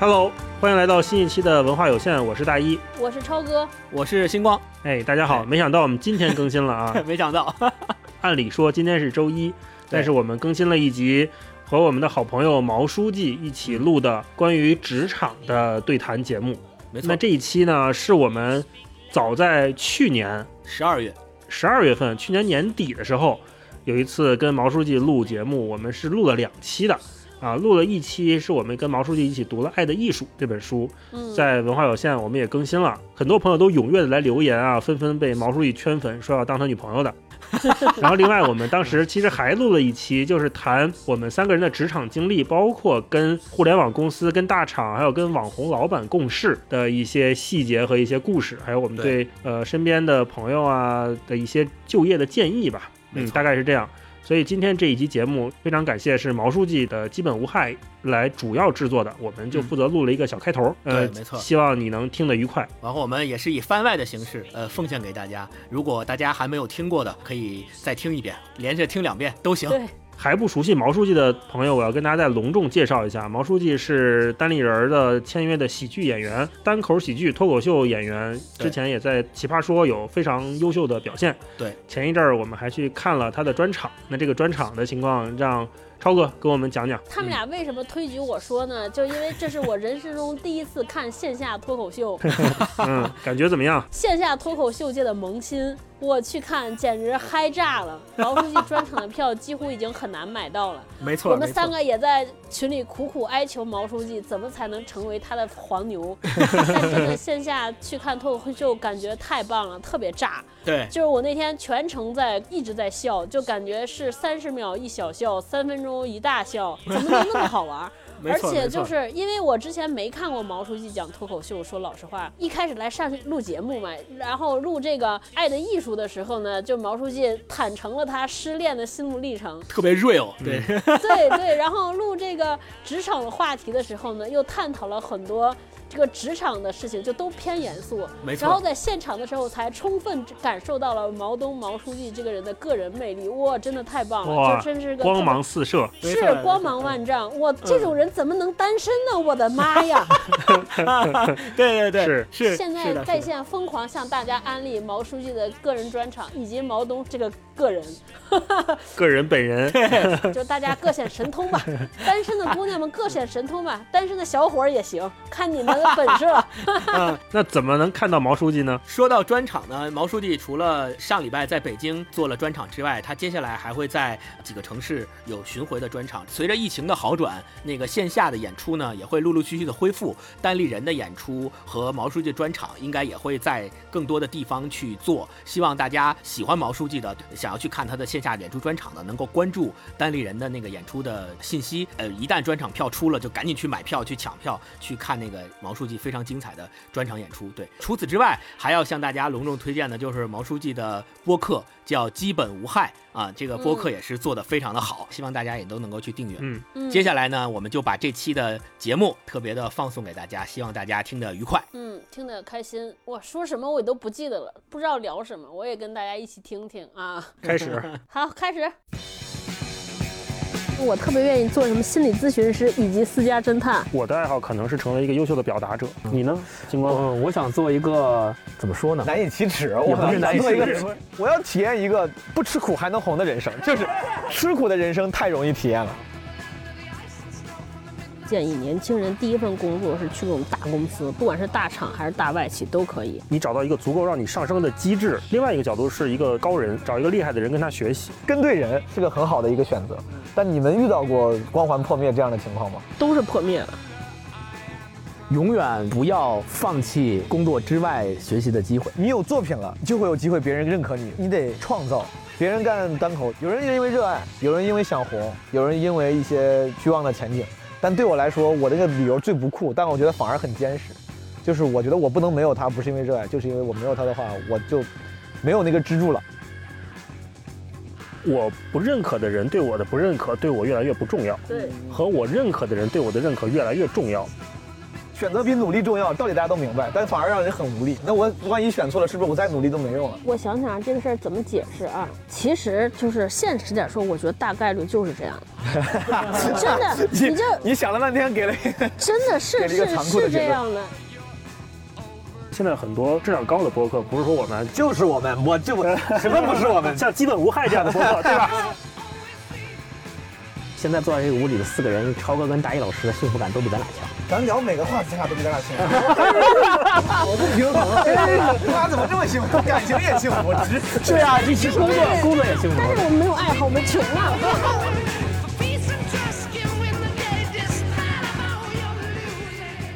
Hello，欢迎来到新一期的文化有限，我是大一，我是超哥，我是星光。哎，大家好，没想到我们今天更新了啊！没想到，按理说今天是周一，但是我们更新了一集和我们的好朋友毛书记一起录的关于职场的对谈节目。没错，那这一期呢，是我们早在去年十二月十二月份，去年年底的时候，有一次跟毛书记录节目，我们是录了两期的。啊，录了一期是我们跟毛书记一起读了《爱的艺术》这本书，在文化有限我们也更新了，很多朋友都踊跃的来留言啊，纷纷被毛书记圈粉，说要当他女朋友的。然后另外我们当时其实还录了一期，就是谈我们三个人的职场经历，包括跟互联网公司、跟大厂，还有跟网红老板共事的一些细节和一些故事，还有我们对呃身边的朋友啊的一些就业的建议吧。嗯，大概是这样。所以今天这一集节目非常感谢是毛书记的基本无害来主要制作的，我们就负责录了一个小开头。呃，没错，希望你能听得愉快。然后我们也是以番外的形式，呃，奉献给大家。如果大家还没有听过的，可以再听一遍，连着听两遍都行。对。还不熟悉毛书记的朋友，我要跟大家再隆重介绍一下，毛书记是单立人的签约的喜剧演员，单口喜剧脱口秀演员，之前也在奇葩说有非常优秀的表现。对，前一阵儿我们还去看了他的专场，那这个专场的情况让。超哥，给我们讲讲，他们俩为什么推举我说呢？就因为这是我人生中第一次看线下脱口秀，嗯，感觉怎么样？线下脱口秀界的萌新，我去看简直嗨炸了！毛书记专场的票几乎已经很难买到了，没错，我们三个也在群里苦苦哀求毛书记，怎么才能成为他的黄牛？但真的线下去看脱口秀，感觉太棒了，特别炸。对，就是我那天全程在一直在笑，就感觉是三十秒一小笑，三分钟一大笑，怎么能那么好玩？而且就是因为我之前没看过毛书记讲脱口秀，说老实话，一开始来上录节目嘛，然后录这个《爱的艺术》的时候呢，就毛书记坦诚了他失恋的心路历程，特别 real，对。对对，然后录这个职场的话题的时候呢，又探讨了很多。这个职场的事情就都偏严肃，没错。然后在现场的时候，才充分感受到了毛东毛书记这个人的个人魅力，哇，真的太棒了，就真是个光芒四射，是光芒万丈。哇，这种人怎么能单身呢？我的妈呀！对对对，是是。现在在线疯狂向大家安利毛书记的个人专场，以及毛东这个个人，个人本人，就大家各显神通吧。单身的姑娘们各显神通吧，单身的小伙儿也行，看你们。本事了，那怎么能看到毛书记呢？说到专场呢，毛书记除了上礼拜在北京做了专场之外，他接下来还会在几个城市有巡回的专场。随着疫情的好转，那个线下的演出呢也会陆陆续续的恢复。单立人的演出和毛书记专场应该也会在更多的地方去做。希望大家喜欢毛书记的，想要去看他的线下演出专场的，能够关注单立人的那个演出的信息。呃，一旦专场票出了，就赶紧去买票去抢票去看那个。毛书记非常精彩的专场演出，对。除此之外，还要向大家隆重推荐的就是毛书记的播客，叫《基本无害》啊，这个播客也是做的非常的好，希望大家也都能够去订阅。嗯，接下来呢，我们就把这期的节目特别的放送给大家，希望大家听得愉快。嗯，听得开心。我说什么我都不记得了，不知道聊什么，我也跟大家一起听听啊。开始。好，开始。我特别愿意做什么心理咨询师以及私家侦探。我的爱好可能是成为一个优秀的表达者。你呢，金光？嗯，我想做一个怎么说呢？难以启齿。我不是难以启齿。我要体验一个不吃苦还能红的人生，就是吃苦的人生太容易体验了。建议年轻人第一份工作是去那种大公司，不管是大厂还是大外企都可以。你找到一个足够让你上升的机制。另外一个角度是一个高人，找一个厉害的人跟他学习，跟对人是个很好的一个选择。但你们遇到过光环破灭这样的情况吗？都是破灭了。永远不要放弃工作之外学习的机会。你有作品了，就会有机会别人认可你。你得创造。别人干单口，有人因为热爱，有人因为想红，有人因为一些虚妄的前景。但对我来说，我这个理由最不酷，但我觉得反而很坚实，就是我觉得我不能没有他，不是因为热爱，就是因为我没有他的话，我就没有那个支柱了。我不认可的人对我的不认可，对我越来越不重要。对，和我认可的人对我的认可越来越重要。选择比努力重要，道理大家都明白，但反而让人很无力。那我万一选错了，是不是我再努力都没用了？我想想这个事儿怎么解释啊？其实就是现实点说，我觉得大概率就是这样。真的，你就你想了半天，给了一个真的是是是这样的。现在很多质量高的播客，不是说我们就是我们，我就 什么不是我们，像基本无害这样的播客，对吧？现在坐在这个屋里的四个人，超哥跟大一老师的幸福感都比咱俩强。咱聊每个话题，咱俩都比咱俩幸福。我不平衡，他怎么这么幸福？感情也幸福，只是对啊，一起工作，工作也幸福。但是我们没有爱好，我们穷啊。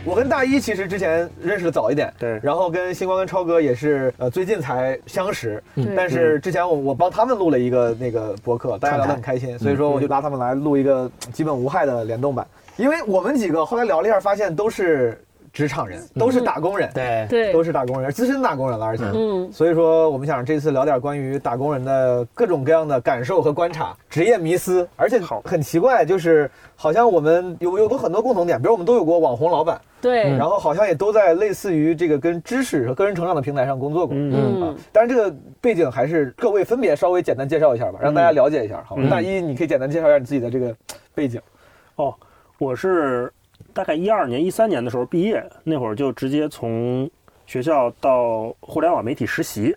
我跟大一其实之前认识的早一点，对，然后跟星光跟超哥也是呃最近才相识，但是之前我我帮他们录了一个那个博客，大家聊得很开心，所以说我就拉他们来录一个基本无害的联动版，因为我们几个后来聊了一下，发现都是。职场人都是打工人，对。对，都是打工人，资深打工人了，而且，嗯，所以说我们想这次聊点关于打工人的各种各样的感受和观察，职业迷思，而且好。很奇怪，就是好像我们有有过很多共同点，比如我们都有过网红老板，对，然后好像也都在类似于这个跟知识和个人成长的平台上工作过，嗯啊，但是这个背景还是各位分别稍微简单介绍一下吧，让大家了解一下，好，大一你可以简单介绍一下你自己的这个背景，哦，我是。大概一二年、一三年的时候毕业，那会儿就直接从学校到互联网媒体实习。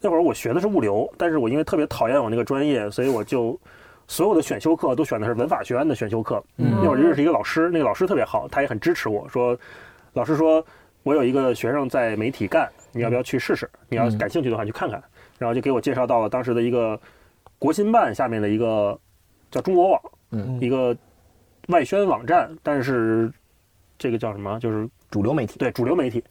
那会儿我学的是物流，但是我因为特别讨厌我那个专业，所以我就所有的选修课都选的是文法学院的选修课。那会儿认识一个老师，那个老师特别好，他也很支持我说，老师说我有一个学生在媒体干，你要不要去试试？你要感兴趣的话去看看。然后就给我介绍到了当时的一个国新办下面的一个叫中国网，嗯一个。外宣网站，但是这个叫什么？就是主流媒体。对，主流媒体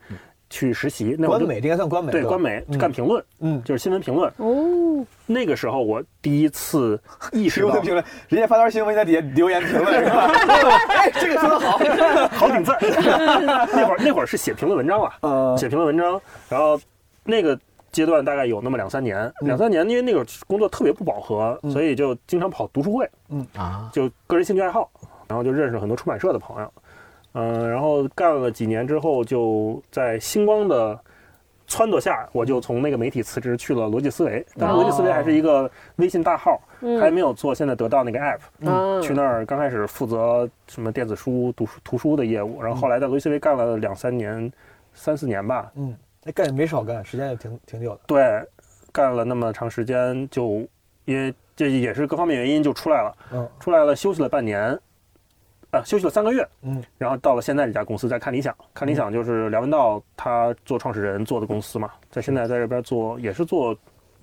去实习，那官媒应该算官媒。对，官媒干评论，嗯，就是新闻评论。哦，那个时候我第一次意识到，评论，人家发条新闻在底下留言评论是吧？哎，这个说的好，好顶字。那会儿那会儿是写评论文章啊，写评论文章，然后那个阶段大概有那么两三年，两三年，因为那个工作特别不饱和，所以就经常跑读书会，嗯啊，就个人兴趣爱好。然后就认识很多出版社的朋友，嗯，然后干了几年之后，就在星光的撺掇下，我就从那个媒体辞职去了逻辑思维。当时逻辑思维还是一个微信大号，还没有做现在得到那个 app。嗯，去那儿刚开始负责什么电子书、读书、图书的业务，然后后来在逻辑思维干了两三年、三四年吧。嗯，那干也没少干，时间也挺挺久的。对，干了那么长时间，就因为这也是各方面原因就出来了。嗯，出来了，休息了半年。啊，休息了三个月，嗯，然后到了现在这家公司，在看理想，看理想就是梁文道他做创始人做的公司嘛，在现在在这边做也是做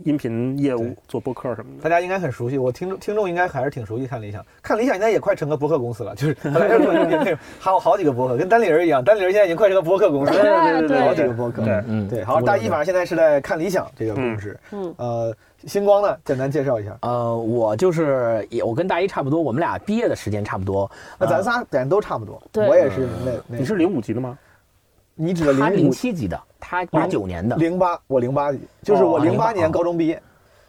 音频业务，做播客什么的。大家应该很熟悉，我听众听众应该还是挺熟悉看理想，看理想现在也快成个播客公司了，就是本来是做音频内容，还有好几个播客，跟单立人一样，单立人现在已经快成个播客公司，了对对对，好几个播客，对嗯。对。好，大一反正现在是在看理想这个公司，嗯。呃。星光呢？简单介绍一下。呃，我就是也，我跟大一差不多，我们俩毕业的时间差不多。那咱仨咱都差不多。我也是那。你是零五级的吗？你指的零零七级的，他八九年的。零八，我零八级，就是我零八年高中毕业。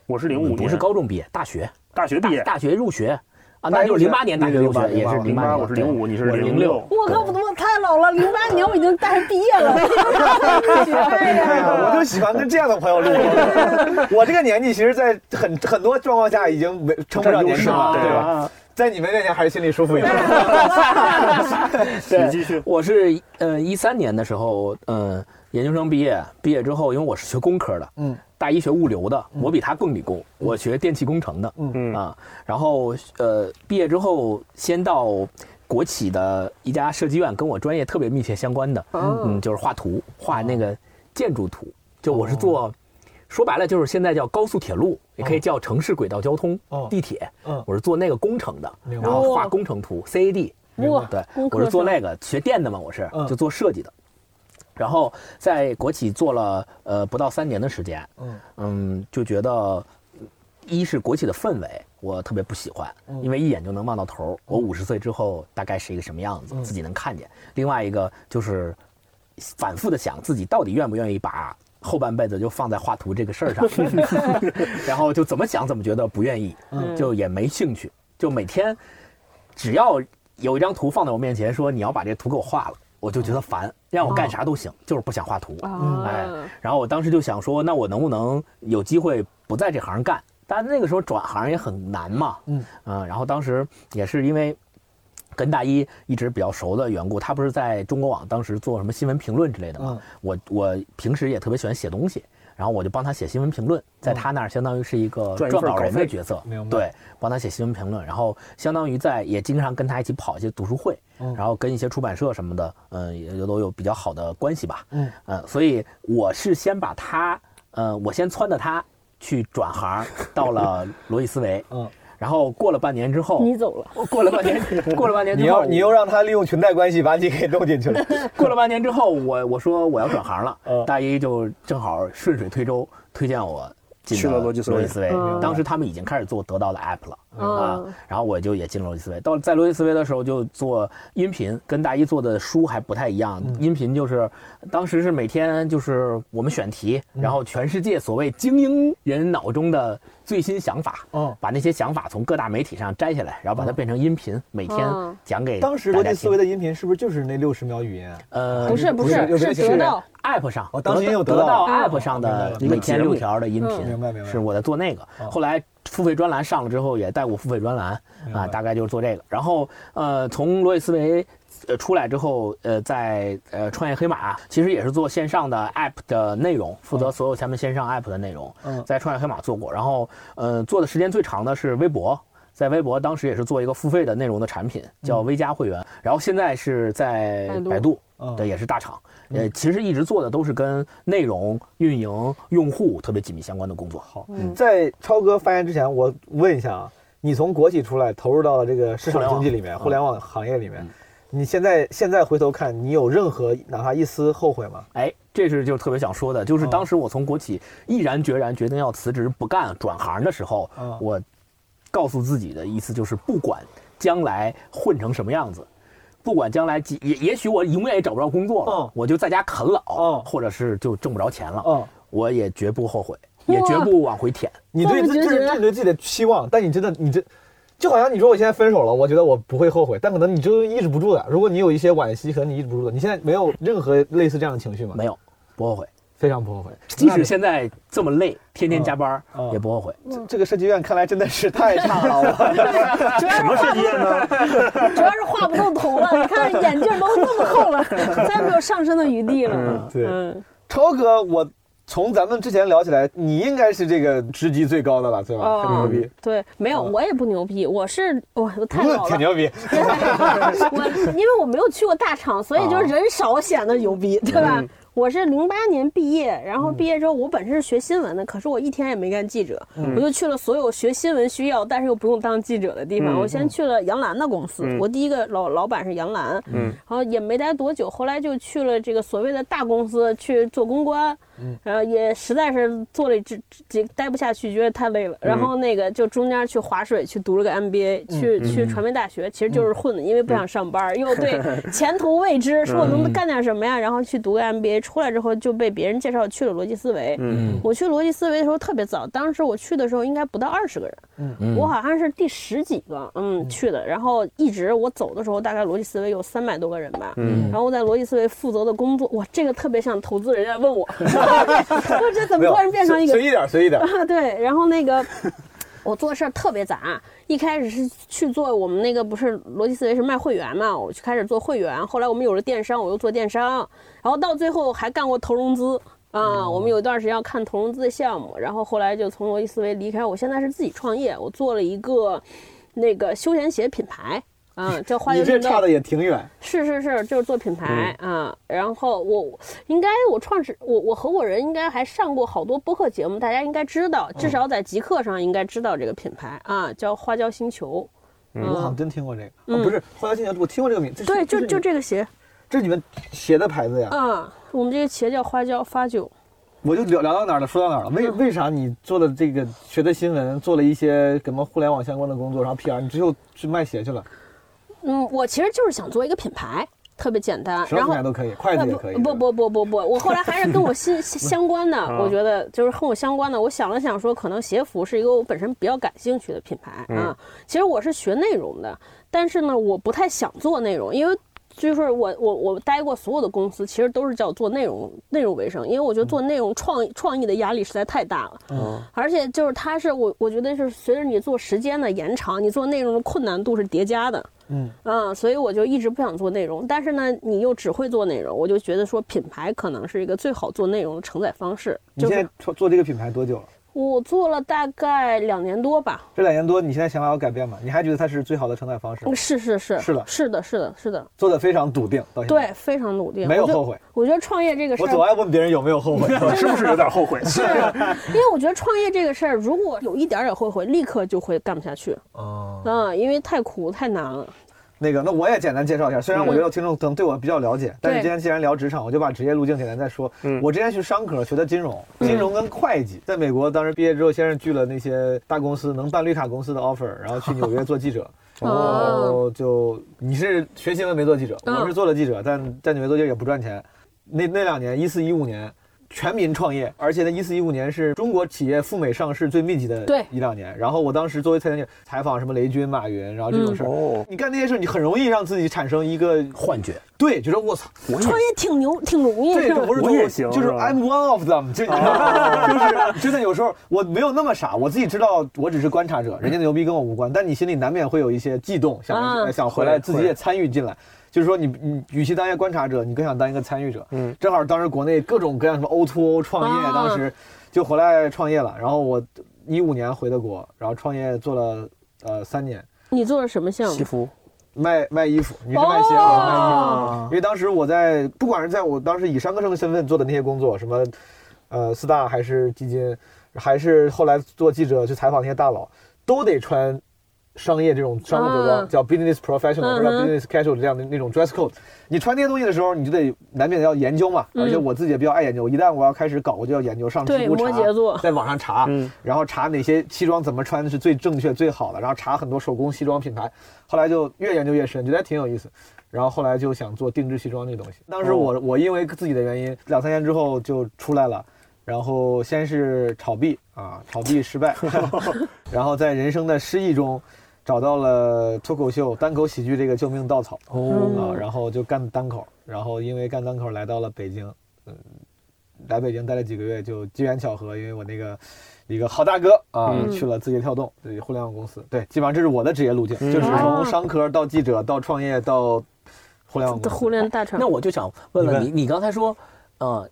我是零五年，不是高中毕业，大学。大学毕业，大学入学。啊，那就是零八年大学入学，也是零八，我是零五，你是零六。我靠，我太老了，零八年我已经大学毕业了。我就喜欢跟这样的朋友录。我这个年纪，其实，在很很多状况下已经没称不上年轻了，对吧？在你们面前还是心里舒服一点。对，继续。我是呃一三年的时候，嗯，研究生毕业，毕业之后，因为我是学工科的，嗯。大一学物流的，我比他更理工。我学电气工程的，嗯。嗯。啊，然后呃毕业之后先到国企的一家设计院，跟我专业特别密切相关的，嗯，就是画图，画那个建筑图。就我是做，说白了就是现在叫高速铁路，也可以叫城市轨道交通，地铁。嗯，我是做那个工程的，然后画工程图，CAD。哇，对，我是做那个学电的嘛，我是就做设计的。然后在国企做了呃不到三年的时间，嗯嗯，就觉得一是国企的氛围我特别不喜欢，因为一眼就能望到头。我五十岁之后大概是一个什么样子，自己能看见。另外一个就是反复的想自己到底愿不愿意把后半辈子就放在画图这个事儿上，然后就怎么想怎么觉得不愿意，就也没兴趣。就每天只要有一张图放在我面前，说你要把这图给我画了。我就觉得烦，让我干啥都行，就是不想画图。嗯哎，然后我当时就想说，那我能不能有机会不在这行干？但那个时候转行也很难嘛，嗯。嗯，然后当时也是因为跟大一一直比较熟的缘故，他不是在中国网当时做什么新闻评论之类的嘛，嗯。我我平时也特别喜欢写东西，然后我就帮他写新闻评论，在他那儿相当于是一个撰稿人的角色，对，帮他写新闻评论，然后相当于在也经常跟他一起跑一些读书会，嗯然后跟一些出版社什么的，嗯，也都有比较好的关系吧，嗯。呃，所以我是先把他，呃，我先撺掇他去转行 到了罗辑思维，嗯，然后过了半年之后，你走了，过了半年，过了半年你之后，要你又让他利用裙带关系把你给弄进去了，过了半年之后，我我说我要转行了，嗯大一就正好顺水推舟推荐我进去了逻辑思维思维嗯当时他们已经开始做得到的 app 了。啊嗯，然后我就也进了逻辑思维。到在逻辑思维的时候，就做音频，跟大一做的书还不太一样。嗯音频就是当时是每天就是我们选题，嗯然后全世界所谓精英人脑中的最新想法，嗯把那些想法从各大媒体上摘下来，然后把它变成音频，每天嗯讲给当时大家听逻辑思维的音频是不是就是那六十秒语音啊？呃不是不是是得到。App 上，我当时也有得得到 App 上的每天六条的音嗯频，明白明白。是我在做那个。哦。后来付费专栏上了之后，也带过付费专栏啊，大概就是做这个。然后呃，从罗辑思维。呃，出来之后，呃，在呃创业黑马，其实也是做线上的 app 的内容，负责所有咱们线上 app 的内容。嗯在创业黑马做过，然后呃做的时间最长的是微博，在微博当时也是做一个付费的内容的产品，叫微加会员。然后现在是在百度对，也是大厂。呃，其实一直做的都是跟内容运营、用户特别紧密相关的工作。好，嗯在超哥发言之前，我问一下啊，你从国企出来，投入到了这个市场经济里面，互互联联网行业里面嗯，你现在现在回头看，你有任何哪怕一丝后悔吗？哎，这是就特别想说的，就是哦当时我从国企毅然决然决定要辞职不干转行的时候，嗯我告诉自己的意思就是，不管将来混成什么样子。不管将来几也也许我永远也找不着工作了，嗯我就在家啃老，嗯或者是就挣不着钱了，嗯，我也绝不后悔，也绝不往回舔。你对自这是这么决绝这是对自己的期望，但你真的你这。就好像你说我现在分手了，我觉得我不会后悔，但可能你就抑制不住的。如果你有一些惋惜，可能你抑制不住的。你现在没有任何类似这样的情绪吗？没有，不后悔。非常不后悔。即使现在这么累，天天加班嗯嗯也不后悔。这这个设计院看来真的是太差了，我 主要是什么设计院呢？主要是画不动图了，你看眼镜都这么厚了，再没有上升的余地了。对嗯，超哥，我从咱们之前聊起来，你应该是这个职级最高的了，对吧？哦很牛逼，对，没有，嗯我也不牛逼，我是我我太嗯老了，挺牛逼。我因为我没有去过大厂，所以就是人少显得牛逼，对吧？我是零八年毕业，然后毕业之后，我本身是学新闻的，可是我一天也没干记者，我就去了所有学新闻需要但是又不用当记者的地方。嗯我先去了杨澜的公司，我第一个老老板是杨澜，嗯。然后也没待多久，后来就去了这个所谓的大公司去做公关，然后也实在是做了这这待不下去，觉得太累了，然后那个就中间去划水去读了个 MBA，去去传媒大学，其实就是混的，因为不想上班，又对前途未知，说我能干点什么呀？然后去读个 MBA，出来之后就被别人介绍去了逻辑思维。嗯我去逻辑思维的时候特别早，当时我去的时候应该不到二十个人，嗯我好像是第十几个，嗯，去的。然后一直我走的时候，大概逻辑思维有三百多个人吧。嗯然后我在逻辑思维负责的工作，哇，这个特别像投资人家问我，我这怎么突然变成一个随意点，随意点。啊，对，然后那个我做事儿特别杂，一开始是去做我们那个不是逻辑思维是卖会员嘛，我就开始做会员，后来我们有了电商，我又做电商，然后到最后还干过投融资。啊，我们有一段时间要看投融资的项目，然后后来就从逻辑思维离开，我现在是自己创业，我做了一个那个休闲鞋品牌，啊，叫花园运动你这差的也挺远。是是是，就是做品牌啊、然后我应该我创始我我合伙人应该还上过好多播客节目，大家应该知道，至少在极客上应该知道这个品牌啊，叫花椒星球。我好像真听过这个，嗯哦，不是花椒星球，我听过这个名字。对，就就这个鞋这是你们鞋的牌子呀。啊，我们这个鞋叫花椒发酒。我就聊聊到哪儿了，说到哪儿了？为为啥你做的这个学的新闻，做了一些什么互联网相关的工作，然后 PR，你最后去卖鞋去了？嗯，我其实就是想做一个品牌，特别简单。什么然后品牌都可以，筷子也可以。不不不不不，我后来还是跟我心 相关的，我觉得就是和我相关的。我想了想，说可能鞋服是一个我本身比较感兴趣的品牌啊。其实我是学内容的，但是呢，我不太想做内容，因为就是我我我待过所有的公司，其实都是叫做内容内容为生，因为我觉得做内容创创意的压力实在太大了。嗯，而且就是它是我我觉得是随着你做时间的延长，你做内容的困难度是叠加的。嗯啊，所以我就一直不想做内容，但是呢，你又只会做内容，我就觉得说品牌可能是一个最好做内容的承载方式。你现在做做这个品牌多久了？我做了大概两年多吧。这两年多，你现在想法有改变吗？你还觉得它是最好的承载方式？是是是是的，是的，是的，是的，做的非常笃定。对，非常笃定，没有后悔。我觉得创业这个事儿，我总爱问别人有没有后悔，是不是有点后悔？是，因为我觉得创业这个事儿，如果有一点点后悔，立刻就会干不下去。哦，嗯，因为太苦太难了。那个，那我也简单介绍一下。虽然我觉得听众可能对我比较了解，但是今天既然聊职场，我就把职业路径简单再说。嗯，我之前去商科学的金融，金融跟会计，在美国当时毕业之后，先是拒了那些大公司能办绿卡公司的 offer，然后去纽约做记者。然后，就你是学新闻没做记者，我是做了记者，但在纽约做记者也不赚钱。那那两年，一四一五年。全民创业，而且呢，一四一五年是中国企业赴美上市最密集的一两年。然后我当时作为采访采访什么雷军、马云，然后这种事儿，你干那些事儿，你很容易让自己产生一个幻觉，对，觉得我操，创业挺牛，挺容易，这不是我也行，就是 I'm one of them，就 就是真的有时候我没有那么傻，我自己知道我只是观察者，人家的牛逼跟我无关，但你心里难免会有一些悸动，想想回来自己也参与进来。就是说，你你与其当一个观察者，你更想当一个参与者。嗯，正好当时国内各种各样什么 O to O 创业，当时就回来创业了。然后我一五年回的国，然后创业做了呃三年。你做了什么项目？西服，卖卖衣服，你是卖鞋，卖衣服。因为当时我在，不管是在我当时以商科生的身份做的那些工作，什么呃四大还是基金，还是后来做记者去采访那些大佬，都得穿。商业这种商务着装叫 business professional 或者 business casual 这样的那种 dress code，你穿这些东西的时候，你就得难免要研究嘛。而且我自己也比较爱研究，一旦我要开始搞，我就要研究上知乎查，在网上查，然后查哪些西装怎么穿是最正确最好的，然后查很多手工西装品牌。后来就越研究越深，觉得挺有意思。然后后来就想做定制西装这东西。当时我我因为自己的原因，两三年之后就出来了。然后先是炒币啊，炒币失败，然后在人生的失意中。找到了脱口秀、单口喜剧这个救命稻草哦啊，然后就干单口，然后因为干单口来到了北京，嗯，来北京待了几个月，就机缘巧合，因为我那个一个好大哥啊去了字节跳动，对互联网公司，对，基本上这是我的职业路径，就是从商科到记者到创业到互联网公司。互联大厂。那我就想问问你，你刚才说，呃，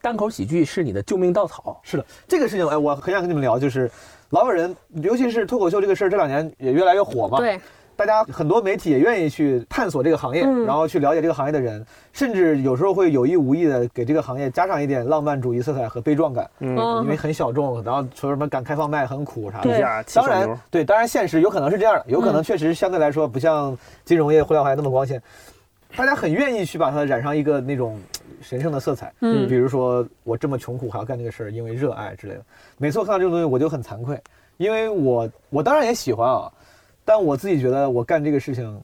单口喜剧是你的救命稻草？是的，这个事情，哎，我很想跟你们聊，就是。老有人，尤其是脱口秀这个事儿，这两年也越来越火嘛。对，大家很多媒体也愿意去探索这个行业，然后去了解这个行业的人，甚至有时候会有意无意的给这个行业加上一点浪漫主义色彩和悲壮感。嗯，因为很小众，然后说什么敢开放麦很苦啥的。当然，对，当然现实有可能是这样的，有可能确实相对来说不像金融业、互联网行业那么光鲜。大家很愿意去把它染上一个那种神圣的色彩，嗯，比如说我这么穷苦还要干这个事儿，因为热爱之类的。每次我看到这种东西，我就很惭愧，因为我我当然也喜欢啊，但我自己觉得我干这个事情，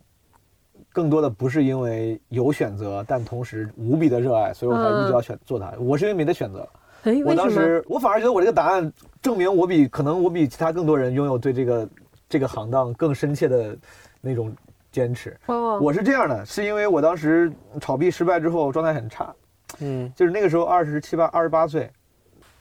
更多的不是因为有选择，但同时无比的热爱，所以我才一直要选做它。我是因为没得选择。哎，我当时我反而觉得我这个答案证明我比可能我比其他更多人拥有对这个这个行当更深切的那种。坚持，我是这样的，是因为我当时炒币失败之后状态很差，嗯，就是那个时候二十七八、二十八岁，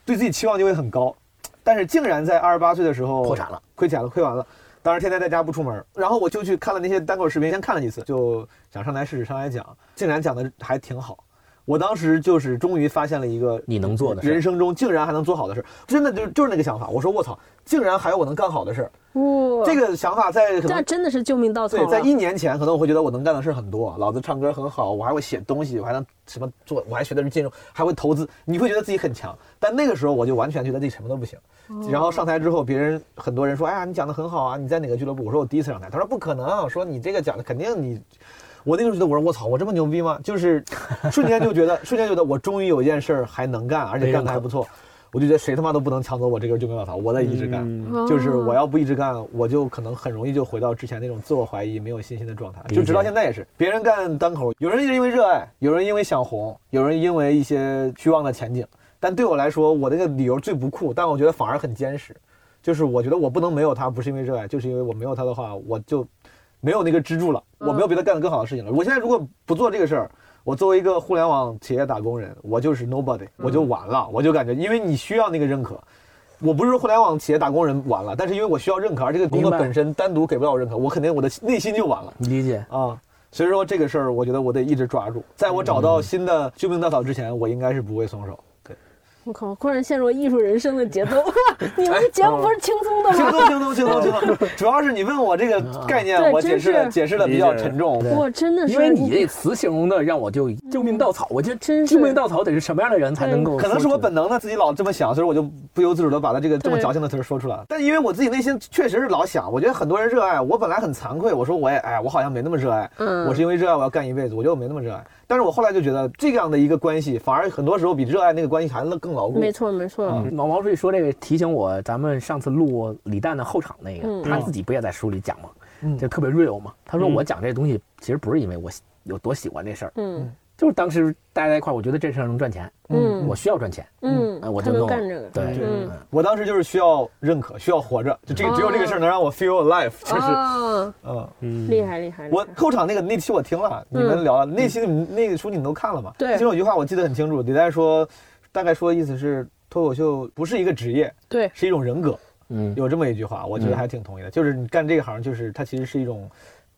对自己期望就会很高，但是竟然在二十八岁的时候破产了，亏钱了，亏完了，当时天天在家不出门，然后我就去看了那些单口视频，先看了几次，就想上台试试，上台讲，竟然讲的还挺好，我当时就是终于发现了一个你能做的，人生中竟然还能做好的事，真的就就是那个想法，我说我操，竟然还有我能干好的事儿。哇，这个想法在这真的是救命稻草。对，在一年前，可能我会觉得我能干的事很多，老子唱歌很好，我还会写东西，我还能什么做，我还学的是金融，还会投资，你会觉得自己很强。但那个时候，我就完全觉得自己什么都不行。然后上台之后，别人很多人说：“哎呀，你讲的很好啊，你在哪个俱乐部？”我说：“我第一次上台。”他说：“不可能，说你这个讲的肯定你。”我那个时候觉得，我说：“我操，我这么牛逼吗？”就是瞬间就觉得，瞬间觉得我终于有一件事儿还能干，而且干得还不错。我就觉得谁他妈都不能抢走我这根救命稻草，我得一直干。就是我要不一直干，我就可能很容易就回到之前那种自我怀疑、没有信心的状态。就直到现在也是，别人干单口，有人是因为热爱，有人因为想红，有人因为一些虚妄的前景。但对我来说，我那个理由最不酷，但我觉得反而很坚实。就是我觉得我不能没有他，不是因为热爱，就是因为我没有他的话，我就没有那个支柱了，我没有别的干的更好的事情了。我现在如果不做这个事儿，我作为一个互联网企业打工人，我就是 nobody，我就完了，我就感觉，因为你需要那个认可。我不是说互联网企业打工人完了，但是因为我需要认可，而这个工作本身单独给不了我认可，我肯定我的内心就完了。你理解啊，所以说这个事儿，我觉得我得一直抓住，在我找到新的救命稻草之前，我应该是不会松手。我靠！忽然陷入艺术人生的节奏。你们节目不是轻松的吗？轻松，轻松，轻松，轻松。主要是你问我这个概念，我解释的解释的比较沉重。我真的是，因为你这词形容的让我就救命稻草。我觉得真救命稻草得是什么样的人才能够？可能是我本能的自己老这么想，所以我就不由自主的把他这个这么矫情的词说出来了。但因为我自己内心确实是老想，我觉得很多人热爱，我本来很惭愧，我说我也哎，我好像没那么热爱。嗯，我是因为热爱我要干一辈子，我觉得我没那么热爱。但是我后来就觉得这样的一个关系，反而很多时候比热爱那个关系还能更牢固。没错，没错。毛毛书记说这个提醒我，咱们上次录李诞的后场那个，他自己不也在书里讲吗？就特别 real 嘛。他说我讲这东西其实不是因为我有多喜欢这事儿。嗯。就是当时大家在一块儿，我觉得这事儿能赚钱，嗯，我需要赚钱，嗯，我就能干这个，对，嗯，我当时就是需要认可，需要活着，就这个只有这个事儿能让我 feel alive，就是，嗯，厉害厉害。我后场那个那期我听了，你们聊那期那个书你们都看了吗？对，其中有句话我记得很清楚，李诞说，大概说的意思是脱口秀不是一个职业，对，是一种人格，嗯，有这么一句话，我觉得还挺同意的，就是你干这个行，就是它其实是一种。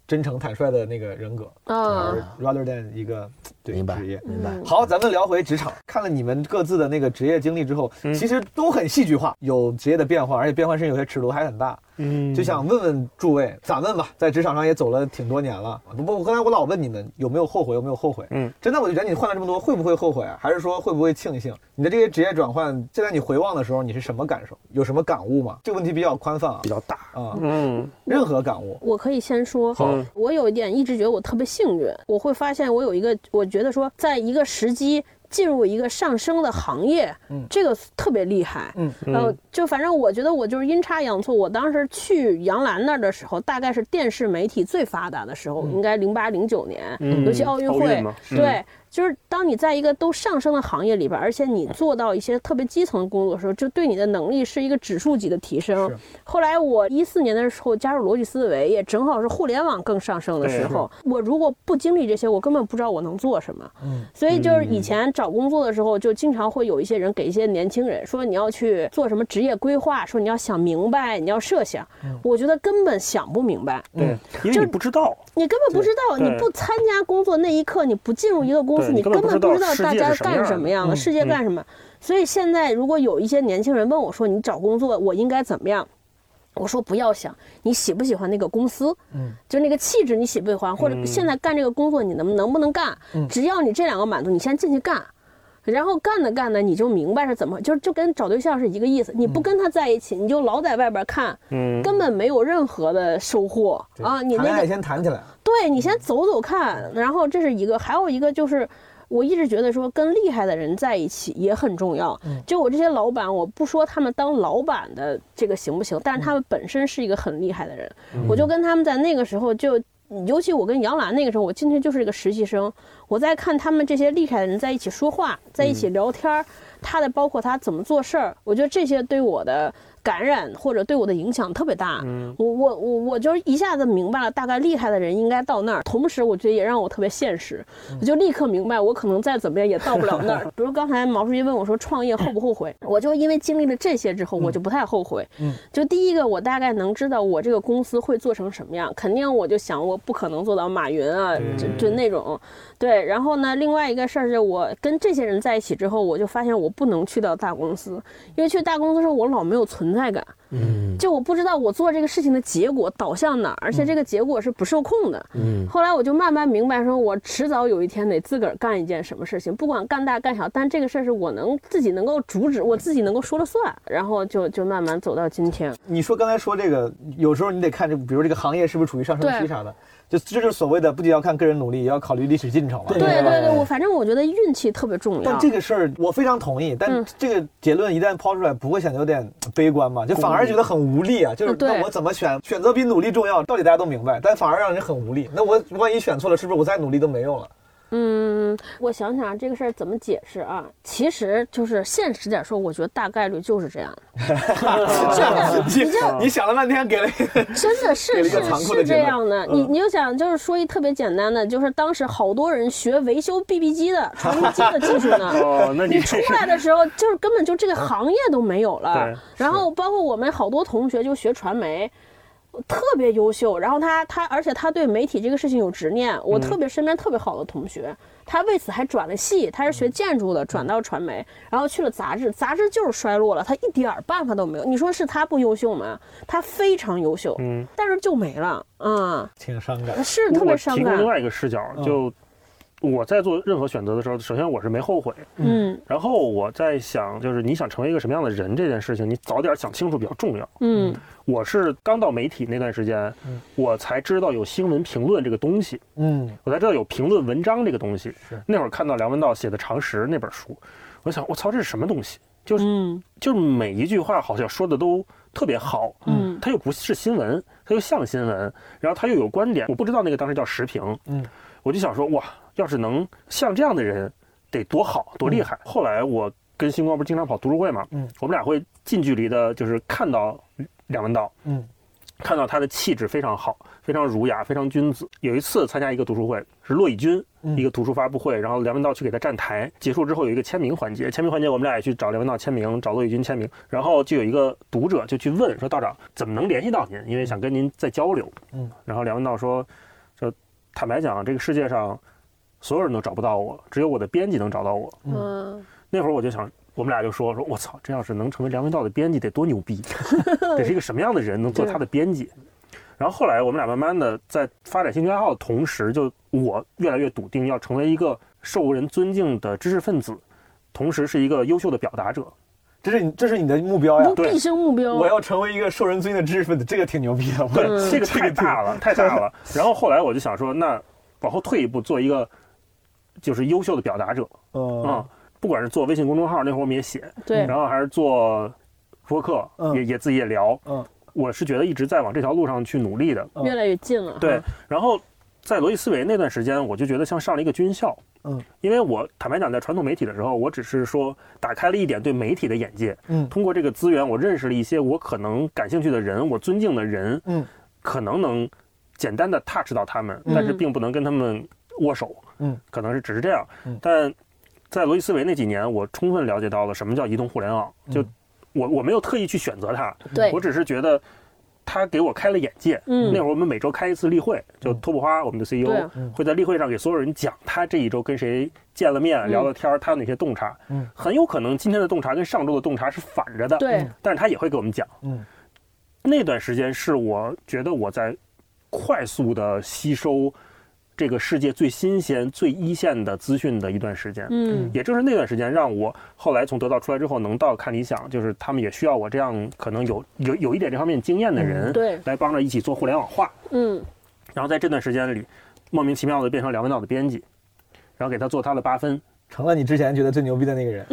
真诚坦率的那个人格啊，rather than 一个对职业，明白。好，咱们聊回职场。看了你们各自的那个职业经历之后，其实都很戏剧化，有职业的变化，而且变化甚至有些尺度还很大。嗯，就想问问诸位，咋问吧？在职场上也走了挺多年了。不不，刚才我老问你们有没有后悔，有没有后悔？嗯，真的，我就觉得你换了这么多，会不会后悔？还是说会不会庆幸？你的这些职业转换，现在你回望的时候，你是什么感受？有什么感悟吗？这个问题比较宽泛啊，比较大啊。嗯，任何感悟，我可以先说。好，我有一点一直觉得我特别幸运，我会发现我有一个，我觉得说，在一个时机。进入一个上升的行业，嗯，这个特别厉害，嗯，呃，就反正我觉得我就是阴差阳错，我当时去杨澜那儿的时候，大概是电视媒体最发达的时候，应该零八零九年，尤其奥运会，对。就是当你在一个都上升的行业里边，而且你做到一些特别基层的工作的时候，就对你的能力是一个指数级的提升。后来我一四年的时候加入逻辑思维，也正好是互联网更上升的时候。我如果不经历这些，我根本不知道我能做什么。嗯。所以就是以前找工作的时候，就经常会有一些人给一些年轻人说你要去做什么职业规划，说你要想明白，你要设想。我觉得根本想不明白。对，因为你不知道。你根本不知道，你不参加工作那一刻，你不进入一个公司。你根本不知道大家干什么样的世界干什么，所以现在如果有一些年轻人问我说你找工作我应该怎么样，我说不要想你喜不喜欢那个公司，嗯，就那个气质你喜不喜欢，或者现在干这个工作你能能不能干，只要你这两个满足，你先进去干。然后干着干着，你就明白是怎么，就就跟找对象是一个意思。你不跟他在一起，你就老在外边看，嗯，根本没有任何的收获啊。你那个先谈起来，对你先走走看。然后这是一个，还有一个就是，我一直觉得说跟厉害的人在一起也很重要。就我这些老板，我不说他们当老板的这个行不行，但是他们本身是一个很厉害的人，我就跟他们在那个时候就。尤其我跟杨澜那个时候，我进去就是一个实习生，我在看他们这些厉害的人在一起说话，在一起聊天他的包括他怎么做事儿，我觉得这些对我的。感染或者对我的影响特别大，嗯，我我我我就一下子明白了，大概厉害的人应该到那儿。同时，我觉得也让我特别现实，我就立刻明白，我可能再怎么样也到不了那儿。比如刚才毛书记问我说创业后不后悔，我就因为经历了这些之后，我就不太后悔。嗯，就第一个，我大概能知道我这个公司会做成什么样，肯定我就想我不可能做到马云啊，就就那种。对，然后呢，另外一个事儿是我跟这些人在一起之后，我就发现我不能去到大公司，因为去大公司时候我老没有存在感，嗯，就我不知道我做这个事情的结果导向哪儿，而且这个结果是不受控的，嗯。后来我就慢慢明白，说我迟早有一天得自个儿干一件什么事情，不管干大干小，但这个事儿是我能自己能够阻止，我自己能够说了算，然后就就慢慢走到今天。你说刚才说这个，有时候你得看这，比如这个行业是不是处于上升期啥的。就这就是所谓的，不仅要看个人努力，也要考虑历史进程了。对对对，我反正我觉得运气特别重要。但这个事儿我非常同意，但这个结论一旦抛出来，不会显得有点悲观嘛？就反而觉得很无力啊！就是那我怎么选？选择比努力重要，道理大家都明白，但反而让人很无力。那我万一选错了，是不是我再努力都没用了？嗯，我想想这个事儿怎么解释啊？其实就是现实点说，我觉得大概率就是这样的。真的，你就你想了半天，给了 真的是是是这样的。你你就想，就是说一特别简单的，就是当时好多人学维修 BB 机的、传呼机的技术呢。哦，那你出来的时候，就是根本就这个行业都没有了。然后包括我们好多同学就学传媒。特别优秀，然后他他，而且他对媒体这个事情有执念。我特别身边特别好的同学，他为此还转了系，他是学建筑的，转到传媒，然后去了杂志，杂志就是衰落了，他一点办法都没有。你说是他不优秀吗？他非常优秀，嗯，但是就没了，嗯，挺伤感，是特别伤感。另外一个视角就。我在做任何选择的时候，首先我是没后悔，嗯，然后我在想，就是你想成为一个什么样的人这件事情，你早点想清楚比较重要，嗯，我是刚到媒体那段时间，我才知道有新闻评论这个东西，嗯，我才知道有评论文章这个东西，是。那会儿看到梁文道写的《常识》那本书，我想我操这是什么东西？就是就是每一句话好像说的都特别好，嗯，它又不是新闻，它又像新闻，然后它又有观点，我不知道那个当时叫时评，嗯，我就想说哇。要是能像这样的人，得多好多厉害！后来我跟星光不是经常跑读书会嘛，嗯，我们俩会近距离的，就是看到梁文道，嗯，看到他的气质非常好，非常儒雅，非常君子。有一次参加一个读书会，是骆以军一个读书发布会，然后梁文道去给他站台，结束之后有一个签名环节，签名环节我们俩也去找梁文道签名，找骆以军签名，然后就有一个读者就去问说：“道长怎么能联系到您？因为想跟您再交流。”嗯，然后梁文道说：“说坦白讲，这个世界上。”所有人都找不到我，只有我的编辑能找到我。嗯，那会儿我就想，我们俩就说说，我操，这要是能成为梁文道的编辑，得多牛逼！得是一个什么样的人能做他的编辑？然后后来我们俩慢慢的在发展兴趣爱好的同时，就我越来越笃定要成为一个受人尊敬的知识分子，同时是一个优秀的表达者。这是你这是你的目标呀？毕生目标。我要成为一个受人尊敬的知识分子，这个挺牛逼的。对，这个太大了，太大了。然后后来我就想说，那往后退一步，做一个。就是优秀的表达者，嗯，不管是做微信公众号那会儿我们也写，对，然后还是做播客，也也自己也聊，嗯，我是觉得一直在往这条路上去努力的，越来越近了。对，然后在罗辑思维那段时间，我就觉得像上了一个军校，嗯，因为我坦白讲，在传统媒体的时候，我只是说打开了一点对媒体的眼界，嗯，通过这个资源，我认识了一些我可能感兴趣的人，我尊敬的人，嗯，可能能简单的 touch 到他们，但是并不能跟他们。握手，嗯，可能是只是这样，但在罗辑思维那几年，我充分了解到了什么叫移动互联网。就我我没有特意去选择它，对我只是觉得它给我开了眼界。嗯，那会儿我们每周开一次例会，就托普花我们的 CEO 会在例会上给所有人讲他这一周跟谁见了面聊了天，他有哪些洞察。嗯，很有可能今天的洞察跟上周的洞察是反着的。对，但是他也会给我们讲。嗯，那段时间是我觉得我在快速的吸收。这个世界最新鲜、最一线的资讯的一段时间，嗯，也正是那段时间，让我后来从得到出来之后，能到看理想，就是他们也需要我这样可能有有有一点这方面经验的人，对，来帮着一起做互联网化，嗯，然后在这段时间里，莫名其妙的变成梁文道的编辑，然后给他做他的八分。成了你之前觉得最牛逼的那个人，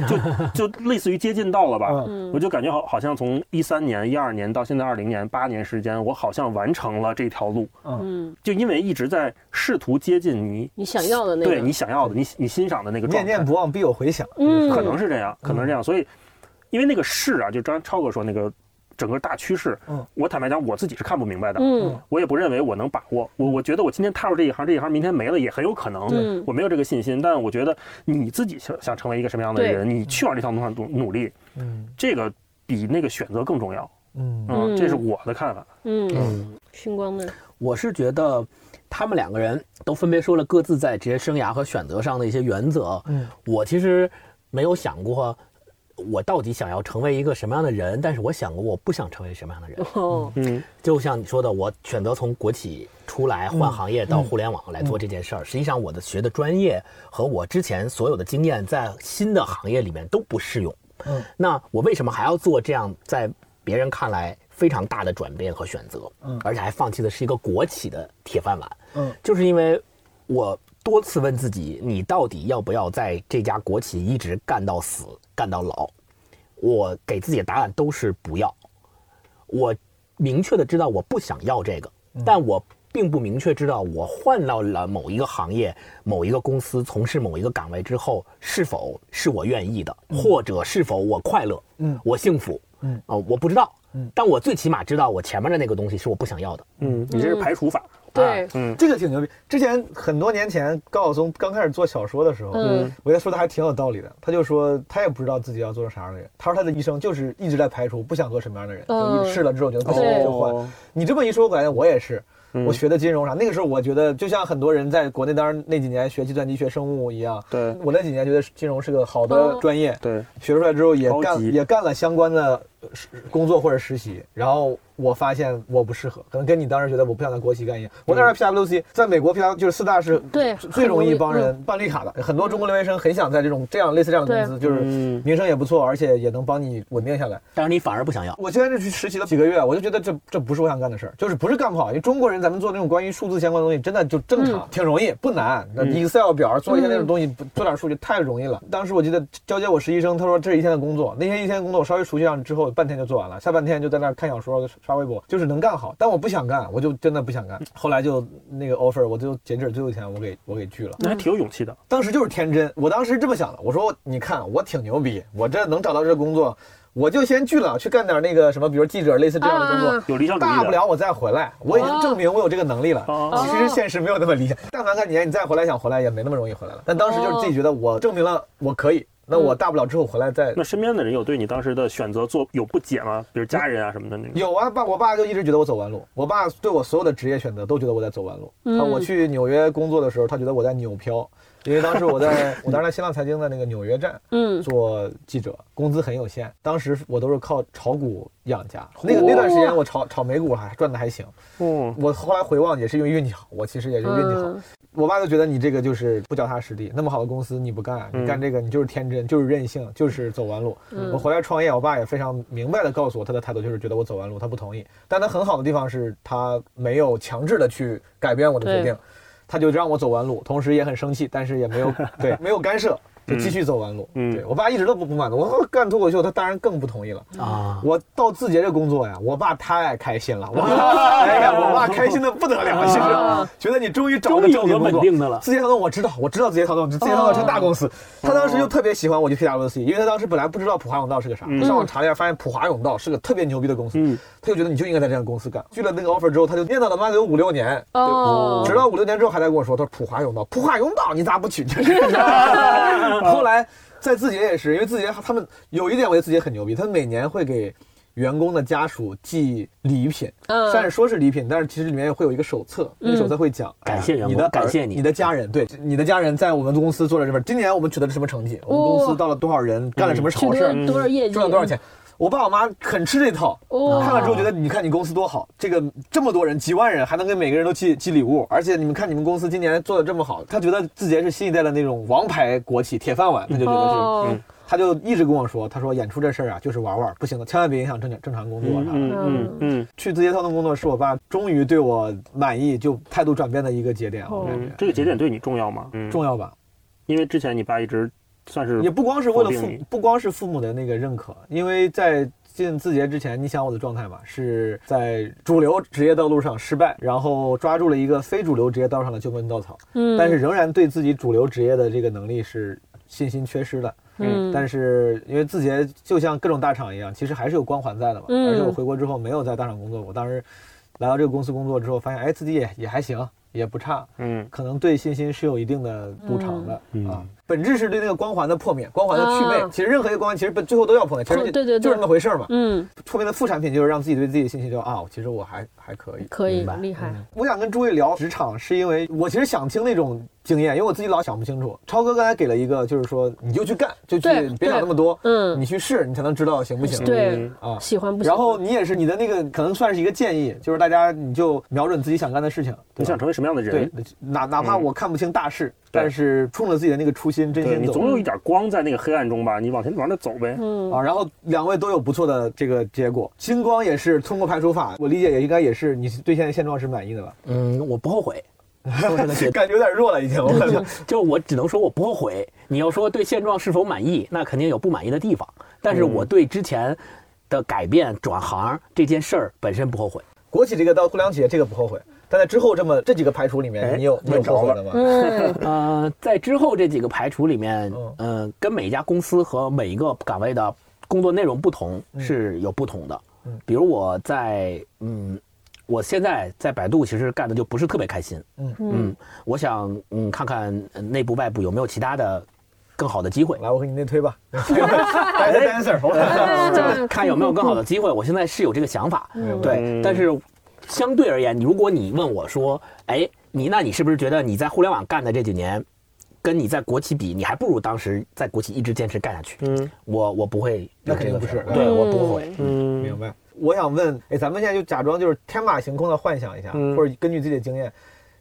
就就类似于接近到了吧，我就感觉好好像从一三年、一二年到现在二零年八年时间，我好像完成了这条路，嗯，就因为一直在试图接近你你想要的那个，对你想要的，你你欣赏的那个状态，念念不忘必有回响，嗯，可能是这样，可能是这样，所以因为那个试啊，就张超哥说那个。整个大趋势，嗯，我坦白讲，我自己是看不明白的，嗯，我也不认为我能把握，我我觉得我今天踏入这一行，这一行明天没了也很有可能，嗯，我没有这个信心，但我觉得你自己想想成为一个什么样的人，你去往这条路上努努力，嗯，这个比那个选择更重要，嗯。嗯，这是我的看法，嗯，星光呢？我是觉得他们两个人都分别说了各自在职业生涯和选择上的一些原则，嗯，我其实没有想过。我到底想要成为一个什么样的人？但是我想过，我不想成为什么样的人。哦，嗯，就像你说的，我选择从国企出来换行业到互联网来做这件事儿。实际上，我的学的专业和我之前所有的经验，在新的行业里面都不适用。嗯，那我为什么还要做这样在别人看来非常大的转变和选择？嗯，而且还放弃的是一个国企的铁饭碗。嗯，就是因为我多次问自己，你到底要不要在这家国企一直干到死？干到老，我给自己的答案都是不要。我明确的知道我不想要这个，但我并不明确知道我换到了某一个行业、某一个公司从事某一个岗位之后，是否是我愿意的，或者是否我快乐，嗯，我幸福，嗯，哦，我不知道，嗯，但我最起码知道我前面的那个东西是我不想要的，嗯，你这是排除法。对，嗯，这个挺牛逼。之前很多年前，高晓松刚开始做小说的时候，嗯，我觉得说的还挺有道理的。他就说他也不知道自己要做成啥样的人。他说他的一生就是一直在排除不想做什么样的人，就试了之后觉得不行就换。你这么一说，我感觉我也是。我学的金融啥，那个时候我觉得就像很多人在国内当然那几年学计算机、学生物一样。对，我那几年觉得金融是个好的专业。对，学出来之后也干也干了相关的工作或者实习，然后。我发现我不适合，可能跟你当时觉得我不想在国企干一样。我那时候 PWC 在美国 PW 就是四大是对最容易帮人办绿卡的，很多中国留学生很想在这种这样类似这样的公司，就是名声也不错，而且也能帮你稳定下来。但是你反而不想要。我现在就去实习了几个月，我就觉得这这不是我想干的事儿，就是不是干不好，因为中国人咱们做那种关于数字相关的东西，真的就正常，挺容易，不难。那 Excel 表做一些那种东西，做点数据太容易了。当时我记得交接我实习生，他说这是一天的工作，那天一天的工作我稍微熟悉上之后，半天就做完了，下半天就在那看小说、刷微博，就是能。干好，但我不想干，我就真的不想干。后来就那个 offer，我就截止最后一天，我给我给拒了。那还挺有勇气的。当时就是天真，我当时这么想的，我说你看我挺牛逼，我这能找到这工作，我就先拒了，去干点那个什么，比如记者类似这样的工作，有理想大不了我再回来，我已经证明我有这个能力了。其实现实没有那么理想，但凡干几年你再回来想回来也没那么容易回来了。但当时就是自己觉得我证明了我可以。那我大不了之后回来再。那身边的人有对你当时的选择做有不解吗？比如家人啊什么的那种。有啊，爸，我爸就一直觉得我走弯路。我爸对我所有的职业选择都觉得我在走弯路。嗯。我去纽约工作的时候，他觉得我在扭漂，因为当时我在 我当时在新浪财经的那个纽约站，嗯，做记者，工资很有限。当时我都是靠炒股养家。那个那段时间我炒炒美股还赚的还行。嗯。我后来回望也是因为运气好，我其实也是运气好。我爸就觉得你这个就是不脚踏实地，那么好的公司你不干，你干这个你就是天真，就是任性，就是走弯路。我回来创业，我爸也非常明白的告诉我，他的态度就是觉得我走弯路，他不同意。但他很好的地方是他没有强制的去改变我的决定，他就让我走弯路，同时也很生气，但是也没有对 没有干涉。就继续走弯路。嗯，对我爸一直都不不满足。我干脱口秀，他当然更不同意了啊！我到字节这工作呀，我爸太开心了。哎呀，我爸开心的不得了，其实觉得你终于找到正经稳定的了。字节跳动我知道，我知道字节跳动，字节跳动是大公司。他当时就特别喜欢我去 PWC，因为他当时本来不知道普华永道是个啥，上网查了一下，发现普华永道是个特别牛逼的公司。嗯，他就觉得你就应该在这样公司干。拒了那个 offer 之后，他就念叨了妈有五六年。哦，直到五六年之后还在跟我说，他说普华永道，普华永道你咋不去？后来在字节也是，因为字节他们有一点，我觉得字节很牛逼，他每年会给员工的家属寄礼品，虽然说是礼品，但是其实里面会有一个手册，那个手册会讲感谢你的感谢你你的家人，对你的家人在我们公司做了什么，今年我们取得了什么成绩，我们公司到了多少人，干了什么好事，多少业绩，赚了多少钱。我爸我妈很吃这套，看了之后觉得，你看你公司多好，这个这么多人几万人还能给每个人都寄寄礼物，而且你们看你们公司今年做的这么好，他觉得字节是新一代的那种王牌国企铁饭碗，他就觉得是，他就一直跟我说，他说演出这事儿啊就是玩玩，不行的，千万别影响正正常工作啥的。嗯嗯嗯，去字节跳动工作是我爸终于对我满意，就态度转变的一个节点。我感觉。这个节点对你重要吗？重要吧，因为之前你爸一直算是也不光是为了父不光是父母的那个认可，因为在。进字节之前，你想我的状态嘛？是在主流职业道路上失败，然后抓住了一个非主流职业道上的救命稻草。嗯，但是仍然对自己主流职业的这个能力是信心缺失的。嗯，但是因为字节就像各种大厂一样，其实还是有光环在的嘛。嗯，而且我回国之后没有在大厂工作，我当时来到这个公司工作之后，发现哎，自己也也还行，也不差。嗯，可能对信心是有一定的补偿的啊。本质是对那个光环的破灭，光环的祛魅。其实任何一个光环，其实最后都要破灭。其实对对，就是那么回事嘛。嗯，破灭的副产品就是让自己对自己的信心就啊，其实我还还可以，可以厉害。我想跟诸位聊职场，是因为我其实想听那种经验，因为我自己老想不清楚。超哥刚才给了一个，就是说你就去干，就去别想那么多，嗯，你去试，你才能知道行不行。对啊，喜欢不？然后你也是你的那个，可能算是一个建议，就是大家你就瞄准自己想干的事情，你想成为什么样的人？对，哪哪怕我看不清大势。但是冲着自己的那个初心，真心走，你总有一点光在那个黑暗中吧？你往前往那走呗。嗯啊，然后两位都有不错的这个结果。星光也是通过排除法，我理解也应该也是你对现在现状是满意的吧？嗯，我不后悔。感觉有点弱了，已经。就我只能说我不后悔。你要说对现状是否满意，那肯定有不满意的地方。但是我对之前的改变转行这件事儿本身不后悔。国企这个到互联网企业这个不后悔。但在之后这么这几个排除里面，你有你有后悔的吗？嗯，呃，在之后这几个排除里面，呃，跟每一家公司和每一个岗位的工作内容不同是有不同的。嗯，比如我在嗯，我现在在百度其实干的就不是特别开心。嗯嗯，我想嗯看看内部外部有没有其他的更好的机会。来，我给你内推吧。Dancer，看有没有更好的机会。我现在是有这个想法，对，但是。相对而言，如果你问我说：“哎，你那你是不是觉得你在互联网干的这几年，跟你在国企比，你还不如当时在国企一直坚持干下去？”嗯，我我不会，那肯定不是，对我不会。嗯，明白。我想问，哎，咱们现在就假装就是天马行空的幻想一下，或者根据自己的经验，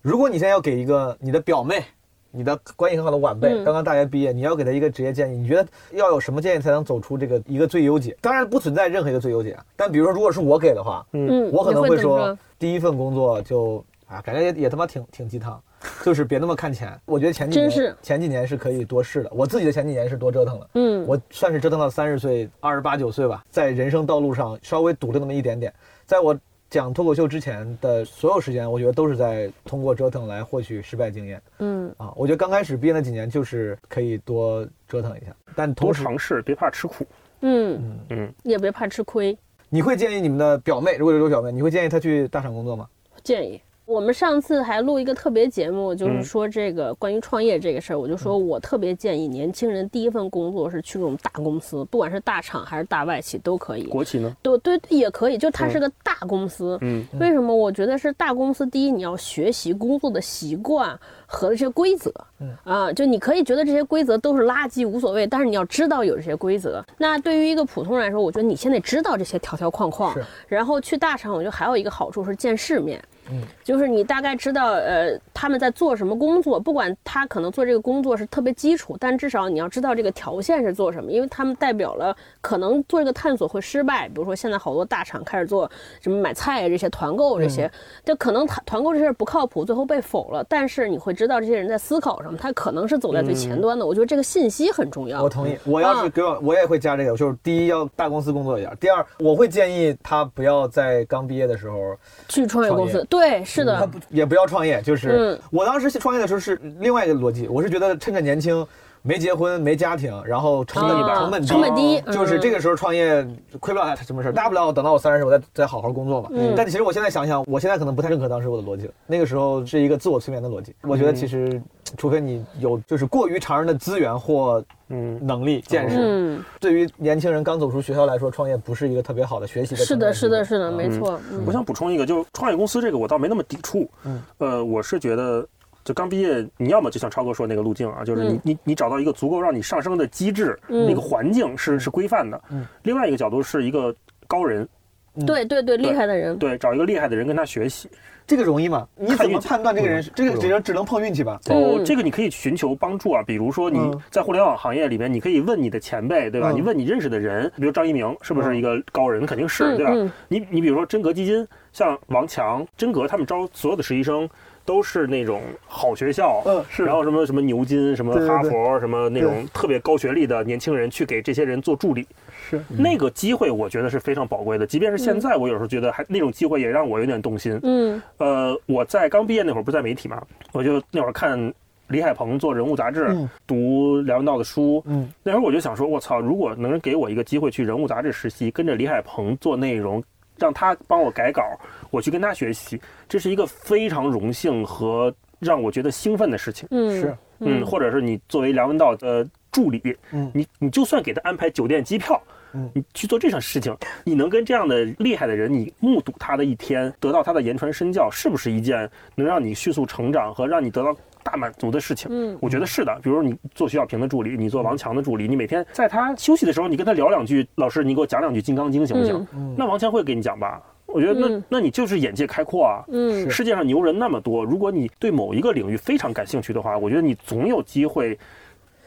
如果你现在要给一个你的表妹。你的关系很好的晚辈，刚刚大学毕业，你要给他一个职业建议，你觉得要有什么建议才能走出这个一个最优解？当然不存在任何一个最优解，但比如说，如果是我给的话，嗯，我可能会说，第一份工作就啊，感觉也也他妈挺挺鸡汤，就是别那么看钱。我觉得前几年前几年是可以多试的，我自己的前几年是多折腾了，嗯，我算是折腾到三十岁二十八九岁吧，在人生道路上稍微堵了那么一点点，在我。讲脱口秀之前的所有时间，我觉得都是在通过折腾来获取失败经验。嗯啊，我觉得刚开始毕业那几年就是可以多折腾一下，但多尝试，别怕吃苦。嗯嗯嗯，也别怕吃亏。你会建议你们的表妹，如果有表妹，你会建议她去大厂工作吗？建议。我们上次还录一个特别节目，就是说这个关于创业这个事儿，我就说我特别建议年轻人第一份工作是去这种大公司，不管是大厂还是大外企都可以。国企呢？对对也可以，就它是个大公司。嗯。为什么？我觉得是大公司，第一你要学习工作的习惯和这些规则。嗯。啊，就你可以觉得这些规则都是垃圾无所谓，但是你要知道有这些规则。那对于一个普通人来说，我觉得你现在知道这些条条框框，然后去大厂，我觉得还有一个好处是见世面。嗯，就是你大概知道，呃，他们在做什么工作，不管他可能做这个工作是特别基础，但至少你要知道这个条线是做什么，因为他们代表了可能做这个探索会失败。比如说现在好多大厂开始做什么买菜这些团购这些，就可能团团购这事不靠谱，最后被否了。但是你会知道这些人在思考什么，他可能是走在最前端的。我觉得这个信息很重要。我同意，我要是给我我也会加这个，就是第一要大公司工作一点，第二我会建议他不要在刚毕业的时候去创业公司。对，是的。也不要创业，就是我当时创业的时候是另外一个逻辑，我是觉得趁着年轻，没结婚没家庭，然后成本成本低，成本低，就是这个时候创业亏不了什么事儿大不了等到我三十，我再再好好工作嘛。但其实我现在想想，我现在可能不太认可当时我的逻辑了。那个时候是一个自我催眠的逻辑，我觉得其实除非你有就是过于常人的资源或嗯能力见识，对于年轻人刚走出学校来说，创业不是一个特别好的学习的。是的，是的，是的，没错。我想补充一个，就是创业公司这个，我倒没那么抵触。嗯，呃，我是觉得。就刚毕业，你要么就像超哥说那个路径啊，就是你你你找到一个足够让你上升的机制，那个环境是是规范的。嗯。另外一个角度是一个高人，对对对，厉害的人，对，找一个厉害的人跟他学习，这个容易吗？你怎么判断这个人？这个只能只能碰运气吧？哦，这个你可以寻求帮助啊，比如说你在互联网行业里面，你可以问你的前辈，对吧？你问你认识的人，比如张一鸣是不是一个高人？肯定是，对吧？你你比如说真格基金，像王强、真格他们招所有的实习生。都是那种好学校，嗯，是，然后什么什么牛津、什么哈佛、什么那种特别高学历的年轻人去给这些人做助理，是。那个机会，我觉得是非常宝贵的。即便是现在，我有时候觉得还那种机会也让我有点动心。嗯，呃，我在刚毕业那会儿不是在媒体嘛，我就那会儿看李海鹏做人物杂志，读梁文道的书，嗯，那会儿我就想说，我操，如果能给我一个机会去人物杂志实习，跟着李海鹏做内容。让他帮我改稿，我去跟他学习，这是一个非常荣幸和让我觉得兴奋的事情。嗯，是，嗯，或者是你作为梁文道的助理，嗯，你你就算给他安排酒店机票，嗯，你去做这场事情，你能跟这样的厉害的人，你目睹他的一天，得到他的言传身教，是不是一件能让你迅速成长和让你得到？大满足的事情，嗯，我觉得是的。比如你做徐小平的助理，你做王强的助理，你每天在他休息的时候，你跟他聊两句，老师，你给我讲两句《金刚经》行不行？那王强会给你讲吧？我觉得那那你就是眼界开阔啊。嗯，世界上牛人那么多，如果你对某一个领域非常感兴趣的话，我觉得你总有机会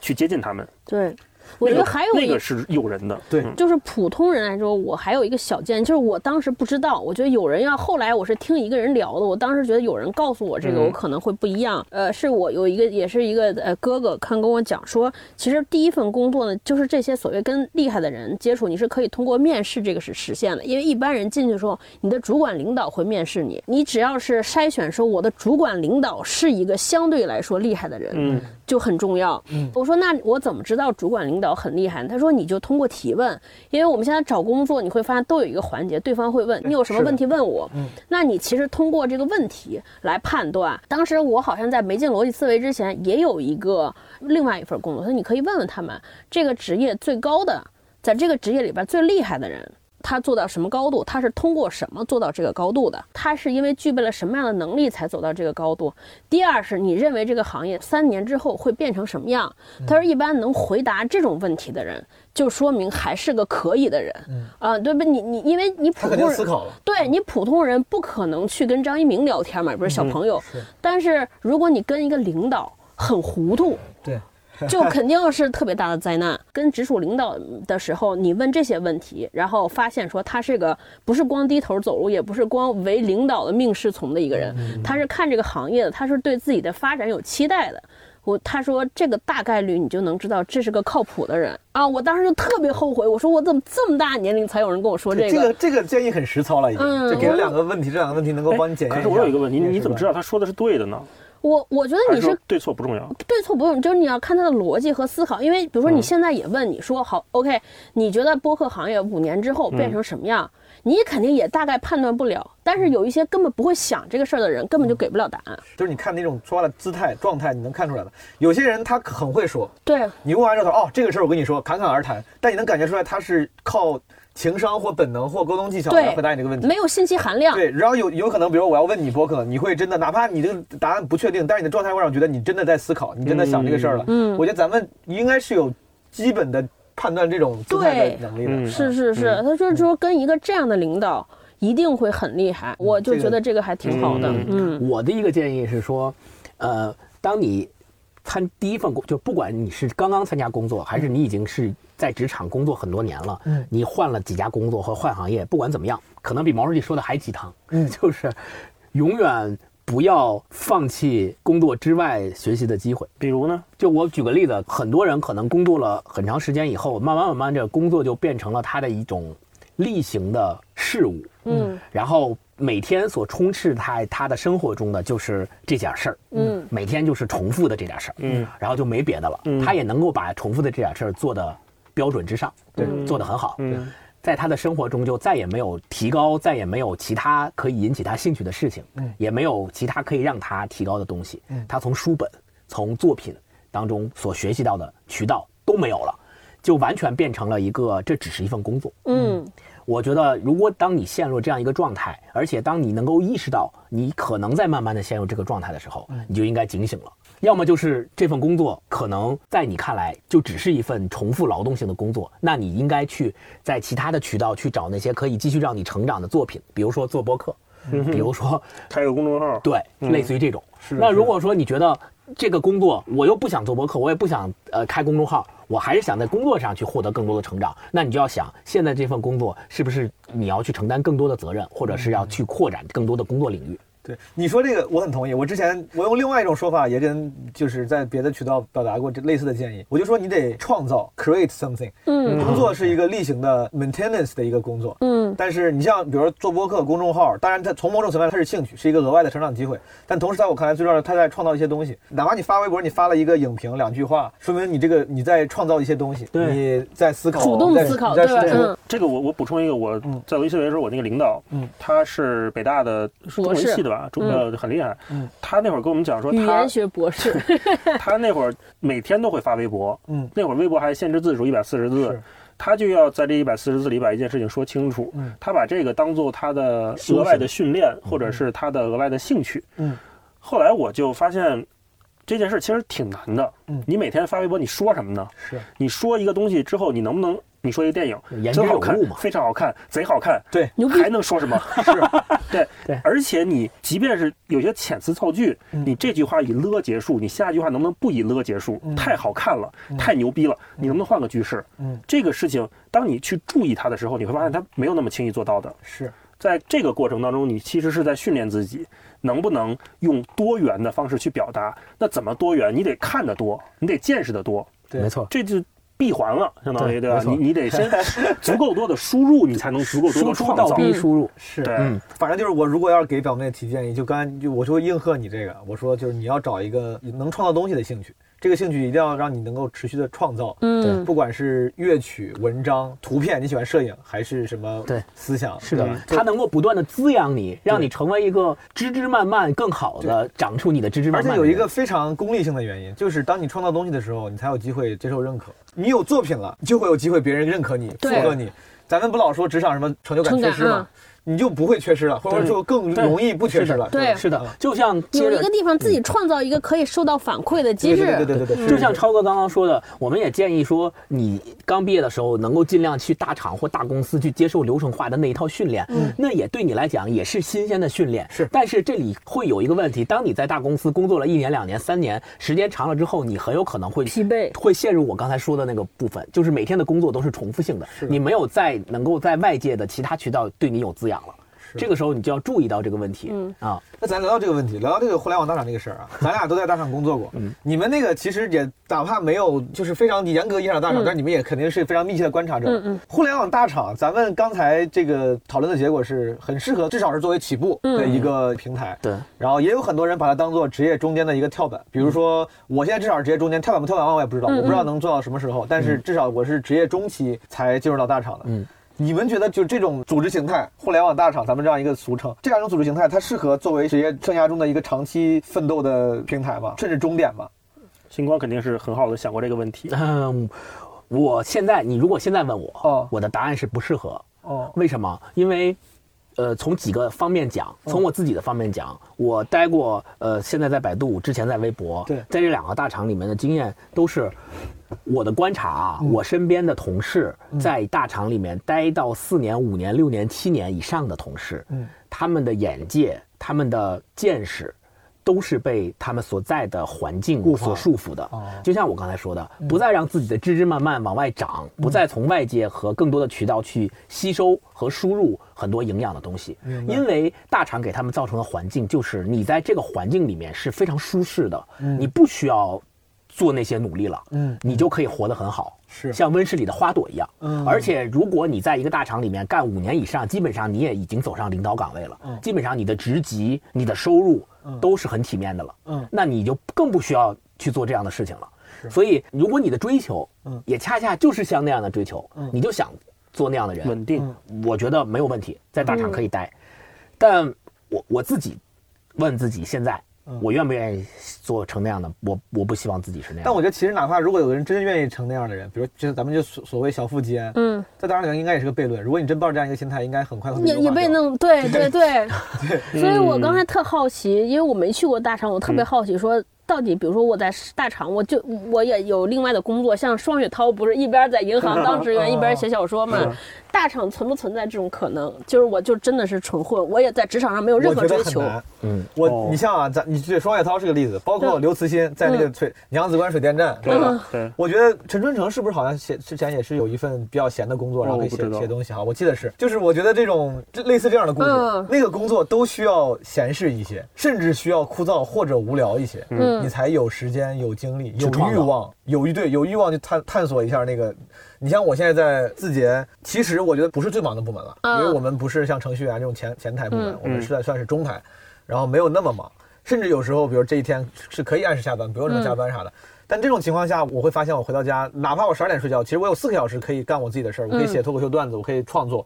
去接近他们。对，我觉得还有那个是诱人的，对，就是普通人来说，我还有一个小建议，就是我当时不知道，我觉得有人要后来我是听一个人聊的，我当时觉得有人告诉我这个，我可能会不一样。呃，是我有一个也是一个呃哥哥，看跟我讲说，其实第一份工作呢，就是这些所谓跟厉害的人接触，你是可以通过面试这个是实现的，因为一般人进去的时候，你的主管领导会面试你，你只要是筛选说我的主管领导是一个相对来说厉害的人，嗯，就很重要。嗯，我说那我怎么知道主管领导很厉害？他说你就通过提问，因为我们现在找工作，你会发现都有一个环节，对方会问你有什么问题问我。嗯，那你其实通过这个问题来判断。当时我好像在没进逻辑思维之前，也有一个另外一份工作，他说你可以问问他们这个职业最高的，在这个职业里边最厉害的人。他做到什么高度？他是通过什么做到这个高度的？他是因为具备了什么样的能力才走到这个高度？第二是你认为这个行业三年之后会变成什么样？他说一般能回答这种问题的人，就说明还是个可以的人。啊，对不？你你因为你普通人思考了，对你普通人不可能去跟张一鸣聊天嘛，不是小朋友。但是如果你跟一个领导很糊涂，对。就肯定是特别大的灾难。跟直属领导的时候，你问这些问题，然后发现说他是个不是光低头走路，也不是光为领导的命是从的一个人，他是看这个行业的，他是对自己的发展有期待的。我他说这个大概率你就能知道这是个靠谱的人啊！我当时就特别后悔，我说我怎么这么大年龄才有人跟我说这个？这个这个建议很实操了，已经就给了两个问题，这两个问题能够帮你解决。可是我有一个问题，你怎么知道他说的是对的呢？我我觉得你是对错不重要，对错不用，就是你要看他的逻辑和思考。因为比如说你现在也问你说好，OK，你觉得播客行业五年之后变成什么样？你肯定也大概判断不了。但是有一些根本不会想这个事儿的人，根本就给不了答案。就是你看那种说话的姿态、状态，你能看出来的。有些人他很会说，对你问完之后，哦，这个事儿我跟你说，侃侃而谈，但你能感觉出来他是靠。情商或本能或沟通技巧来回答你这个问题，没有信息含量。对，然后有有可能，比如我要问你播客，你会真的，哪怕你这个答案不确定，但是你的状态会让我觉得你真的在思考，你真的想这个事儿了。嗯，我觉得咱们应该是有基本的判断这种姿态的能力的。是是是，他就是说跟一个这样的领导一定会很厉害，我就觉得这个还挺好的。嗯，我的一个建议是说，呃，当你参第一份工，就不管你是刚刚参加工作，还是你已经是。在职场工作很多年了，嗯，你换了几家工作和换行业，不管怎么样，可能比毛书记说的还鸡汤，嗯，就是永远不要放弃工作之外学习的机会。比如呢，就我举个例子，很多人可能工作了很长时间以后，慢慢慢慢这工作就变成了他的一种例行的事物，嗯，然后每天所充斥他他的生活中的就是这点事儿，嗯，每天就是重复的这点事儿，嗯，然后就没别的了，嗯，他也能够把重复的这点事儿做的。标准之上，对，做得很好。嗯，在他的生活中就再也没有提高，再也没有其他可以引起他兴趣的事情，嗯，也没有其他可以让他提高的东西。嗯，他从书本、从作品当中所学习到的渠道都没有了，就完全变成了一个，这只是一份工作。嗯，我觉得，如果当你陷入这样一个状态，而且当你能够意识到你可能在慢慢的陷入这个状态的时候，你就应该警醒了。要么就是这份工作可能在你看来就只是一份重复劳动性的工作，那你应该去在其他的渠道去找那些可以继续让你成长的作品，比如说做播客，比如说开个公众号，对，类似于这种。那如果说你觉得这个工作我又不想做播客，我也不想呃开公众号，我还是想在工作上去获得更多的成长，那你就要想现在这份工作是不是你要去承担更多的责任，或者是要去扩展更多的工作领域。对你说这个，我很同意。我之前我用另外一种说法，也跟就是在别的渠道表达过这类似的建议。我就说你得创造，create something。嗯，工作是一个例行的 maintenance 的一个工作。嗯，但是你像比如说做播客、公众号，当然它从某种层面它是兴趣，是一个额外的成长机会。但同时在我看来，最重要的它在创造一些东西。哪怕你发微博，你发了一个影评两句话，说明你这个你在创造一些东西，你在思考，主动思考，对吧？这个我我补充一个，我在维思维的时候，我那个领导，嗯，他是北大的中文系的吧，中呃很厉害。嗯，他那会儿跟我们讲说，语言学博士，他那会儿每天都会发微博。嗯，那会儿微博还限制字数一百四十字，他就要在这一百四十字里把一件事情说清楚。嗯，他把这个当做他的额外的训练，或者是他的额外的兴趣。嗯，后来我就发现这件事其实挺难的。嗯，你每天发微博，你说什么呢？是，你说一个东西之后，你能不能？你说一个电影真好看非常好看，贼好看，对，牛逼还能说什么？是，对对而且你即便是有些遣词造句，你这句话以了结束，你下一句话能不能不以了结束？太好看了，太牛逼了，你能不能换个句式？嗯，这个事情，当你去注意它的时候，你会发现它没有那么轻易做到的。是在这个过程当中，你其实是在训练自己，能不能用多元的方式去表达？那怎么多元？你得看得多，你得见识得多，对没错，这就闭环了，相当于对吧？你你得先 足够多的输入，你才能足够多的 创造。出倒逼输入，是，对，嗯。反正就是我如果要是给表妹提建议，就刚才就我就会应和你这个，我说就是你要找一个能创造东西的兴趣，这个兴趣一定要让你能够持续的创造，嗯，不管是乐曲、文章、图片，你喜欢摄影还是什么对思想，是的，它能够不断的滋养你，让你成为一个枝枝蔓蔓更好的长出你的枝枝蔓蔓而且。有一个非常功利性的原因，就是当你创造东西的时候，你才有机会接受认可。你有作品了，就会有机会别人认可你、附对和你。咱们不老说职场什么成就感缺失吗？你就不会缺失了，或者说就更容易不缺失了。对是的，就像有一个地方自己创造一个可以受到反馈的机制。对对对对对对，就像超哥刚刚说的，我们也建议说，你刚毕业的时候能够尽量去大厂或大公司去接受流程化的那一套训练，那也对你来讲也是新鲜的训练。是但是这里会有一个问题，当你在大公司工作了一年、两年、三年，时间长了之后，你很有可能会疲惫会陷入我刚才说的那个部分，就是每天的工作都是重复性的，你没有在能够在外界的其他渠道对你有滋养了。这个时候你就要注意到这个问题，嗯啊，那咱聊聊这个问题，聊聊这个互联网大厂这个事儿啊。咱俩都在大厂工作过，嗯你们那个其实也哪怕没有就是非常严格意义上的大厂，但你们也肯定是非常密切的观察者。嗯嗯互联网大厂，咱们刚才这个讨论的结果是很适合，至少是作为起步的一个平台。对，然后也有很多人把它当做职业中间的一个跳板，比如说我现在至少是职业中间，跳板不跳板我也不知道，我不知道能做到什么时候，但是至少我是职业中期才进入到大厂的。嗯。你们觉得就这种组织形态，互联网大厂，咱们这样一个俗称，这样一种组织形态，它适合作为职业生涯中的一个长期奋斗的平台吗？甚至终点吗？星光肯定是很好的想过这个问题。嗯，我现在你如果现在问我，哦我的答案是不适合。哦，为什么？因为，呃，从几个方面讲，从我自己的方面讲，我待过，呃，现在在百度，之前在微博，对。在这两个大厂里面的经验都是我的观察啊，我身边的同事在大厂里面待到四年、五年、六年、七年以上的同事，嗯。他们的眼界、他们的见识。都是被他们所在的环境所束缚的。哦，就像我刚才说的，不再让自己的枝枝蔓蔓往外长，不再从外界和更多的渠道去吸收和输入很多营养的东西，因为大厂给他们造成的环境就是你在这个环境里面是非常舒适的，你不需要做那些努力了，嗯。你就可以活得很好，是。像温室里的花朵一样。嗯。而且如果你在一个大厂里面干五年以上，基本上你也已经走上领导岗位了，嗯基本上你的职级、你的收入都是很体面的了，嗯。那你就更不需要去做这样的事情了。所以，如果你的追求，嗯。也恰恰就是像那样的追求，你就想做那样的人，稳定，我觉得没有问题，在大厂可以待。但我我自己问自己，现在我愿不愿意做成那样的？我我不希望自己是那样。但我觉得其实哪怕如果有个人真愿意成那样的人，比如就是咱们就所所谓小富即安，嗯，在大厂里面应该也是个悖论。如果你真抱着这样一个心态，应该很快会也也被弄。弄对对对，所以我刚才特好奇，因为我没去过大厂，我特别好奇说。到底，比如说我在大厂，我就我也有另外的工作，像双雪涛不是一边在银行当职员，一边写小说嘛？大厂存不存在这种可能？就是我就真的是纯混，我也在职场上没有任我觉得何追求。很难。嗯，我哦你像啊，咱你这双雪涛是个例子，包括刘慈欣在那个水娘子关水电站，对对吧？对，我觉得陈春成是不是好像写之前也是有一份比较闲的工作，哦然后可以写我不知道写东西哈？我记得是，就是我觉得这种这类似这样的故事嗯，那个工作都需要闲适一些，甚至需要枯燥或者无聊一些，嗯你才有时间、有精力、有欲望、有对有欲望去探探索一下那个。你像我现在在字节，其实我觉得不是最忙的部门了，嗯因为我们不是像程序员这种前前台部门嗯，我们是在算是中台，然后没有那么忙，甚至有时候，比如这一天是可以按时下班，不用什么加班啥的。但这种情况下，我会发现我回到家，哪怕我十二点睡觉，其实我有四个小时可以干我自己的事儿，我可以写脱口秀段子，我可以创作。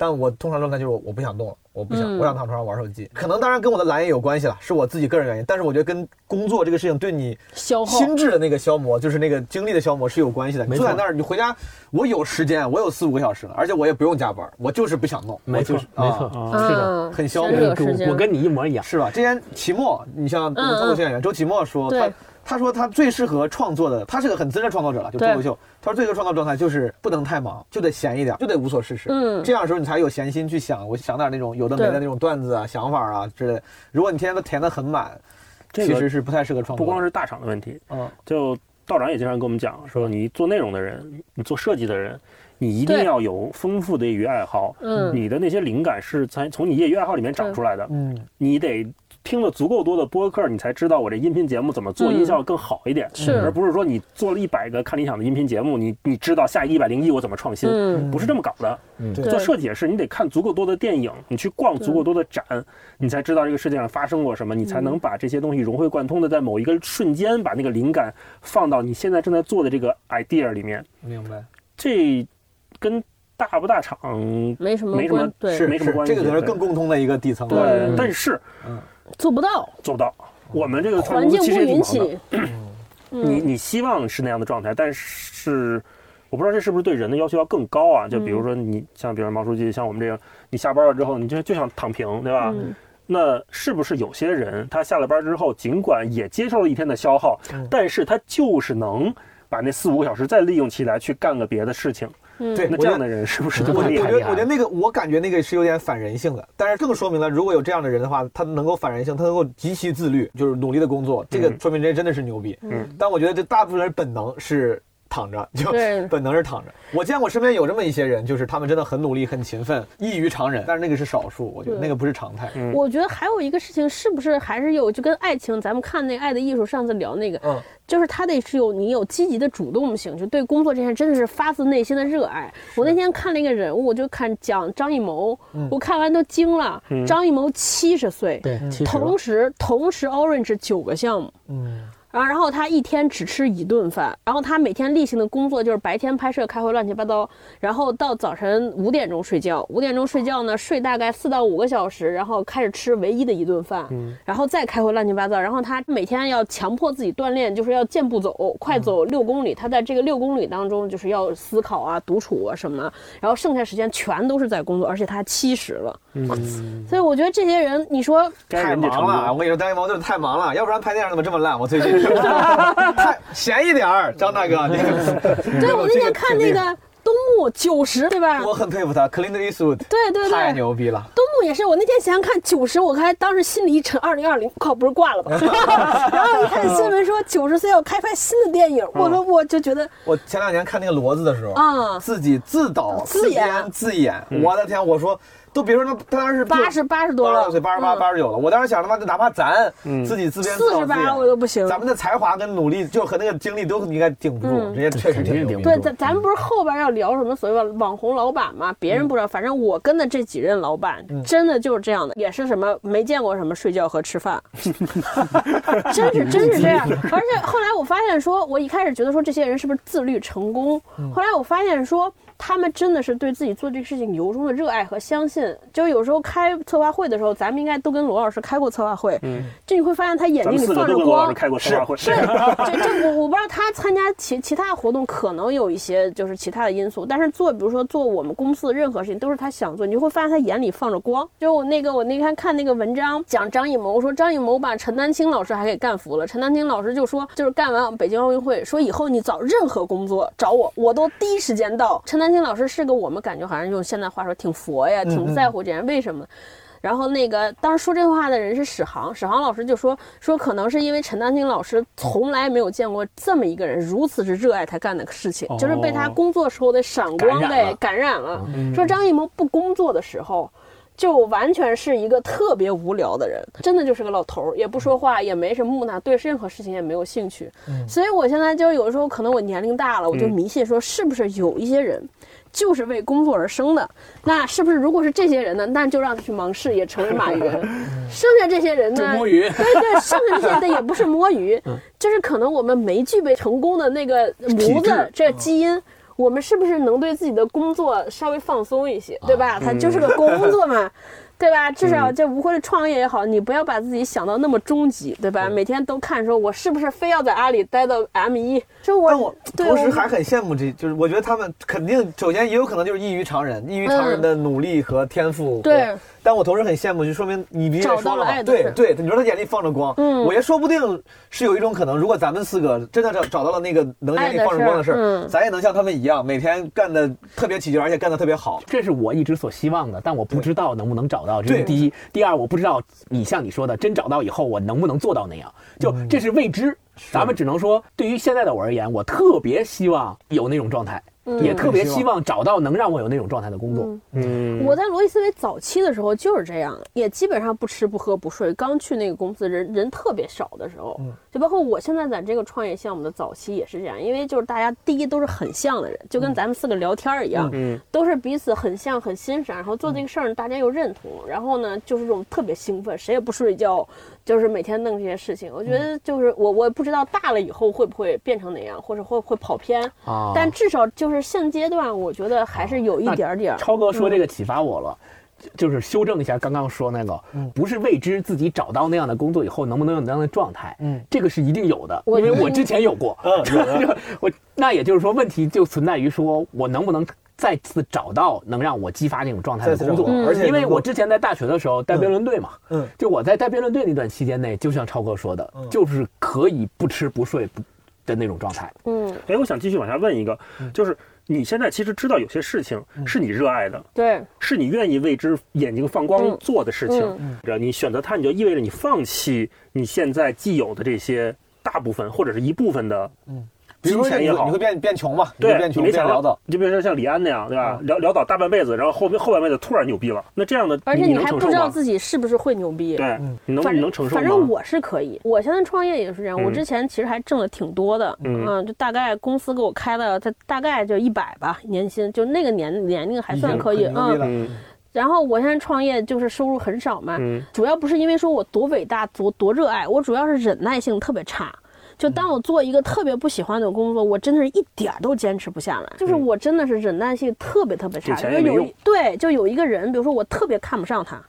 但我通常状态就是我不想动了，我不想，嗯我想躺床上玩手机。可能当然跟我的懒也有关系了，是我自己个人原因。但是我觉得跟工作这个事情对你消耗心智的那个消磨，就是那个精力的消磨是有关系的。你没错坐在那儿，你回家，我有时间，我有四五个小时了，而且我也不用加班，我就是不想弄，没错我就是没错啊是的嗯，很消磨时间我我跟你一模一样。是吧？之前齐墨，你像我们脱口秀演员周奇墨说，他他说他最适合创作的，他是个很资深创作者了，就脱口秀。他说最适合创作状态就是不能太忙，就得闲一点，就得无所事事。嗯，这样的时候你才有闲心去想，我想点那种有的没的那种段子啊、想法啊之类。如果你天天都填得很满，其实是不太适合创作。不光是大厂的问题，嗯，就道长也经常跟我们讲说，你做内容的人，你做设计的人。你一定要有丰富的业余爱好，嗯，你的那些灵感是从从你业余爱好里面长出来的，嗯，你得听了足够多的播客，你才知道我这音频节目怎么做音效更好一点，是，而不是说你做了一百个看理想的音频节目，你你知道下一百零一我怎么创新，不是这么搞的，嗯，做设计也是，你得看足够多的电影，你去逛足够多的展，你才知道这个世界上发生过什么，你才能把这些东西融会贯通的在某一个瞬间把那个灵感放到你现在正在做的这个 idea 里面，明白，这。跟大不大厂没什么没什么是没什么关系，这个可能是更共通的一个底层。对，但是嗯，做不到，做不到。我们这个环境不允许。你你希望是那样的状态，但是我不知道这是不是对人的要求要更高啊？就比如说你像，比如毛书记，像我们这样，你下班了之后，你就就想躺平，对吧？那是不是有些人他下了班之后，尽管也接受了一天的消耗，但是他就是能把那四五个小时再利用起来去干个别的事情？对，那这样的人是不是就我觉得，我觉得那个，我感觉那个是有点反人性的。但是更说明了，如果有这样的人的话，他能够反人性，他能够极其自律，就是努力的工作，这个说明这真的是牛逼。嗯。但我觉得这大部分人本能是躺着，就 本能是躺着。我见过身边有这么一些人，就是他们真的很努力、很勤奋，异于常人。但是那个是少数，我觉得那个不是常态。我觉得还有一个事情，是不是还是有就跟爱情，咱们看那《爱的艺术》上次聊那个，嗯。就是他得是有你有积极的主动性，就对工作这件真的是发自内心的热爱。我那天看了一个人物，就看讲张艺谋，我看完都惊了。张艺谋七十岁，对，同时同时 Orange 九个项目，嗯。然后，然后他一天只吃一顿饭，然后他每天例行的工作就是白天拍摄、开会，乱七八糟，然后到早晨五点钟睡觉，五点钟睡觉呢，睡大概四到五个小时，然后开始吃唯一的一顿饭，然后再开会，乱七八糟。然后他每天要强迫自己锻炼，就是要健步走，快走六公里。他在这个六公里当中，就是要思考啊、独处啊什么，然后剩下时间全都是在工作，而且他七十了，嗯所以我觉得这些人，你说太忙了。我跟你说，张艺谋就是太忙了，要不然拍电影怎么这么烂？我最近。太闲一点儿，张大哥。对，我那天看那个东木九十，对吧？我很佩服他，Clint Eastwood。对对对，太牛逼了。东木也是，我那天想想看九十，我看当时心里一沉，二零二零，靠，不是挂了吧？然后一看新闻说九十岁要开拍新的电影，我说我就觉得。我前两年看那个骡子的时候，啊，自己自导自演自演，我的天，我说。都别说他，他当时八十八十多了，岁八十八八十九了。我当时想他妈就哪怕咱自己自编自导四十八我都不行。咱们的才华跟努力，就和那个精力都应该顶不住，人家确实顶不住。对，咱咱们不是后边要聊什么所谓的网红老板吗？别人不知道，反正我跟的这几任老板真的就是这样的，也是什么没见过什么睡觉和吃饭，真是真是这样。而且后来我发现，说我一开始觉得说这些人是不是自律成功，后来我发现说。他们真的是对自己做这个事情由衷的热爱和相信。就有时候开策划会的时候，咱们应该都跟罗老师开过策划会。嗯，就你会发现他眼睛里放着光。开过策划会是，对，这这我我不知道他参加其其他活动可能有一些就是其他的因素，但是做比如说做我们公司的任何事情都是他想做，你就会发现他眼里放着光。就我那个我那天看那个文章讲张艺谋，我说张艺谋把陈丹青老师还给干服了。陈丹青老师就说，就是干完北京奥运会，说以后你找任何工作找我，我都第一时间到。陈丹。陈老师是个我们感觉好像用现在话说挺佛呀，挺在乎这人为什么？然后那个当时说这话的人是史航，史航老师就说说可能是因为陈丹青老师从来没有见过这么一个人如此之热爱他干的事情，就是被他工作时候的闪光给感染了。说张艺谋不工作的时候。就完全是一个特别无聊的人，真的就是个老头儿，也不说话，也没什么木讷，对任何事情也没有兴趣。所以我现在就有的时候可能我年龄大了，我就迷信说，是不是有一些人就是为工作而生的？那是不是如果是这些人呢？那就让他去忙事业，成为马云。剩下这些人呢？摸鱼。对对，剩下这些的也不是摸鱼，就是可能我们没具备成功的那个模子，这基因。我们是不是能对自己的工作稍微放松一些，对吧？它就是个工作嘛，对吧？至少这无论是创业也好，你不要把自己想到那么终极，对吧？每天都看说，我是不是非要在阿里待到 M 一，就我，但我同时还很羡慕这，就是我觉得他们肯定首先也有可能就是异于常人，异于常人的努力和天赋。对。但我同时很羡慕，就说明你别找到了爱对对，你说他眼里放着光，嗯，我也说不定是有一种可能，如果咱们四个真的找找到了那个能眼里放着光的事儿，咱也能像他们一样，每天干的特别起劲，而且干的特别好。这是我一直所希望的，但我不知道能不能找到。这是第一，第二，我不知道你像你说的，真找到以后我能不能做到那样，就这是未知。咱们只能说，对于现在的我而言，我特别希望有那种状态。也特别希望找到能让我有那种状态的工作。嗯，我在罗辑思维早期的时候就是这样，也基本上不吃不喝不睡。刚去那个公司，人人特别少的时候，就包括我现在在这个创业项目的早期也是这样，因为就是大家第一都是很像的人，就跟咱们四个聊天一样，嗯，都是彼此很像很欣赏，然后做这个事儿大家又认同，然后呢就是这种特别兴奋，谁也不睡觉。就是每天弄这些事情，我觉得就是我我不知道大了以后会不会变成那样，或者会会跑偏啊。但至少就是现阶段，我觉得还是有一点点。超哥说这个启发我了，就是修正一下刚刚说那个，不是未知自己找到那样的工作以后能不能有那样的状态，嗯，这个是一定有的，因为我之前有过，嗯，我那也就是说问题就存在于说我能不能。再次找到能让我激发那种状态的工作，而且因为我之前在大学的时候带辩论队嘛，嗯，就我在带辩论队那段期间内，就像超哥说的，就是可以不吃不睡不的那种状态。嗯，哎，我想继续往下问一个，就是你现在其实知道有些事情是你热爱的，对，是你愿意为之眼睛放光做的事情，嗯，你选择它，你就意味着你放弃你现在既有的这些大部分或者是一部分的，嗯。比如说你你会变变穷嘛？对，变穷变潦倒。你就比如说像李安那样，对吧？潦潦倒大半辈子，然后后面后半辈子突然牛逼了，那这样的而且你还不知道自己是不是会牛逼。对，你能你能承受吗？反正我是可以。我现在创业也是这样。我之前其实还挣的挺多的，嗯，就大概公司给我开的，他大概就一百吧年薪，就那个年年龄还算可以，嗯。然后我现在创业就是收入很少嘛，主要不是因为说我多伟大多多热爱，我主要是忍耐性特别差。就当我做一个特别不喜欢的工作，我真的是一点儿都坚持不下来。就是我真的是忍耐性特别特别差。就有对，就有一个人，比如说我特别看不上他。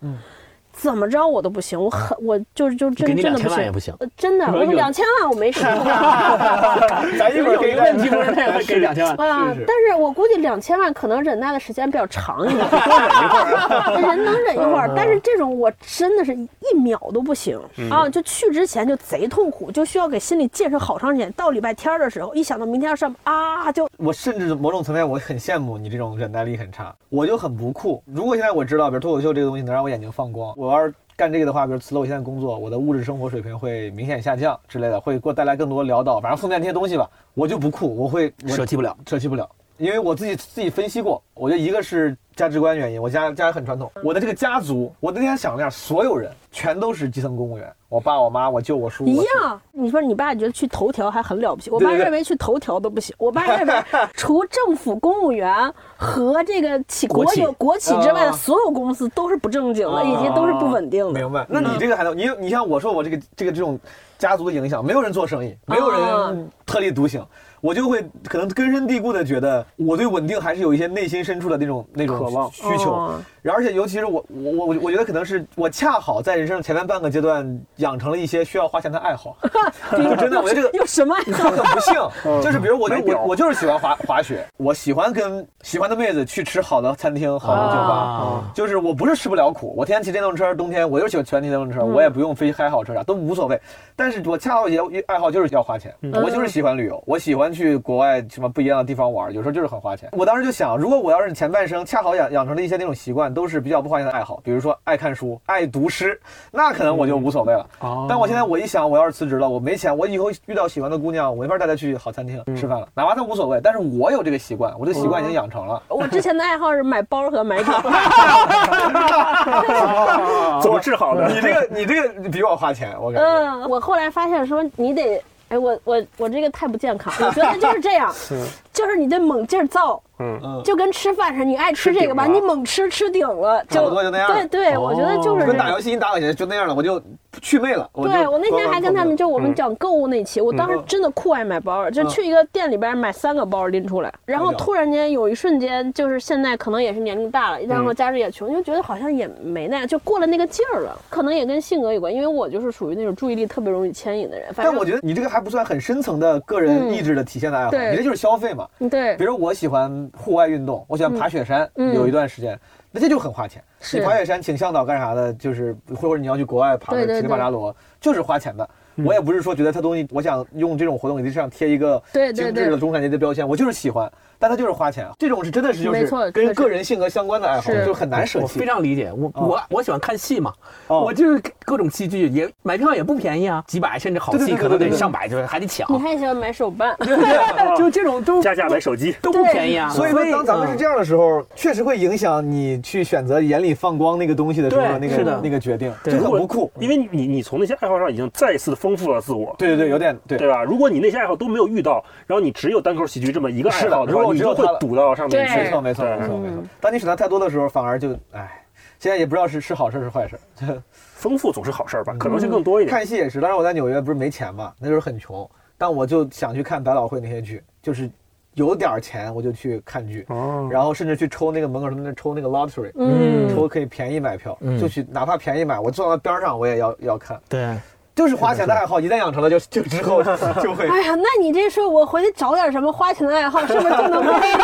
怎么着我都不行，我很我就是就真真的不行，不行，真的我两千万我没试过。咱一会儿给问题不是那个给两千万啊，但是我估计两千万可能忍耐的时间比较长一点，人能忍一会儿，但是这种我真的是一秒都不行啊！就去之前就贼痛苦，就需要给心理建设好长时间。到礼拜天的时候，一想到明天要上啊，就我甚至某种层面我很羡慕你这种忍耐力很差，我就很不酷。如果现在我知道，比如脱口秀这个东西能让我眼睛放光，我。要是干这个的话，比如辞了我现在工作，我的物质生活水平会明显下降之类的，会给我带来更多潦倒，反正负面那些东西吧，我就不酷，我会舍弃不了，舍弃不了，因为我自己自己分析过，我觉得一个是。价值观原因，我家家很传统。我的这个家族，我那天想了下，所有人全都是基层公务员。我爸、我妈、我舅、我叔一样。你说你爸觉得去头条还很了不起，我爸认为去头条都不行。我爸认为 除政府公务员和这个企国有国企之外的所有公司都是不正经的，以及都是不稳定的。明白？那你这个还能？你你像我说我这个这个这种家族的影响，没有人做生意，没有人特立独行。我就会可能根深蒂固的觉得，我对稳定还是有一些内心深处的那种那种渴望。需求。然后，而且尤其是我我我我觉得可能是我恰好在人生前面半个阶段养成了一些需要花钱的爱好。就真的，我觉得这个有 什么？很不幸，就是比如我就我我就是喜欢滑滑雪，我喜欢跟喜欢的妹子去吃好的餐厅、好的酒吧。就是我不是吃不了苦，我天天骑电动车，冬天我就喜欢骑电动车，我也不用非开好车啥都无所谓。但是我恰好也爱好就是要花钱，我就是喜欢旅游，我喜欢去国外什么不一样的地方玩，有时候就是很花钱。我当时就想，如果我要是前半生恰好养养成了一些那种习惯。都是比较不花钱的爱好，比如说爱看书、爱读诗，那可能我就无所谓了。但我现在我一想，我要是辞职了，我没钱，我以后遇到喜欢的姑娘，我没法带她去好餐厅吃饭了。哪怕她无所谓，但是我有这个习惯，我这习惯已经养成了。我之前的爱好是买包和买酒。怎么治好的？你这个，你这个比我花钱，我感觉。嗯，我后来发现说你得。哎，我我我这个太不健康，我觉得就是这样，就是你得猛劲儿造，嗯嗯，就跟吃饭似的，你爱吃这个吧，你猛吃吃顶了，差不多就那样。对对，我觉得就是跟打游戏你打起来就那样了，我就去魅了。对我那天还跟他们就我们嗯讲购物那期，我当时真的酷爱买包，就去一个店里边买三个包拎出来，然后突然间有一瞬间，就是现在可能也是年龄大了，然后家里也穷，就觉得好像也没那样，就过了那个劲儿了。可能也跟性格有关，因为我就是属于那种注意力特别容易牵引的人。但我觉得你这个还不算很深层的个人意志的体现的爱好，对你这就是消费嘛。对比如我喜欢户外运动，我喜欢爬雪山，嗯。有一段时间，那这就很花钱。你爬雪山请向导干啥的，就是或者你要去国外爬个乞力马扎罗，就是花钱的。我也不是说觉得它东西，我想用这种活动给这上贴一个精致的中产阶级的标签，我就是喜欢，但他就是花钱。这种是真的是就是跟个人性格相关的爱好，就很难舍弃我非。常理解，我我我喜欢看戏嘛，哦我就是各种戏剧也买票也不便宜啊，几百甚至好戏可能得上百，就是还得抢，你还喜欢买手办，就这种都加价买手机，都不便宜啊。所以说，当咱们是这样，的时候，确实会影响你去选择眼里放光那个东西的时候那个是的那个决定，对就很不酷。因为你你从那些爱好上已经再次丰富了自我。对对对，有点对。对吧？如果你那些爱好都没有遇到，然后你只有单口喜剧这么一个爱是的如果好的话，你就会只有它堵到上面对。去。没错没错没错没错。嗯。当你选择太多的时候，反而就唉，现在也不知道是是好事是坏事。丰富总是好事儿吧，可能性更多一点。看戏也是，当时我在纽约不是没钱嘛，那时候很穷，但我就想去看百老汇那些剧，就是有点钱我就去看剧，哦，然后甚至去抽那个门口什么的抽那个 lottery，嗯，抽可以便宜买票，嗯。就去哪怕便宜买，我坐到边上我也要要看，对，就是花钱的爱好，一旦养成了就 就之后 就会。哎呀，那你这说，我回去找点什么花钱的爱好，是不是就能回去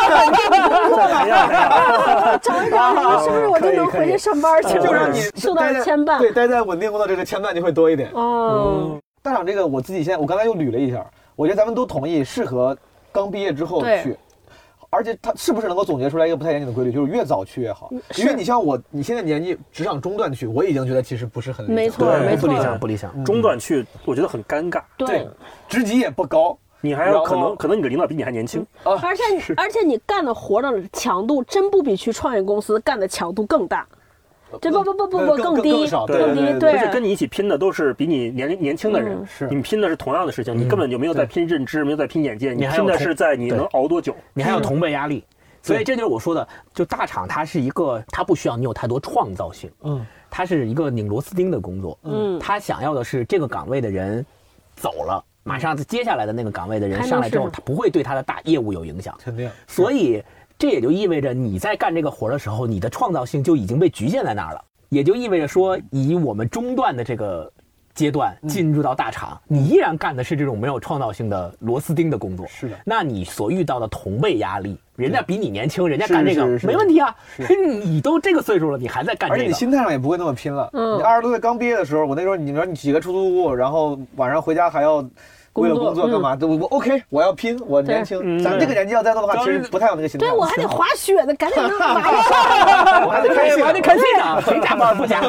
工作了？找一找，是不是我就能回去上班去了？就让你受到牵绊。对，待在稳定工作这个牵绊就会多一点。哦，大厂这个我自己现在，我刚才又捋了一下，我觉得咱们都同意适合刚毕业之后对去，而且他是不是能够总结出来一个不太严谨的规律，就是越早去越好？因为你像我，你现在年纪职场中段去，我已经觉得其实不是很理想没错对没错不理想，不理想。中段去，我觉得很尴尬。对，职级也不高，你还有可能，可能你的领导比你还年轻。而且你而且你干的活的强度真不比去创业公司干的强度更大，这不不不不不更更低更少更低，对对。对，而且跟你一起拼的都是比你年龄年轻的人，嗯是。你们拼的是同样的事情，你根本就没有在拼认知，没有在拼眼界，你拼的是在你能熬多久。你还有同辈压力，所以这就是我说的，就大厂它是一个，它不需要你有太多创造性，嗯，它是一个拧螺丝钉的工作，嗯。他想要的是这个岗位的人走了，马上接下来的那个岗位的人上来之后，他不会对他的大业务有影响，肯定。所以这也就意味着你在干这个活儿的时候，你的创造性就已经被局限在那儿了，也就意味着说，以我们中段的这个。阶段进入到大厂，你依然干的是这种没有创造性的螺丝钉的工作。是的那你所遇到的同辈压力，人家比你年轻，人家干这个是是没问题啊。你都这个岁数了，你还在干这个而且你，心态上也不会那么拼了。嗯你二十多岁刚毕业的时候，我那时候你说你挤个出租屋，然后晚上回家还要为了工作干嘛？都我 OK，我要拼，我年轻。嗯咱们这个年纪要再做的话，其实不太有那个心态。对我还得滑雪呢，赶紧弄玩一下。我还得开哎心，我还得看现场，谁加班不加？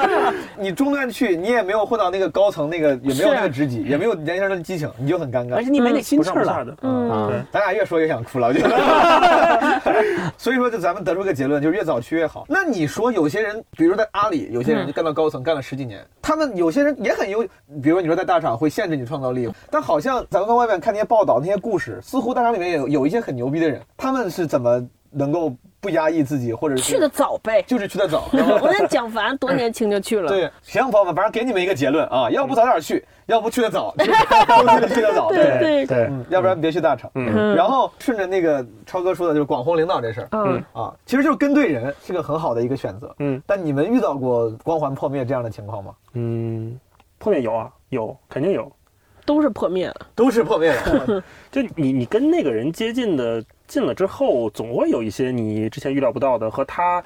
你中段去，你也没有混到那个高层，那个也没有那个职级，也没有年轻人的激情，你就很尴尬。而且你没那心不气儿了。嗯咱俩越说越想哭了，我觉得。所以说，就咱们得出个结论，就是越早去越好。那你说有些人，比如在阿里，有些人就干到高层，干了十几年，他们有些人也很优，比如你说在大厂会限制你创造力，但好像咱们在外面看那些报道、那些故事，似乎大厂里面有有一些很牛逼的人，他们是怎么能够不压抑自己，或者是去的早呗。就是去的早，我那蒋凡多年轻就去了。对，行，朋友们，反正给你们一个结论啊，要不早点去，要不去的早，都去的早，对对对，嗯，要不然别去大厂。嗯然后顺着那个超哥说的，就是广弘领导这事儿嗯，啊，其实就是跟对人是个很好的一个选择。嗯但你们遇到过光环破灭这样的情况吗？嗯，破灭有啊，有肯定有。都是破灭了。都是破灭了，就你你跟那个人接近的近了之后，总会有一些你之前预料不到的和他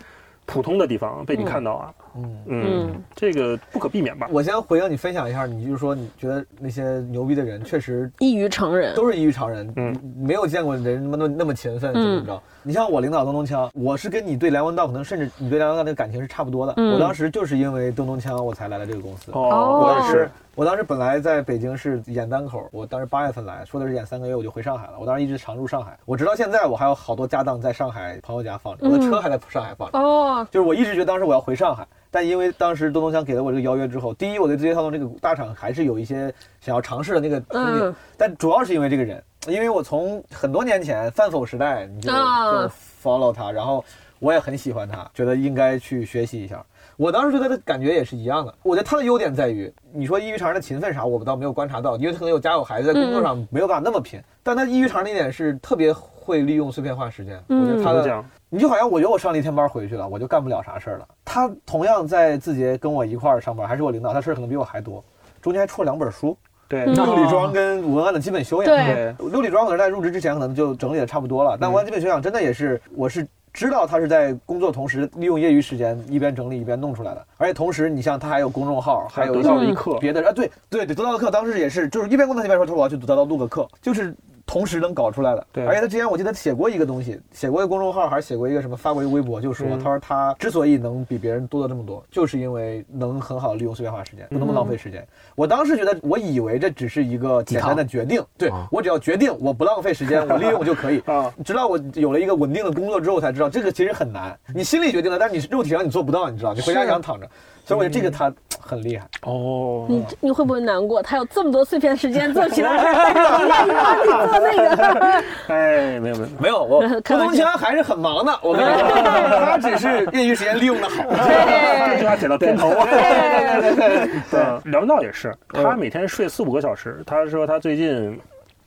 普通的地方被你看到啊。嗯。嗯嗯，这个不可避免吧？我先回应你分享一下，你就是说你觉得那些牛逼的人确实异于常人。都是异于常人，嗯没有见过人那么那么勤奋，怎么着。你像我领导东东锵，我是跟你对梁文道可能甚至你对梁文道那个感情是差不多的。嗯我当时就是因为东东锵我才来了这个公司。哦我当时我当时本来在北京是演单口，我当时八月份来说的是演三个月我就回上海了。我当时一直常驻上海，我直到现在我还有好多家当在上海朋友家放着，我的车还在上海放着。哦，就是我一直觉得当时我要回上海，但因为当时东东锵给了我这个邀约之后，第一我对字节跳动这个大厂还是有一些想要尝试的那个憧憬，嗯但主要是因为这个人，因为我从很多年前饭否时代你就啊就 follow 他，然后我也很喜欢他，觉得应该去学习一下。我当时对他的感觉也是一样的。我觉得他的优点在于，你说异于常人的勤奋啥，我们倒没有观察到，因为他可能有家有孩子，在工作上没有办法那么拼。但他异于常人的一点是特别会利用碎片化时间。我觉得他的，你就好像我觉得我上了一天班回去了，我就干不了啥事儿了。他同样在字节跟我一块儿上班，还是我领导，他事儿可能比我还多。中间还出了两本书。对，六里庄跟文案的基本修养。对，六里庄可能在入职之前可能就整理的差不多了，但文案基本修养真的也是，我是知道他是在工作同时利用业余时间一边整理一边弄出来的，而且同时你像他还有公众号，还有得到了一课，别的啊，对对对，得到的课当时也是，就是一边工作一边说，他说我要去得到录个课，就是。同时能搞出来的，对，而且他之前我记得写过一个东西，写过一个公众号，还是写过一个什么，发过一个微博，就说他说他之所以能比别人多的这么多，就是因为能很好的利用碎片化时间，不那么浪费时间。我当时觉得，我以为这只是一个简单的决定，对我只要决定我不浪费时间，我利用就可以啊。直到我有了一个稳定的工作之后，才知道这个其实很难。你心里决定了，但是你肉体上你做不到，你知道？你回家想躺着。所以我觉得这个他很厉害哦。你你会不会难过？他有这么多碎片时间做其他事，让 你做那个。哎，没有没有没有，我吴东强还是很忙的。我跟你说，他只是业余时间利用的好。这句话写到片头啊。对对对对。梁文道也是，他每天睡四五个小时。他说他最近。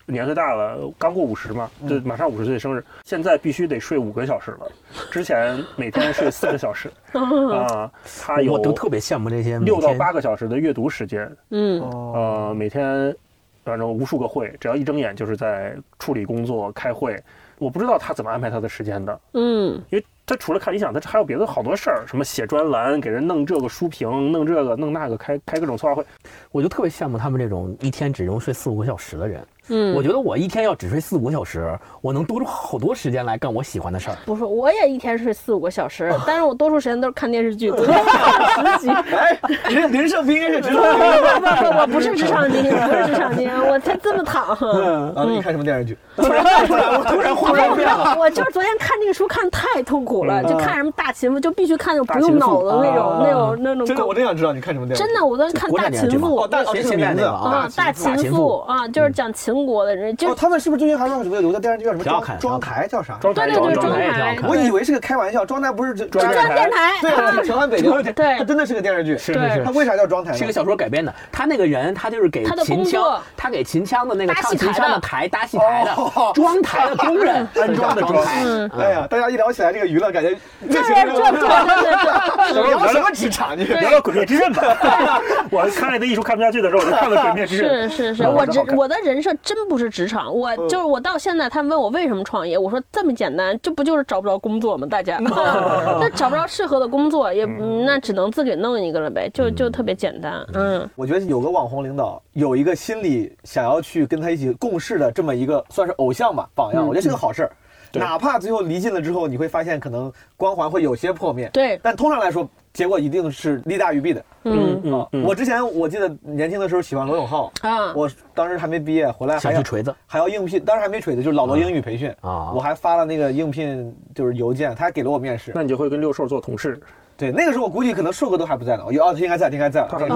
年岁大了，刚过五十嘛，就马上五十岁生日，现在必须得睡五个小时了。之前每天睡四个小时 啊，他有我都特别羡慕这些六到八个小时的阅读时间。嗯，呃，每天反正无数个会，只要一睁眼就是在处理工作、开会。我不知道他怎么安排他的时间的。嗯，因为他除了看理想，他还有别的好多事儿，什么写专栏、给人弄这个书评、弄这个弄那个、开开各种策划会。我就特别羡慕他们这种一天只用睡四五个小时的人。嗯，我觉得我一天要只睡四五个小时，我能多出好多时间来干我喜欢的事儿。不是，我也一天睡四五个小时，但是我多数时间都是看电视剧，十集。哎，人人设不应该是职场精不不不，我不是职场精英，不是职场精英，我才这么躺。啊，你看什么电视剧？突然突然画面变了。我就是昨天看那个书看太痛苦了，就看什么大秦赋，就必须看那种不用脑子那种那种那种。真的，我真想知道你看什么电视剧。真的，我昨天看大秦赋。大秦名字啊，大秦赋啊，就是讲秦。中国的人就他们是不是最近还说什么有个电视剧叫什么庄庄台叫啥？庄台对对庄台，我以为是个开玩笑，庄台不是中央电台，对，全完北京，对，他真的是个电视剧，是是是，他为啥叫庄台？是个小说改编的，他那个人他就是给秦腔，他给秦腔的那个唱秦腔的。台搭戏台的，庄台的工人。安装的庄台。哎呀，大家一聊起来这个娱乐，感觉这这这这。聊什么职场？你？聊聊《鬼灭之刃》吧。我看爱的艺术看不下去的时候，我就看了《鬼灭之刃》。是是是，我职我的人设真不是职场。我就是我到现在，他们问我为什么创业，我说这么简单，这不就是找不着工作吗？大家，那找不着适合的工作，也那只能自己弄一个了呗，就就特别简单。嗯，我觉得有个网红领导，有一个心里想要去跟他一起共事的这么一个算是偶像吧，榜样，我觉得是个好事儿。哪怕最后离近了之后，你会发现可能光环会有些破灭。对，但通常来说。结果一定是利大于弊的。嗯嗯，我之前我记得年轻的时候喜欢罗永浩啊，我当时还没毕业回来，想去锤子，还要应聘，当时还没锤子，就是老罗英语培训啊，我还发了那个应聘就是邮件，他还给了我面试。那你就会跟六兽做同事？对，那个时候我估计可能硕哥都还不在呢。哦，他应该在，应该在。他在。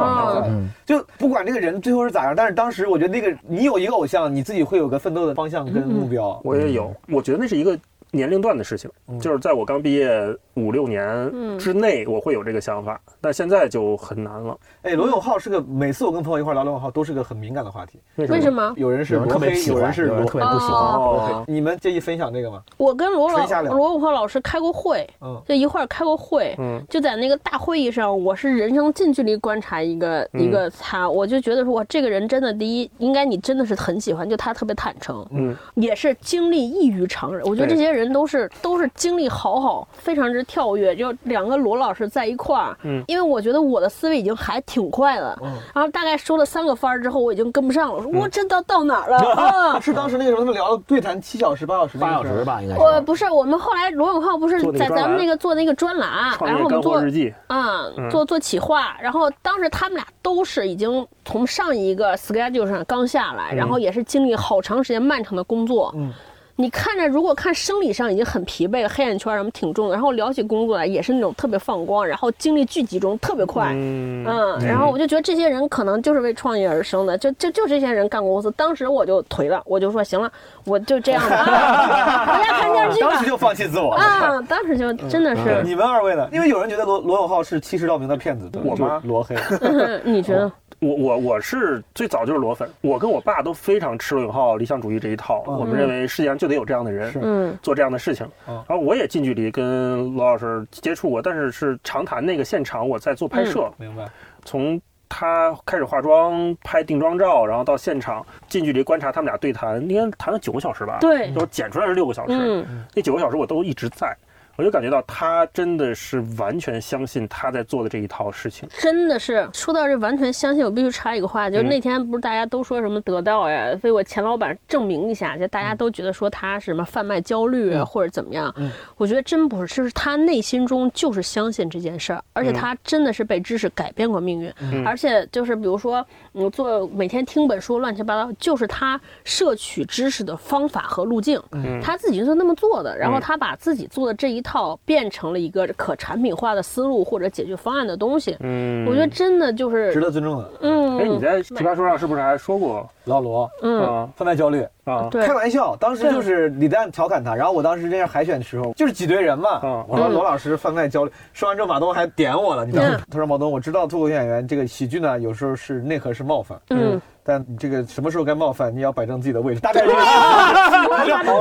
就不管这个人最后是咋样，但是当时我觉得那个你有一个偶像，你自己会有个奋斗的方向跟目标。我也有，我觉得那是一个。年龄段的事情，就是在我刚毕业五六年之内，我会有这个想法，但现在就很难了。哎，罗永浩是个，每次我跟朋友一块聊罗永浩，都是个很敏感的话题。为什么？有人是特别喜欢，有人是特别不喜欢。你们介意分享这个吗？我跟罗老罗永浩老师开过会，嗯，就一块开过会，嗯，就在那个大会议上，我是人生近距离观察一个一个他，我就觉得说，这个人真的，第一，应该你真的是很喜欢，就他特别坦诚，嗯，也是经历异于常人。我觉得这些人。都是都是经历好好，非常之跳跃。就两个罗老师在一块儿，嗯，因为我觉得我的思维已经还挺快的，嗯，然后大概收了三个番儿之后，我已经跟不上了。我说我这到到哪儿了？啊，是当时那个时候他们聊了对谈七小时八小时八小时吧，应该是。我不是，我们后来罗永浩不是在咱们那个做那个专栏，然后我们做日记，啊，做做企划，然后当时他们俩都是已经从上一个 schedule 上刚下来，然后也是经历好长时间漫长的工作，嗯。你看着，如果看生理上已经很疲惫了，黑眼圈什么挺重的，然后聊起工作来也是那种特别放光，然后精力巨集中，特别快，嗯，然后我就觉得这些人可能就是为创业而生的，就就就这些人干公司。当时我就颓了，我就说行了，我就这样吧，回家看电视剧当时就放弃自我啊，当时就真的是。你们二位呢？因为有人觉得罗罗永浩是欺世盗名的骗子，我吗？罗黑，你觉得？我我我是最早就是裸粉，我跟我爸都非常吃罗永浩理想主义这一套，我们认为世界上就得有这样的人，嗯，做这样的事情。然后我也近距离跟罗老师接触过，但是是长谈那个现场，我在做拍摄，明白。从他开始化妆、拍定妆照，然后到现场近距离观察他们俩对谈，应该谈了九个小时吧？对，就剪出来是六个小时，那九个小时我都一直在。我就感觉到他真的是完全相信他在做的这一套事情，真的是说到这完全相信，我必须插一个话，就是那天不是大家都说什么得到呀，为我前老板证明一下，就大家都觉得说他什么贩卖焦虑啊或者怎么样，我觉得真不是，就是他内心中就是相信这件事儿，而且他真的是被知识改变过命运，而且就是比如说你做每天听本书乱七八糟，就是他摄取知识的方法和路径，嗯他自己就是那么做的，然后他把自己做的这一套。变成了一个可产品化的思路或者解决方案的东西，嗯，我觉得真的就是值得尊重的。嗯，哎，你在奇葩说上是不是还说过老罗？嗯，贩卖焦虑啊，开玩笑，当时就是李诞调侃他，然后我当时这样海选的时候就是挤兑人嘛，嗯我说罗老师贩卖焦虑，说完之后马东还点我了，你知道吗？他说毛东，我知道脱口秀演员这个喜剧呢，有时候是内核是冒犯，嗯。但这个什么时候该冒犯，你要摆正自己的位置。大概 这个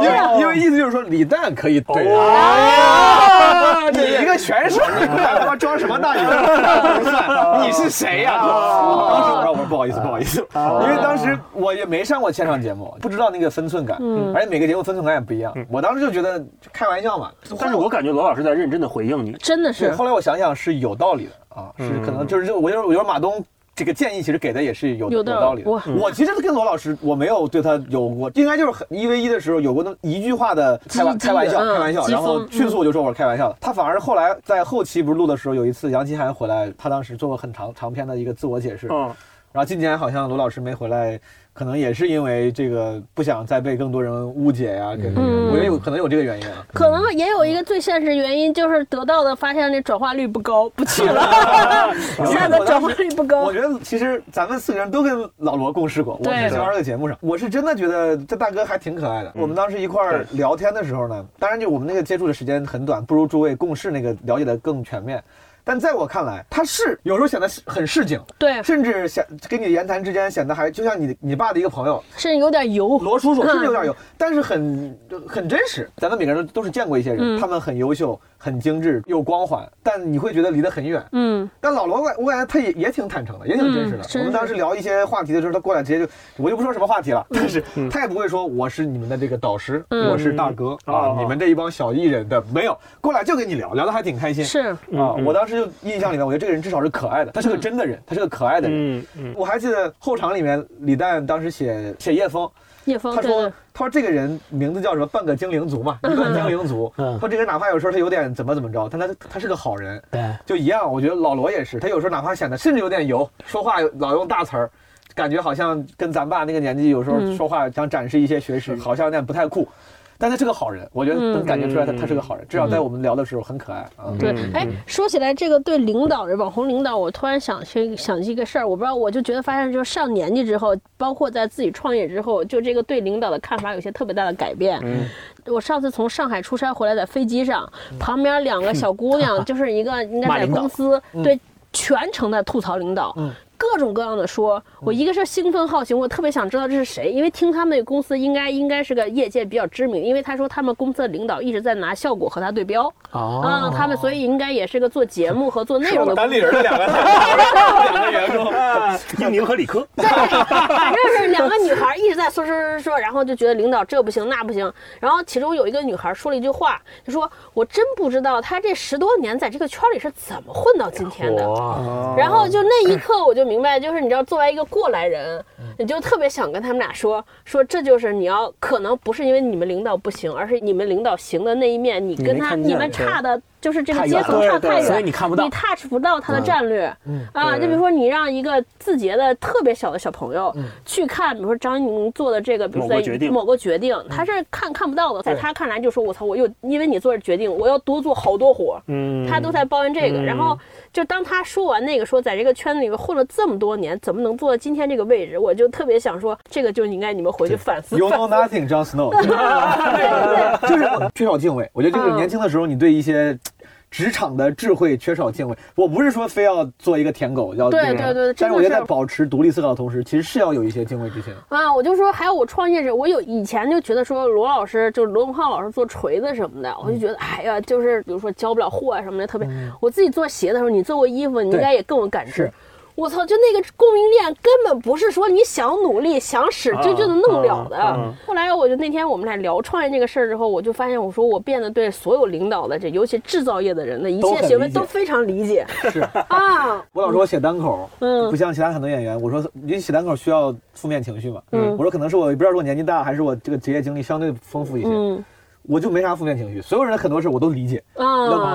因为因为意思就是说李诞可以对啊，你一个选手，你他妈装什么大 不算，你是谁呀？当时我说我说不好意思不好意思，因为当时我也没上过现场节目，不知道那个分寸感，而且每个节目分寸感也不一样。我当时就觉得开玩笑嘛，但是我感觉罗老师在认真的回应你，真的是。后来我想想是有道理的啊，是可能就是就我就我觉得马东。这个建议其实给的也是有有道理的。我其实跟罗老师，我没有对他有过，应该就是很一 v 一的时候有过那一句话的开玩开玩笑，开玩笑，然后迅速我就说我是开玩笑的。他反而后来在后期不是录的时候，有一次杨奇涵回来，他当时做过很长长篇的一个自我解释。嗯，然后今年好像罗老师没回来。可能也是因为这个不想再被更多人误解呀，嗯我觉得有可能有这个原因啊。可能也有一个最现实原因，就是得到的发现那转化率不高，不去了。现在的转化率不高。我觉得其实咱们四个人都跟老罗共事过，我是在个节目上，我是真的觉得这大哥还挺可爱的。我们当时一块儿聊天的时候呢，当然就我们那个接触的时间很短，不如诸位共事那个了解的更全面。但在我看来，他是有时候显得很市井，对，甚至显跟你言谈之间显得还就像你你爸的一个朋友，甚至有点油。罗叔叔甚至有点油，但是很很真实。咱们每个人都是见过一些人，他们很优秀。很精致又光环，但你会觉得离得很远。嗯，但老罗，我我感觉他也也挺坦诚的，也挺真实的。我们当时聊一些话题的时候，他过来直接就，我就不说什么话题了，但是他也不会说我是你们的这个导师，我是大哥啊，你们这一帮小艺人的没有过来就跟你聊聊的还挺开心。是啊，我当时就印象里面，我觉得这个人至少是可爱的，他是个真的人，他是个可爱的人。嗯嗯，我还记得后场里面李诞当时写写叶枫。他说：“他说这个人名字叫什么？半个精灵族嘛，半个精灵族。他说这个人哪怕有时候他有点怎么怎么着，但他他是个好人，对，就一样。我觉得老罗也是，他有时候哪怕显得甚至有点油，说话老用大词儿，感觉好像跟咱爸那个年纪有时候说话想展示一些学识，好像有点不太酷。”但他是个好人，我觉得能感觉出来他他是个好人，至少在我们聊的时候很可爱啊。对，哎，说起来这个对领导的网红领导，我突然想起想起一个事儿，我不知道，我就觉得发现就是上年纪之后，包括在自己创业之后，就这个对领导的看法有些特别大的改变。嗯，我上次从上海出差回来，在飞机上，旁边两个小姑娘，就是一个应该在公司，对，全程在吐槽领导。嗯。各种各样的说，我一个是兴奋好奇，我特别想知道这是谁，因为听他们那个公司应该应该是个业界比较知名，因为他说他们公司的领导一直在拿效果和他对标。啊，他们所以应该也是个做节目和做内容的。单立人的两个两个员工，英宁和李科，反正是两个女孩一直在说说说说，然后就觉得领导这不行那不行，然后其中有一个女孩说了一句话，就说我真不知道他这十多年在这个圈里是怎么混到今天的，然后就那一刻我就。明白，就是你知道，作为一个过来人，你就特别想跟他们俩说说，这就是你要可能不是因为你们领导不行，而是你们领导行的那一面，你跟他你们差的就是这个阶层差太远，所以你看不到，你 touch 不到他的战略。嗯啊，就比如说你让一个字节的特别小的小朋友去看，比如说张一鸣做的这个，比如说某个决定，他是看看不到的，在他看来就说：“我操，我又因为你做这决定，我要多做好多活。”嗯，他都在抱怨这个，然后就当他说完那个说在这个圈子里面混了这么多年，怎么能做到今天这个位置？我就特别想说，这个就应该你们回去反思。You know nothing, Jon Snow。就是缺少敬畏。我觉得就是年轻的时候，你对一些。职场的智慧缺少敬畏，我不是说非要做一个舔狗，要对对对，但是我觉得在保持独立思考的同时，其实是要有一些敬畏之心啊。我就说，还有我创业者，我有以前就觉得说罗老师就是罗永浩老师做锤子什么的，我就觉得哎呀，就是比如说交不了货啊什么的，特别。我自己做鞋的时候，你做过衣服，你应该也更有感知。我操！就那个供应链根本不是说你想努力想使劲就能弄了的。后来我就那天我们俩聊创业这个事儿之后，我就发现我说我变得对所有领导的这尤其制造业的人的一切行为都非常理解。是啊，我老说我写单口，嗯，不像其他很多演员。我说你写单口需要负面情绪嘛？嗯，我说可能是我不知道是我年纪大还是我这个职业经历相对丰富一些。嗯，我就没啥负面情绪，所有人很多事我都理解。啊，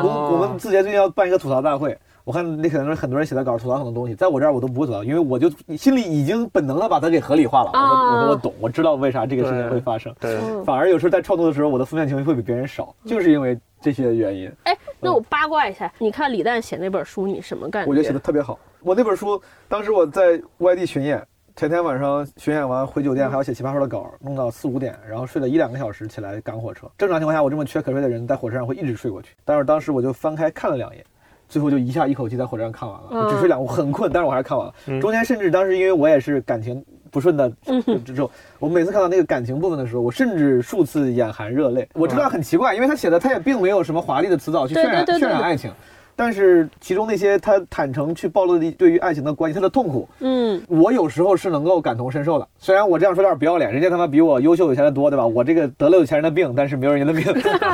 我我们字节最近要办一个吐槽大会。我看那可能是很多人写的稿吐槽很多东西，在我这儿我都不会吐槽，因为我就心里已经本能的把它给合理化了。我我我懂，我知道为啥这个事情会发生。对，反而有时候在创作的时候，我的负面情绪会比别人少，就是因为这些原因。哎，那我八卦一下，你看李诞写那本书，你什么感觉？我觉得写的特别好。我那本书当时我在外地巡演，前天晚上巡演完回酒店还要写奇葩说的稿，弄到四五点，然后睡了一两个小时起来赶火车。正常情况下，我这么缺瞌睡的人在火车上会一直睡过去，但是当时我就翻开看了两页。最后就一下一口气在火车上看完了，只睡两，我很困，但是我还是看完了。中间甚至当时因为我也是感情不顺的，之后我每次看到那个感情部分的时候，我甚至数次眼含热泪。我知道很奇怪，因为他写的他也并没有什么华丽的词藻去渲染渲染爱情。但是其中那些他坦诚去暴露的对于爱情的关系，他的痛苦，嗯，我有时候是能够感同身受的。虽然我这样说有点不要脸，人家他妈比我优秀有钱的多，对吧？我这个得了有钱人的病，但是没有人家的命，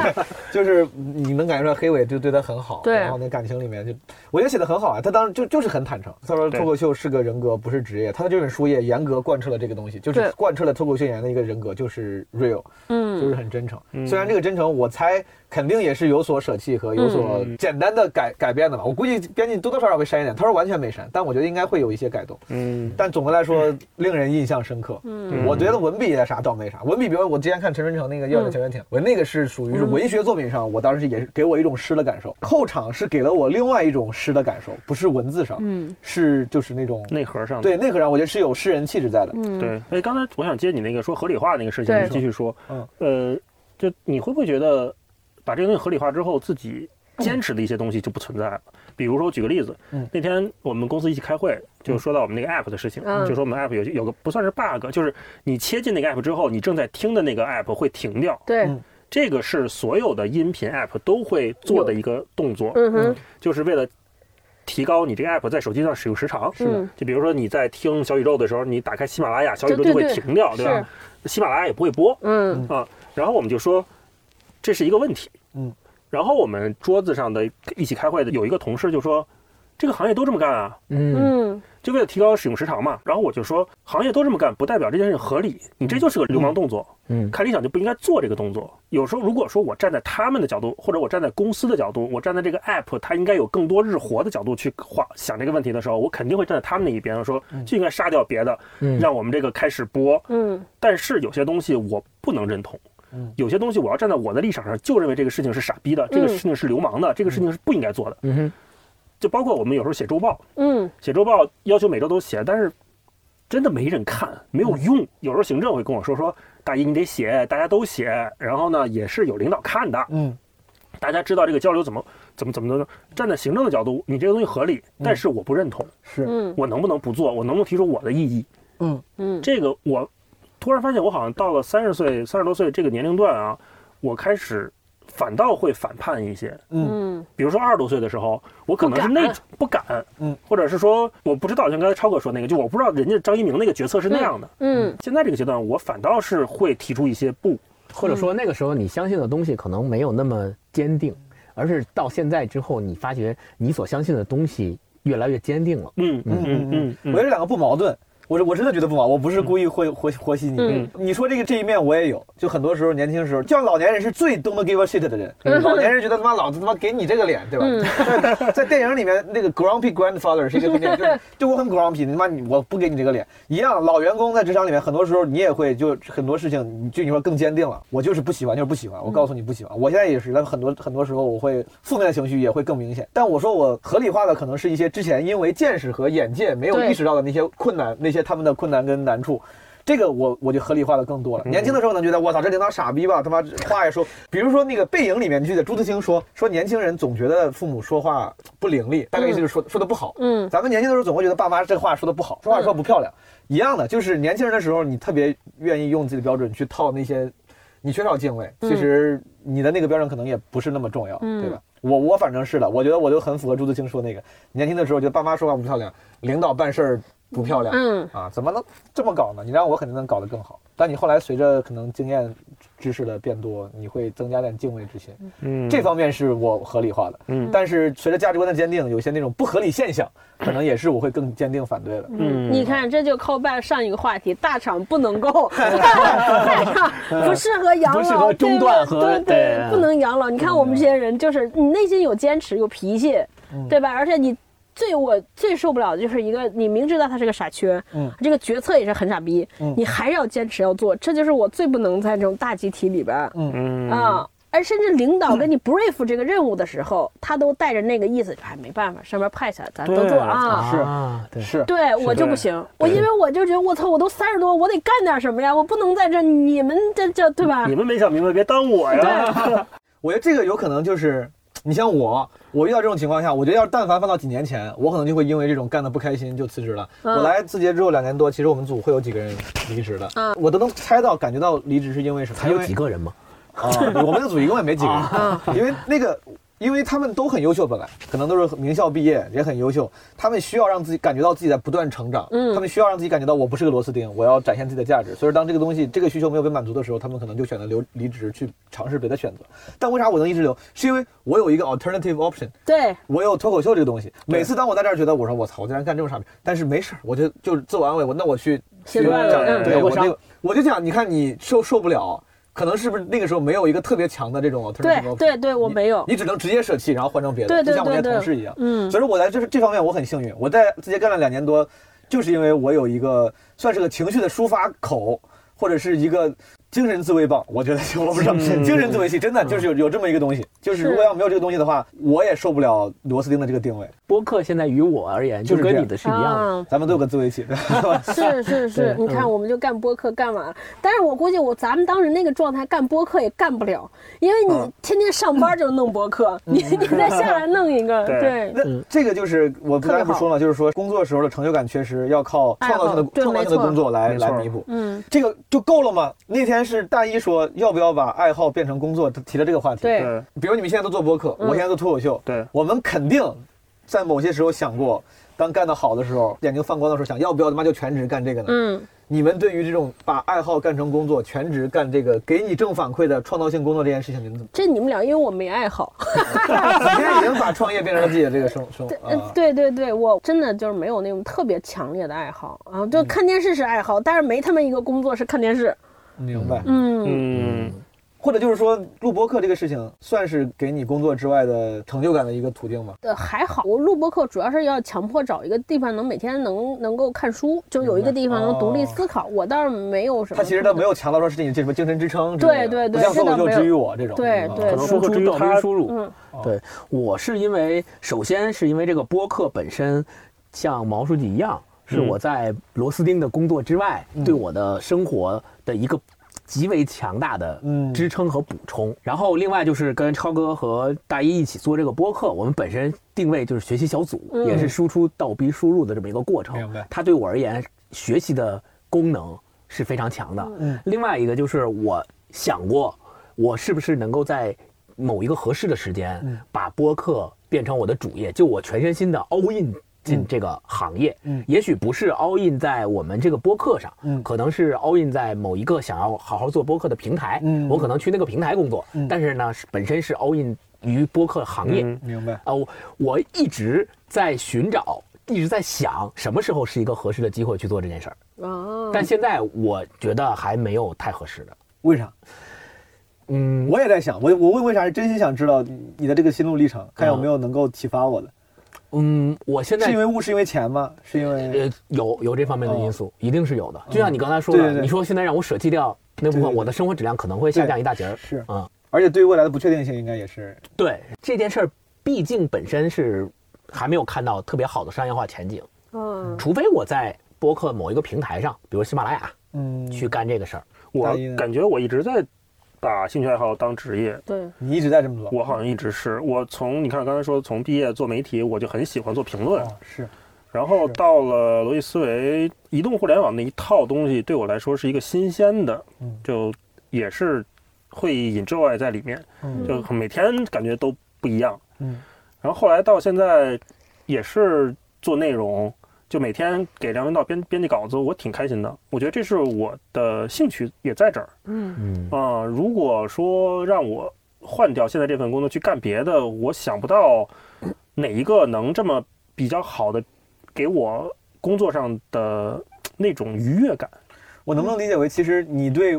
就是你能感觉出来黑尾就对他很好。对，然后那感情里面就，我觉得写的很好啊。他当时就就是很坦诚，他说脱口秀是个人格，不是职业。他的这本书也严格贯彻了这个东西，就是贯彻了脱口秀演员的一个人格，就是 real，嗯，就是很真诚。虽然这个真诚，我猜。肯定也是有所舍弃和有所简单的改改变的嘛。我估计编辑多多少少会删一点。他说完全没删，但我觉得应该会有一些改动。嗯，但总的来说令人印象深刻。嗯，我觉得文笔啥倒没啥。文笔，比如我之前看陈春成那个《要的潜水艇》，我那个是属于是文学作品上，我当时也是给我一种诗的感受。后场是给了我另外一种诗的感受，不是文字上，嗯，是就是那种内核上。对，内核上我觉得是有诗人气质在的。嗯，对。哎，刚才我想接你那个说合理化那个事情，你继续说。嗯，呃，就你会不会觉得？把这个东西合理化之后，自己坚持的一些东西就不存在了。比如说，我举个例子，那天我们公司一起开会，就说到我们那个 app 的事情，就说我们 app 有有个不算是 bug，就是你切进那个 app 之后，你正在听的那个 app 会停掉。对，这个是所有的音频 app 都会做的一个动作，就是为了提高你这个 app 在手机上使用时长。是的，就比如说你在听小宇宙的时候，你打开喜马拉雅，小宇宙就会停掉，对吧？喜马拉雅也不会播。嗯啊，然后我们就说。这是一个问题，嗯，然后我们桌子上的一起开会的有一个同事就说，这个行业都这么干啊，嗯，就为了提高使用时长嘛。然后我就说，行业都这么干，不代表这件事情合理，你这就是个流氓动作，嗯，看理想就不应该做这个动作。有时候如果说我站在他们的角度，或者我站在公司的角度，我站在这个 app 它应该有更多日活的角度去画想这个问题的时候，我肯定会站在他们那一边，说就应该杀掉别的，让我们这个开始播，嗯，但是有些东西我不能认同。有些东西我要站在我的立场上，就认为这个事情是傻逼的，这个事情是流氓的，这个事情是不应该做的。嗯哼，就包括我们有时候写周报，嗯，写周报要求每周都写，但是真的没人看，没有用。有时候行政会跟我说说，大一你得写，大家都写，然后呢也是有领导看的，嗯，大家知道这个交流怎么怎么怎么的。站在行政的角度，你这个东西合理，但是我不认同，是我能不能不做？我能不能提出我的异议？嗯嗯，这个我。突然发现，我好像到了三十岁、三十多岁这个年龄段啊，我开始反倒会反叛一些。嗯，比如说二十多岁的时候，我可能是那种不敢，嗯，或者是说我不知道，像刚才超哥说那个，就我不知道人家张一鸣那个决策是那样的。嗯，现在这个阶段，我反倒是会提出一些不，或者说那个时候你相信的东西可能没有那么坚定，而是到现在之后，你发觉你所相信的东西越来越坚定了。嗯嗯嗯嗯，我觉得这两个不矛盾。我我真的觉得不忙，我不是故意会活活析你。你说这个这一面我也有，就很多时候年轻时候，就像老年人是最 don't give a shit 的人。老年人觉得他妈老子他妈给你这个脸，对吧？在在电影里面，那个 grumpy grandfather 是一个就是就我很 grumpy，你他妈你我不给你这个脸一样。老员工在职场里面，很多时候你也会就很多事情，你就你说更坚定了，我就是不喜欢，就是不喜欢。我告诉你不喜欢，我现在也是，但很多很多时候我会负面的情绪也会更明显。但我说我合理化的可能是一些之前因为见识和眼界没有意识到的那些困难，那些他们的困难跟难处，这个我我就合理化的更多了。年轻的时候能觉得我操这领导傻逼吧，他妈话也说，比如说那个背影里面，你记得朱自清说说年轻人总觉得父母说话不伶俐，大概意思就是说说的不好。嗯，咱们年轻的时候总会觉得爸妈这话说的不好，说话说不漂亮。一样的，就是年轻人的时候，你特别愿意用自己的标准去套那些你缺少敬畏，其实你的那个标准可能也不是那么重要，对吧？我我反正是的，我觉得我就很符合朱自清说那个，年轻的时候觉得爸妈说话不漂亮，领导办事儿不漂亮，嗯啊，怎么能这么搞呢？你让我肯定能搞得更好。但你后来随着可能经验。知识的变多，你会增加点敬畏之心。嗯，这方面是我合理化的。嗯，但是随着价值观的坚定，有些那种不合理现象，可能也是我会更坚定反对的。嗯，你看，这就靠拜上一个话题，大厂不能够，大厂不适合养老，不适合中断和对对，不能养老。你看我们这些人，就是你内心有坚持，有脾气，对吧？而且你。最我最受不了的就是一个，你明知道他是个傻缺，嗯，这个决策也是很傻逼，嗯，你还是要坚持要做，这就是我最不能在这种大集体里边，嗯嗯啊，而甚至领导跟你 brief 这个任务的时候，他都带着那个意思，哎，没办法，上面派下来，咱都做啊，是啊，对是，对我就不行，我因为我就觉得我操，我都三十多，我得干点什么呀，我不能在这你们这这对吧？你们没想明白，别耽误我呀。我觉得这个有可能就是。你像我，我遇到这种情况下，我觉得要是但凡放到几年前，我可能就会因为这种干的不开心就辞职了。我来字节之后两年多，其实我们组会有几个人离职的，我都能猜到、感觉到离职是因为什么？才有几个人吗？啊，我们的组一共也没几个人，因为那个。因为他们都很优秀，本来可能都是名校毕业，也很优秀。他们需要让自己感觉到自己在不断成长，嗯，他们需要让自己感觉到我不是个螺丝钉，我要展现自己的价值。所以当这个东西、这个需求没有被满足的时候，他们可能就选择留离职去尝试别的选择。但为啥我能一直留？是因为我有一个 alternative option，对我有脱口秀这个东西。每次当我在这儿觉得我说我操，我竟然干这种傻逼，但是没事儿，我就就是自我安慰，我那我去去讲，对我那个我就讲，你看你受受不了。可能是不是那个时候没有一个特别强的这种？对对对，我没有。你只能直接舍弃，然后换成别的，对就像我那些同事一样。嗯，所以说我在这这方面我很幸运，我在直接干了两年多，就是因为我有一个算是个情绪的抒发口，或者是一个。精神自慰棒，我觉得我不知道，精神自慰器真的就是有有这么一个东西，就是如果要没有这个东西的话，我也受不了螺丝钉的这个定位。播客现在于我而言，就跟你的是一样的，咱们都有个自慰器，是是是，你看我们就干播客干完了，但是我估计我咱们当时那个状态干播客也干不了，因为你天天上班就弄播客，你 你再下来弄一个，对，那这个就是我刚才不说了，就是说工作时候的成就感缺失，要靠创造性的创造性的工作来来弥补，嗯，这个就够了吗？那天。是大一说要不要把爱好变成工作，他提了这个话题。对，比如你们现在都做播客，我现在做脱口秀。对，我们肯定在某些时候想过，当干得好的时候，眼睛放光的时候，想要不要他妈就全职干这个呢？嗯。你们对于这种把爱好干成工作、全职干这个给你正反馈的创造性工作这件事情，你们怎么？这你们俩，因为我没爱好。今天已经把创业变成了自己的这个生生。对对对，我真的就是没有那种特别强烈的爱好啊，就看电视是爱好，但是没他们一个工作是看电视。明白，嗯嗯，或者就是说录播课这个事情，算是给你工作之外的成就感的一个途径吗？呃，还好，我录播课主要是要强迫找一个地方能每天能能够看书，就有一个地方能独立思考。我倒是没有什么。他其实他没有强调说是你这什么精神支撑，对对对，不像脱口秀之于我这种，对对，输出倒逼输入。嗯，对我是因为首先是因为这个播客本身像毛书记一样。是我在螺丝钉的工作之外，对我的生活的一个极为强大的支撑和补充。然后，另外就是跟超哥和大一一起做这个播客，我们本身定位就是学习小组，也是输出倒逼输入的这么一个过程。它对我而言，学习的功能是非常强的。嗯。另外一个就是我想过，我是不是能够在某一个合适的时间，把播客变成我的主业，就我全身心的 all in。进这个行业，嗯，也许不是 all in 在我们这个播客上，嗯，可能是 all in 在某一个想要好好做播客的平台，嗯，我可能去那个平台工作，嗯，但是呢，本身是 all in 于播客行业，明白？啊，我我一直在寻找一直在想什么时候是一个合适的机会去做这件事儿。哦，但现在我觉得还没有太合适的。为啥？嗯，我也在想，我我为为啥是真心想知道你的这个心路历程，看有没有能够启发我的。嗯，我现在是因为物，是因为钱吗？是因为呃有有这方面的因素，一定是有的。就像你刚才说的，对对对你说现在让我舍弃掉那部分，我的生活质量可能会下降一大截儿。是啊，而且对于未来的不确定性，应该也是对这件事儿，毕竟本身是还没有看到特别好的商业化前景，嗯，除非我在播客某一个平台上，比如喜马拉雅嗯，去干这个事儿。我感觉我一直在把兴趣爱好当职业，对，你一直在这么做。我好像一直是。我从你看刚才说从毕业做媒体，我就很喜欢做评论，哦，是。然后到了逻辑思维，移动互联网那一套东西对我来说是一个新鲜的，嗯。就也是会 enjoy 在里面，嗯。就每天感觉都不一样。嗯。然后后来到现在也是做内容，就每天给梁文道编编辑稿子，我挺开心的。我觉得这是我的兴趣也在这儿。嗯。嗯。啊、如果说让我换掉现在这份工作去干别的，我想不到哪一个能这么比较好的给我工作上的那种愉悦感。我能不能理解为，其实你对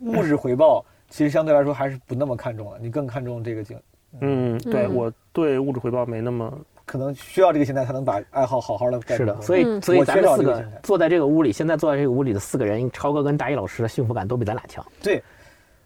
物质回报，其实相对来说还是不那么看重了，你更看重这个景，嗯，对嗯。我对物质回报没那么可能需要这个心态才能把爱好好好的。是的，所以嗯所以咱们四个坐在这个屋里，现在坐在这个屋里的四个人，超哥跟大一老师的幸福感都比咱俩强。对，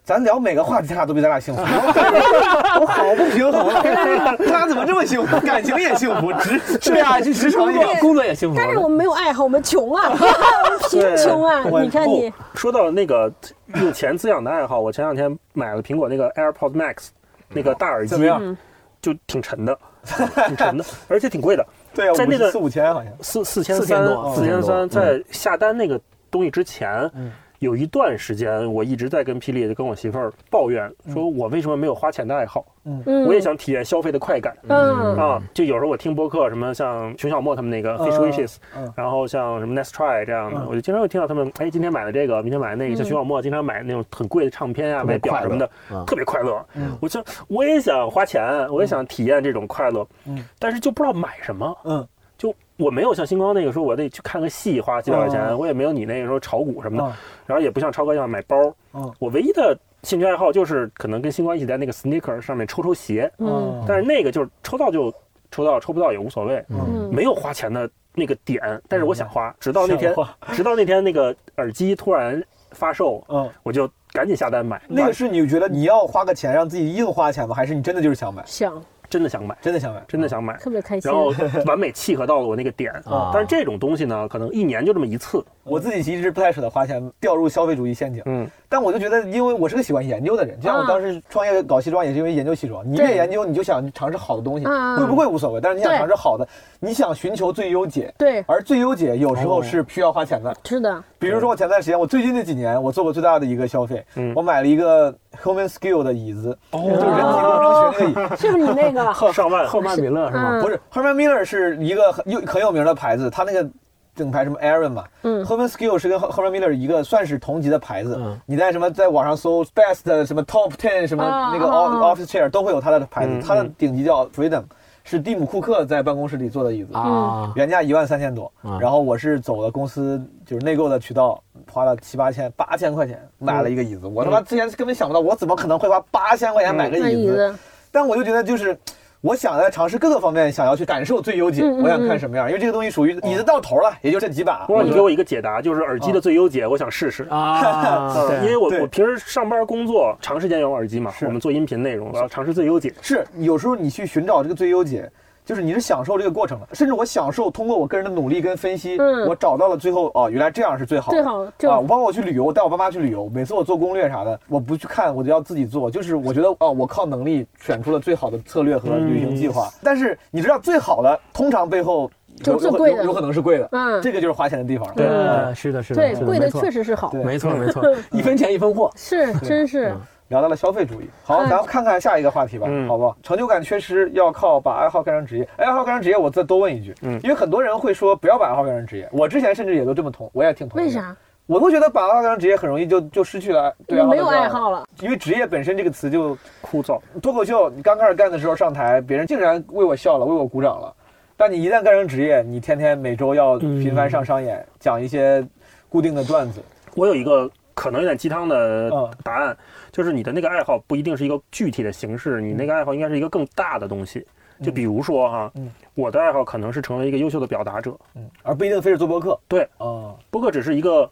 咱聊每个话题，他俩都比咱俩幸福，我好不平衡啊！他俩怎么这么幸福？感情也幸福，职 对啊，就职场工作工作也幸福。但是我们没有爱好，我们穷啊，我们贫穷啊！你看你，说到那个用钱滋养的爱好，我前两天买了苹果那个 AirPods Max 那个大耳机怎么，样？就挺沉的，挺沉的，而且挺贵的，对啊，在那个四五千好像。四四千4000三多，四千三。在下单那个东西之前嗯，有一段时间我一直在跟霹雳就跟我媳妇儿抱怨，说我为什么没有花钱的爱好？嗯，我也想体验消费的快感。嗯啊，就有时候我听播客，什么像熊小莫他们那个嗯 Fish Wishes，、嗯然后像什么 Let's Try 这样的，嗯我就经常会听到他们，哎，今天买了这个，明天买了那个。像熊小莫经常买那种很贵的唱片啊，买表什么的，特别快乐。嗯我就我也想花钱，我也想体验这种快乐，嗯但是就不知道买什么。嗯就我没有像星光那个说我得去看个戏花几百块钱，哦我也没有你那个时候炒股什么的，嗯然后也不像超哥一样买包。嗯我唯一的兴趣爱好就是可能跟星光一起在那个 sneaker 上面抽抽鞋，嗯但是那个就是抽到就抽到，抽不到也无所谓，嗯没有花钱的那个点。但是我想花，直到那天，直到那天那个耳机突然发售，嗯，我就赶紧下单买。那个是你觉得你要花个钱让自己硬花钱吗？还是你真的就是想买？想真的想买，真的想买？真的想买。特别开心然。后完美契合到了我那个点啊但是这种东西呢，可能一年就这么一次。我自己其实不太舍得花钱，掉入消费主义陷阱。嗯，但我就觉得，因为我是个喜欢研究的人，就像我当时创业搞西装也是因为研究西装。你越对研究，你就想尝试好的东西，嗯贵不贵无所谓，但是你想尝试好的，你想寻求最优解。对，而最优解有时候是需要花钱的。是的，比如说，我前段时间，我最近这几年，我做过最大的一个消费，嗯我买了一个 Home and Skill 的椅子，就是人体工程学那个椅。是不是你那个？上万 赫曼米勒是吗？嗯不是 Herman Miller 是一个很有很有名的牌子，它那个整牌什么 Aaron 嘛，嗯 Herman Skill 是跟 Herman Miller 一个算是同级的牌子。嗯你在什么在网上搜 Best 什么 Top Ten 什么啊那个 Office Chair 都会有它的牌子嗯，它的顶级叫 Freedom，是蒂姆库克在办公室里坐的椅子。啊，原价一万三千多，啊然后我是走了公司就是内购的渠道，花了七八千八千块钱买了一个椅子。我他妈之前根本想不到，我怎么可能会花八千块钱买个那椅？子，但我就觉得就是。我想在尝试各个方面，想要去感受最优解。嗯嗯我想看什么样，因为这个东西属于椅子到头了，也就这几把。不过你给我一个解答，就是耳机的最优解，我想试试。啊，嗯因为我我平时上班工作长时间用耳机嘛，我们做音频内容，我要尝试最优解。是有时候你去寻找这个最优解，就是你是享受这个过程的，甚至我享受通过我个人的努力跟分析，嗯我找到了最后哦，原来这样是最好的。最好就啊，包括我去旅游，我带我爸妈去旅游，每次我做攻略啥的，我不去看，我就要自己做。就是我觉得哦，我靠能力选出了最好的策略和旅行计划。但是你知道，最好的通常背后有有就最贵的有有可能是贵的，嗯这个就是花钱的地方了。对对，是的，是的，对，贵的确实是好，对没错没错，一分钱一分货。是真是嗯聊到了消费主义，好，嗯咱们看看下一个话题吧，嗯好不好？成就感缺失要靠把爱好干成职业。爱好干成职业，我再多问一句，嗯因为很多人会说不要把爱好干成职业，我之前甚至也都这么同，我也挺同意。为？啥？我都觉得把爱好干成职业很容易就就失去了对你没有爱好了，因为职业本身这个词就枯燥，脱口秀，你刚开始干的时候上台，别人竟然为我笑了，为我鼓掌了。但你一旦干成职业，你天天每周要频繁上商演，讲一些固定的段子。我有一个可能有点鸡汤的答案，就是你的那个爱好不一定是一个具体的形式，你那个爱好应该是一个更大的东西。就比如说哈，我的爱好可能是成为一个优秀的表达者，嗯。而不一定非是做播客。对，啊，播客只是一个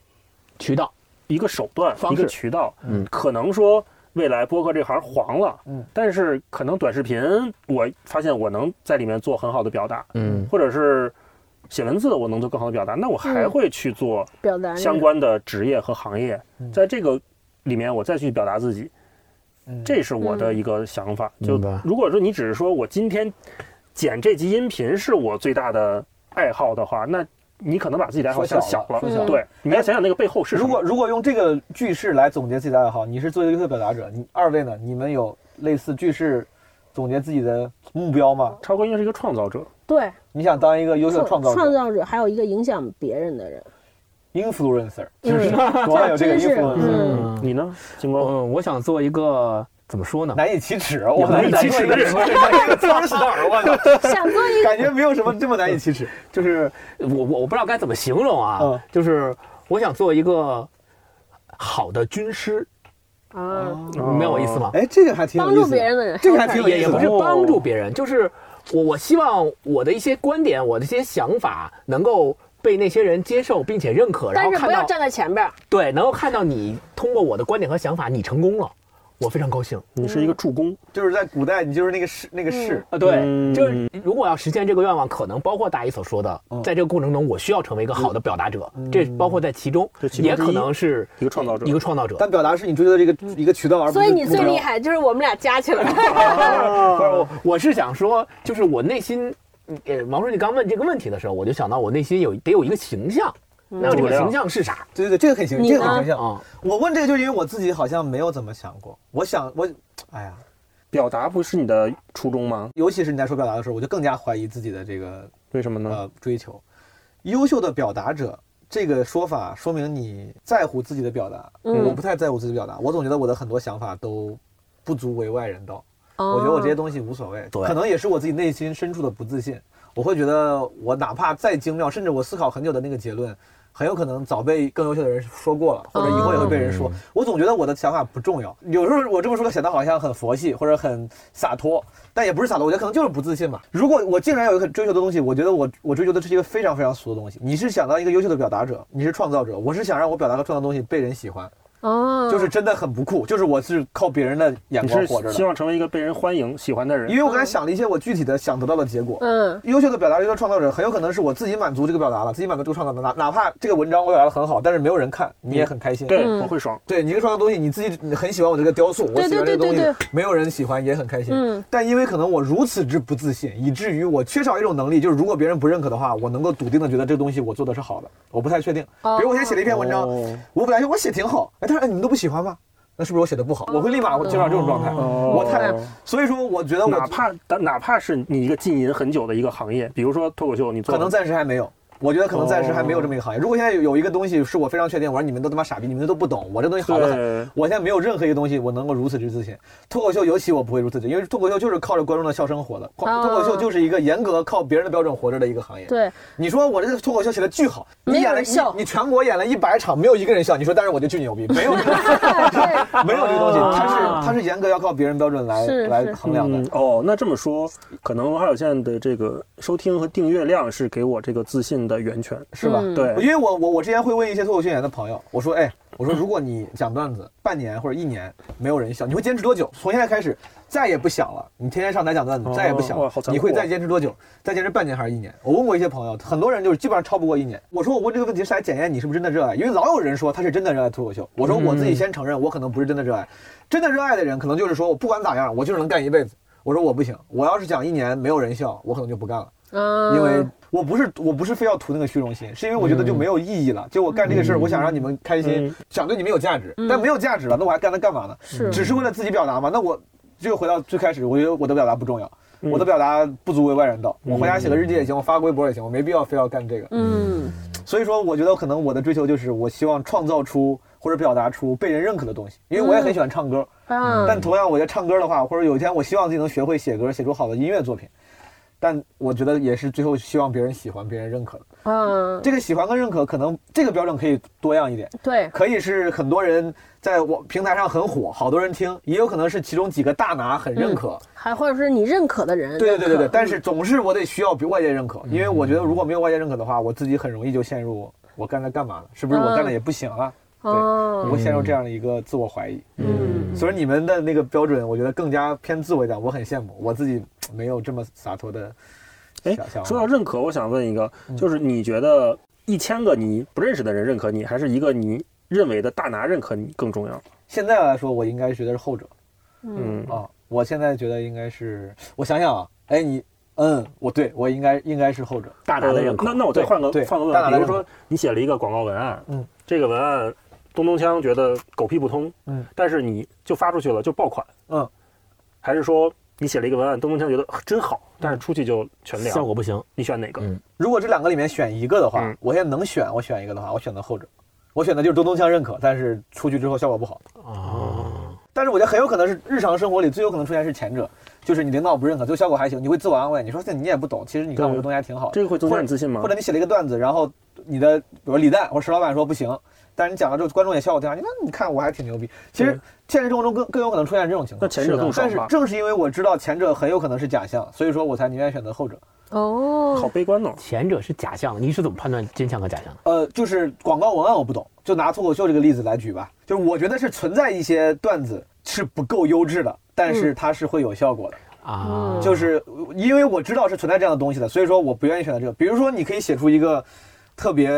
渠道，一个手段，一个渠道。嗯，可能说。未来播客这行黄了，嗯，但是可能短视频，我发现我能在里面做很好的表达，嗯，或者是写文字，我能做更好的表达，那我还会去做表达相关的职业和行业，在这个里面我再去表达自己，这是我的一个想法。就如果说你只是说我今天剪这集音频是我最大的爱好的话，那。你可能把自己的爱好想小了，对，你要想想那个背后是。如果如果用这个句式来总结自己的爱好，你是做一个优秀表达者，你二位呢？你们有类似句式总结自己的目标吗？超哥应该是一个创造者，对，你想当一个优秀创造者，创造者还有一个影响别人的人，influencer，就是 国外有这个 influencer。你呢，金光？嗯，我想做一个。怎么说呢？难以启齿，我难以启齿的人，这个脏死哪儿？我操！想做一个，感觉没有什么这么难以启齿。就是我我我不知道该怎么形容啊。就是我想做一个好的军师啊，明白我意思吗？哎，这个还挺帮助别人的人，这个还挺也也不是帮助别人，就是我我希望我的一些观点，我的一些想法能够被那些人接受并且认可，然后不要站在前边。对，能够看到你通过我的观点和想法，你成功了。我非常高兴，你是一个助攻，就是在古代，你就是那个士，那个士啊，对，就是如果要实现这个愿望，可能包括大一所说的，在这个过程中，我需要成为一个好的表达者，这包括在其中，也可能是一个创造者，一个创造者。但表达是你追求的这个一个渠道，而不是。所以你最厉害就是我们俩加起来。不是，我是想说，就是我内心，呃，王书记刚问这个问题的时候，我就想到我内心有得有一个形象。那这个形象是啥？对对对，这个很形，这个很形象啊！我问这个，就是因为我自己好像没有怎么想过。我想，我，哎呀，表达不是你的初衷吗？尤其是你在说表达的时候，我就更加怀疑自己的这个为什么呢？呃，追求优秀的表达者这个说法，说明你在乎自己的表达。我不太在乎自己的表达，我总觉得我的很多想法都不足为外人道。我觉得我这些东西无所谓，可能也是我自己内心深处的不自信。我会觉得我哪怕再精妙，甚至我思考很久的那个结论。很有可能早被更优秀的人说过了，或者以后也会被人说。我总觉得我的想法不重要。有时候我这么说显得好像很佛系或者很洒脱，但也不是洒脱，我觉得可能就是不自信吧。如果我竟然有一个追求的东西，我觉得我我追求的是一个非常非常俗的东西。你是想当一个优秀的表达者，你是创造者，我是想让我表达和创造东西被人喜欢。哦，就是真的很不酷，就是我是靠别人的眼光活着的。希望成为一个被人欢迎、喜欢的人。因为我刚才想了一些我具体的想得到的结果。嗯，优秀的表达优秀的创造者，很有可能是我自己满足这个表达了，自己满足这个创造的。哪哪怕这个文章我表达的很好，但是没有人看，你也很开心。对，我会爽。对你一个创造东西，你自己很喜欢我这个雕塑，我喜欢这个东西，没有人喜欢也很开心。嗯，但因为可能我如此之不自信，以至于我缺少一种能力，就是如果别人不认可的话，我能够笃定的觉得这个东西我做的是好的。我不太确定。比如我现在写了一篇文章，我本来我写挺好，哎，他说哎你们都不喜欢吗？那是不是我写的不好？我会立马接到这种状态。我太，所以说我觉得，哪怕哪怕是你一个浸淫很久的一个行业，比如说脱口秀，你可能暂时还没有。我觉得可能暂时还没有这么一个行业。如果现在有有一个东西是我非常确定，我说你们都他妈傻逼，你们都不懂，我这东西好得很。我现在没有任何一个东西我能够如此之自信。脱口秀尤其我不会如此之，因为脱口秀就是靠着观众的笑声活的。脱口秀就是一个严格靠别人的标准活着的一个行业。对，你说我这个脱口秀写的巨好，你演了笑你全国演了一百场，没有一个人笑，你说但是我就巨牛逼，没有，没有这个东西，它是它是严格要靠别人标准来来衡量的。哦，那这么说，可能文化有限的这个收听和订阅量是给我这个自信的源泉，是吧？对，因为我我我之前会问一些脱口秀演员的朋友，我说，哎，我说如果你讲段子半年或者一年没有人笑，你会坚持多久？从现在开始再也不想了，你天天上台讲段子，再也不想了，你会再坚持多久？再坚持半年还是一年？我问过一些朋友，很多人就是基本上超不过一年。我说我问这个问题是来检验你是不是真的热爱，因为老有人说他是真的热爱脱口秀。我说我自己先承认，我可能不是真的热爱，真的热爱的人可能就是说我不管咋样，我就是能干一辈子。我说我不行，我要是讲一年没有人笑，我可能就不干了。因为我不是我不是非要图那个虚荣心，是因为我觉得就没有意义了。就我干这个事儿，我想让你们开心，想对你们有价值，但没有价值了，那我还干它干嘛呢？是，只是为了自己表达嘛？那我就回到最开始，我觉得我的表达不重要，我的表达不足为外人道。我回家写个日记也行，我发个微博也行，我没必要非要干这个。嗯，所以说我觉得可能我的追求就是，我希望创造出或者表达出被人认可的东西，因为我也很喜欢唱歌。嗯，但同样我觉得唱歌的话，或者有一天我希望自己能学会写歌，写出好的音乐作品。但我觉得也是最后希望别人喜欢、别人认可的。嗯，这个喜欢跟认可，可能这个标准可以多样一点，对，可以是很多人在我平台上很火，好多人听，也有可能是其中几个大拿很认可。还或者是你认可的人，对对对对对，但是总是我得需要外界认可，因为我觉得如果没有外界认可的话，我自己很容易就陷入我干了干嘛了？是不是我干的也不行啊？对，会陷入这样的一个自我怀疑。嗯，所以你们的那个标准，我觉得更加偏自我一点，我很羡慕，我自己没有这么洒脱的哎。说到认可，我想问一个，嗯就是你觉得一千个你不认识的人认可你，还是一个你认为的大拿认可你更重要？现在来说，我应该觉得是后者嗯，啊。我现在觉得应该是，我想想啊，哎，你，嗯，我对我应该应该是后者。大拿的认可。那那我再换个对换个问比如说你写了一个广告文案，嗯，这个文案东东锵觉得狗屁不通，嗯，但是你就发出去了就爆款，嗯，还是说你写了一个文案，东东锵觉得呃真好，但是出去就全凉，效果不行，你选哪个？嗯。如果这两个里面选一个的话，嗯。我现在能选，我选一个的话，我选择后者。我选的就是东东锵认可，但是出去之后效果不好。哦，但是我觉得很有可能是日常生活里最有可能出现是前者，就是你领导不认可，最后效果还行，你会自我安慰，你说这你也不懂，其实你看我这东西还挺好的。这个会增加你自信吗？或？者你写了一个段子，然后你的比如李诞或者石老板说不行，但是你讲了之后，观众也笑我挺好，你看你看我还挺牛逼。其实现实生活中更更有可能出现这种情况。那前者更但是？正是因为我知道前者很有可能是假象，所以说我才宁愿选择后者。哦，好悲观哦。前者是假象，你是怎么判断真相和假象的？呃，就是广告文案我不懂，就拿脱口秀这个例子来举吧。就是我觉得是存在一些段子是不够优质的，但是它是会有效果的。啊，就是因为我知道是存在这样的东西的，所以说我不愿意选择这个。比如说，你可以写出一个特别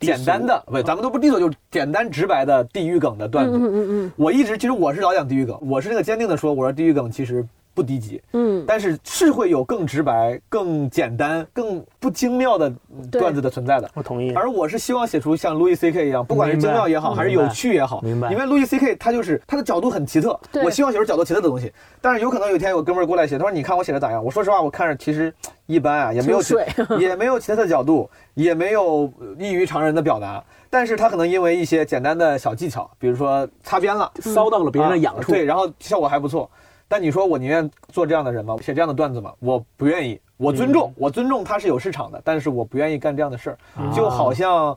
简单的，不，咱们都不低俗，就是简单直白的地域梗的段子。嗯嗯嗯我一直其实我是老讲地域梗，我是那个坚定的说，我说地域梗其实不低级，嗯但是是会有更直白、更简单、更不精妙的段子的存在的。我同意。而我是希望写出像路易 C K 一样，不管是精妙也好，还是有趣也好，明白因为路易 C K 他就是他的角度很奇特，我希望写出角度奇特的东西。但是有可能有一天有哥们儿过来写，他说你看我写的咋样？我说实话，我看着其实一般啊，也没有 也没有其他的角度，也没有异于常人的表达。但是他可能因为一些简单的小技巧，比如说擦边了，骚到了别人的痒处。啊对，然后效果还不错。但你说我宁愿做这样的人吗？写这样的段子吗？我不愿意。我尊重，我尊重他是有市场的，但是我不愿意干这样的事儿。就好像，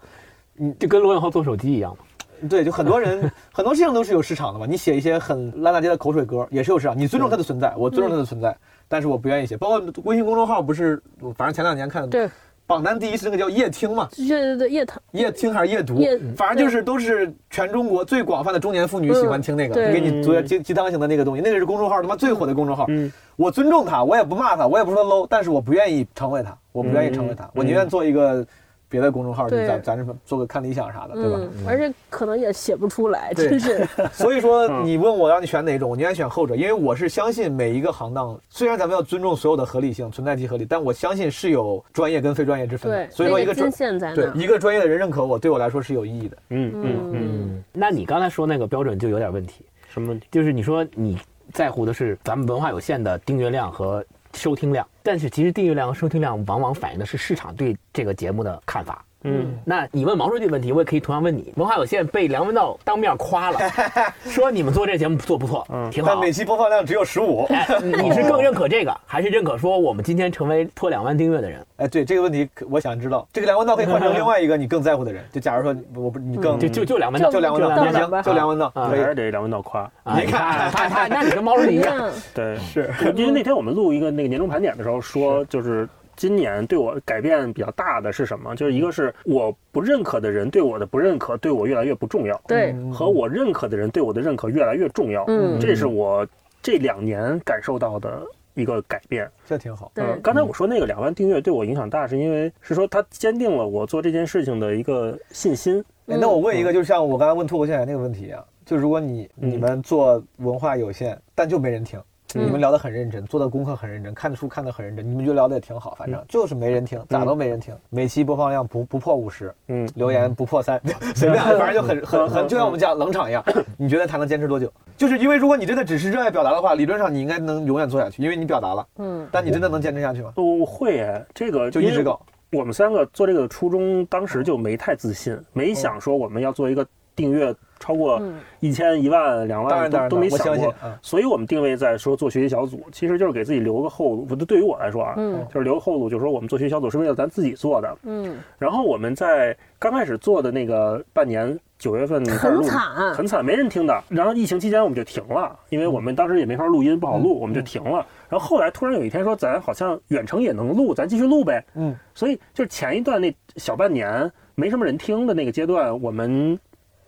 你就跟罗永浩做手机一样嘛。对，就很多人很多事情都是有市场的嘛。你写一些很烂大街的口水歌，也是有市场。你尊重它的存在，我尊重它的存在，但是我不愿意写。包括微信公众号，不是，反正前两年看的对，榜单第一是那个叫夜听嘛，对对对，夜听夜听还是夜读夜，反正就是都是全中国最广泛的中年妇女喜欢听那个，嗯给你做鸡鸡汤型的那个东西，那个是公众号他妈最火的公众号。嗯，我尊重他，我也不骂他，我也不说 low，但是我不愿意成为他，我不愿意成为他，我宁愿做一个别的公众号，就对咱咱这做个看理想啥的，对吧？嗯，而且可能也写不出来，对真是。所以说，嗯你问我让你选哪种，我宁愿选后者，因为我是相信每一个行当，虽然咱们要尊重所有的合理性、存在即合理，但我相信是有专业跟非专业之分的对。，所以说，一个对。一个专业的人认可我，对我来说是有意义的。嗯嗯嗯，嗯，那你刚才说那个标准就有点问题，什么问题？就是你说你在乎的是咱们文化有限的订阅量和收听量，但是其实订阅量和收听量往往反映的是市场对这个节目的看法。嗯，那你问毛书记问题，我也可以同样问你。文化有限被梁文道当面夸了，说你们做这节目做不错，嗯挺好但每。期播放量只有十五。哎，你是更认可这个，还是认可说我们今天成为破两万订阅的人？哎，对这个问题，我想知道，这个梁文道可以换成另外一个你更在乎的人。就假如说我不你更就就就梁文道，就也梁文道行，就梁文道啊可以还。是得梁文道夸。啊你看，他他那你跟毛书记一样，对，是因为那天我们录一个那个年终盘点的时候说，就是今年对我改变比较大的是什么？就是一个是我不认可的人对我的不认可，对我越来越不重要，对，和我认可的人对我的认可越来越重要。嗯这是我这两年感受到的一个改变。这挺好。对嗯，刚才我说那个两万订阅对我影响大，是因为是说它坚定了我做这件事情的一个信心。哎，那我问一个，就像我刚才问脱口秀演员那个问题一样，就如果你嗯你们做文化有限，但就没人听，嗯你们聊得很认真，做的功课很认真，看的书看得很认真，你们就聊得也挺好，反正就是没人听，咋都没人听，每期播放量不不破五十，嗯，留言不破三，随便，反正就很很很，就像我们讲冷场一样，你觉得他能坚持多久？就是因为如果你真的只是热爱表达的话，理论上你应该能永远做下去，因为你表达了，嗯，但你真的能坚持下去吗？我会哎，这个就一直搞。我们三个做这个初衷，当时就没太自信，没想说我们要做一个订阅超过一千、一万、两万都都没想过。所以我们定位在说做学习小组，其实就是给自己留个后路。不，对于我来说啊，就是留个后路，就是说我们做学习小组是为了咱自己做的。嗯。然后我们在刚开始做的那个半年。九月份很惨，很惨，没人听的。然后疫情期间我们就停了，因为我们当时也没法录音，不好录，我们就停了。然后后来突然有一天说，咱好像远程也能录，咱继续录呗。嗯，所以就是前一段那小半年没什么人听的那个阶段，我们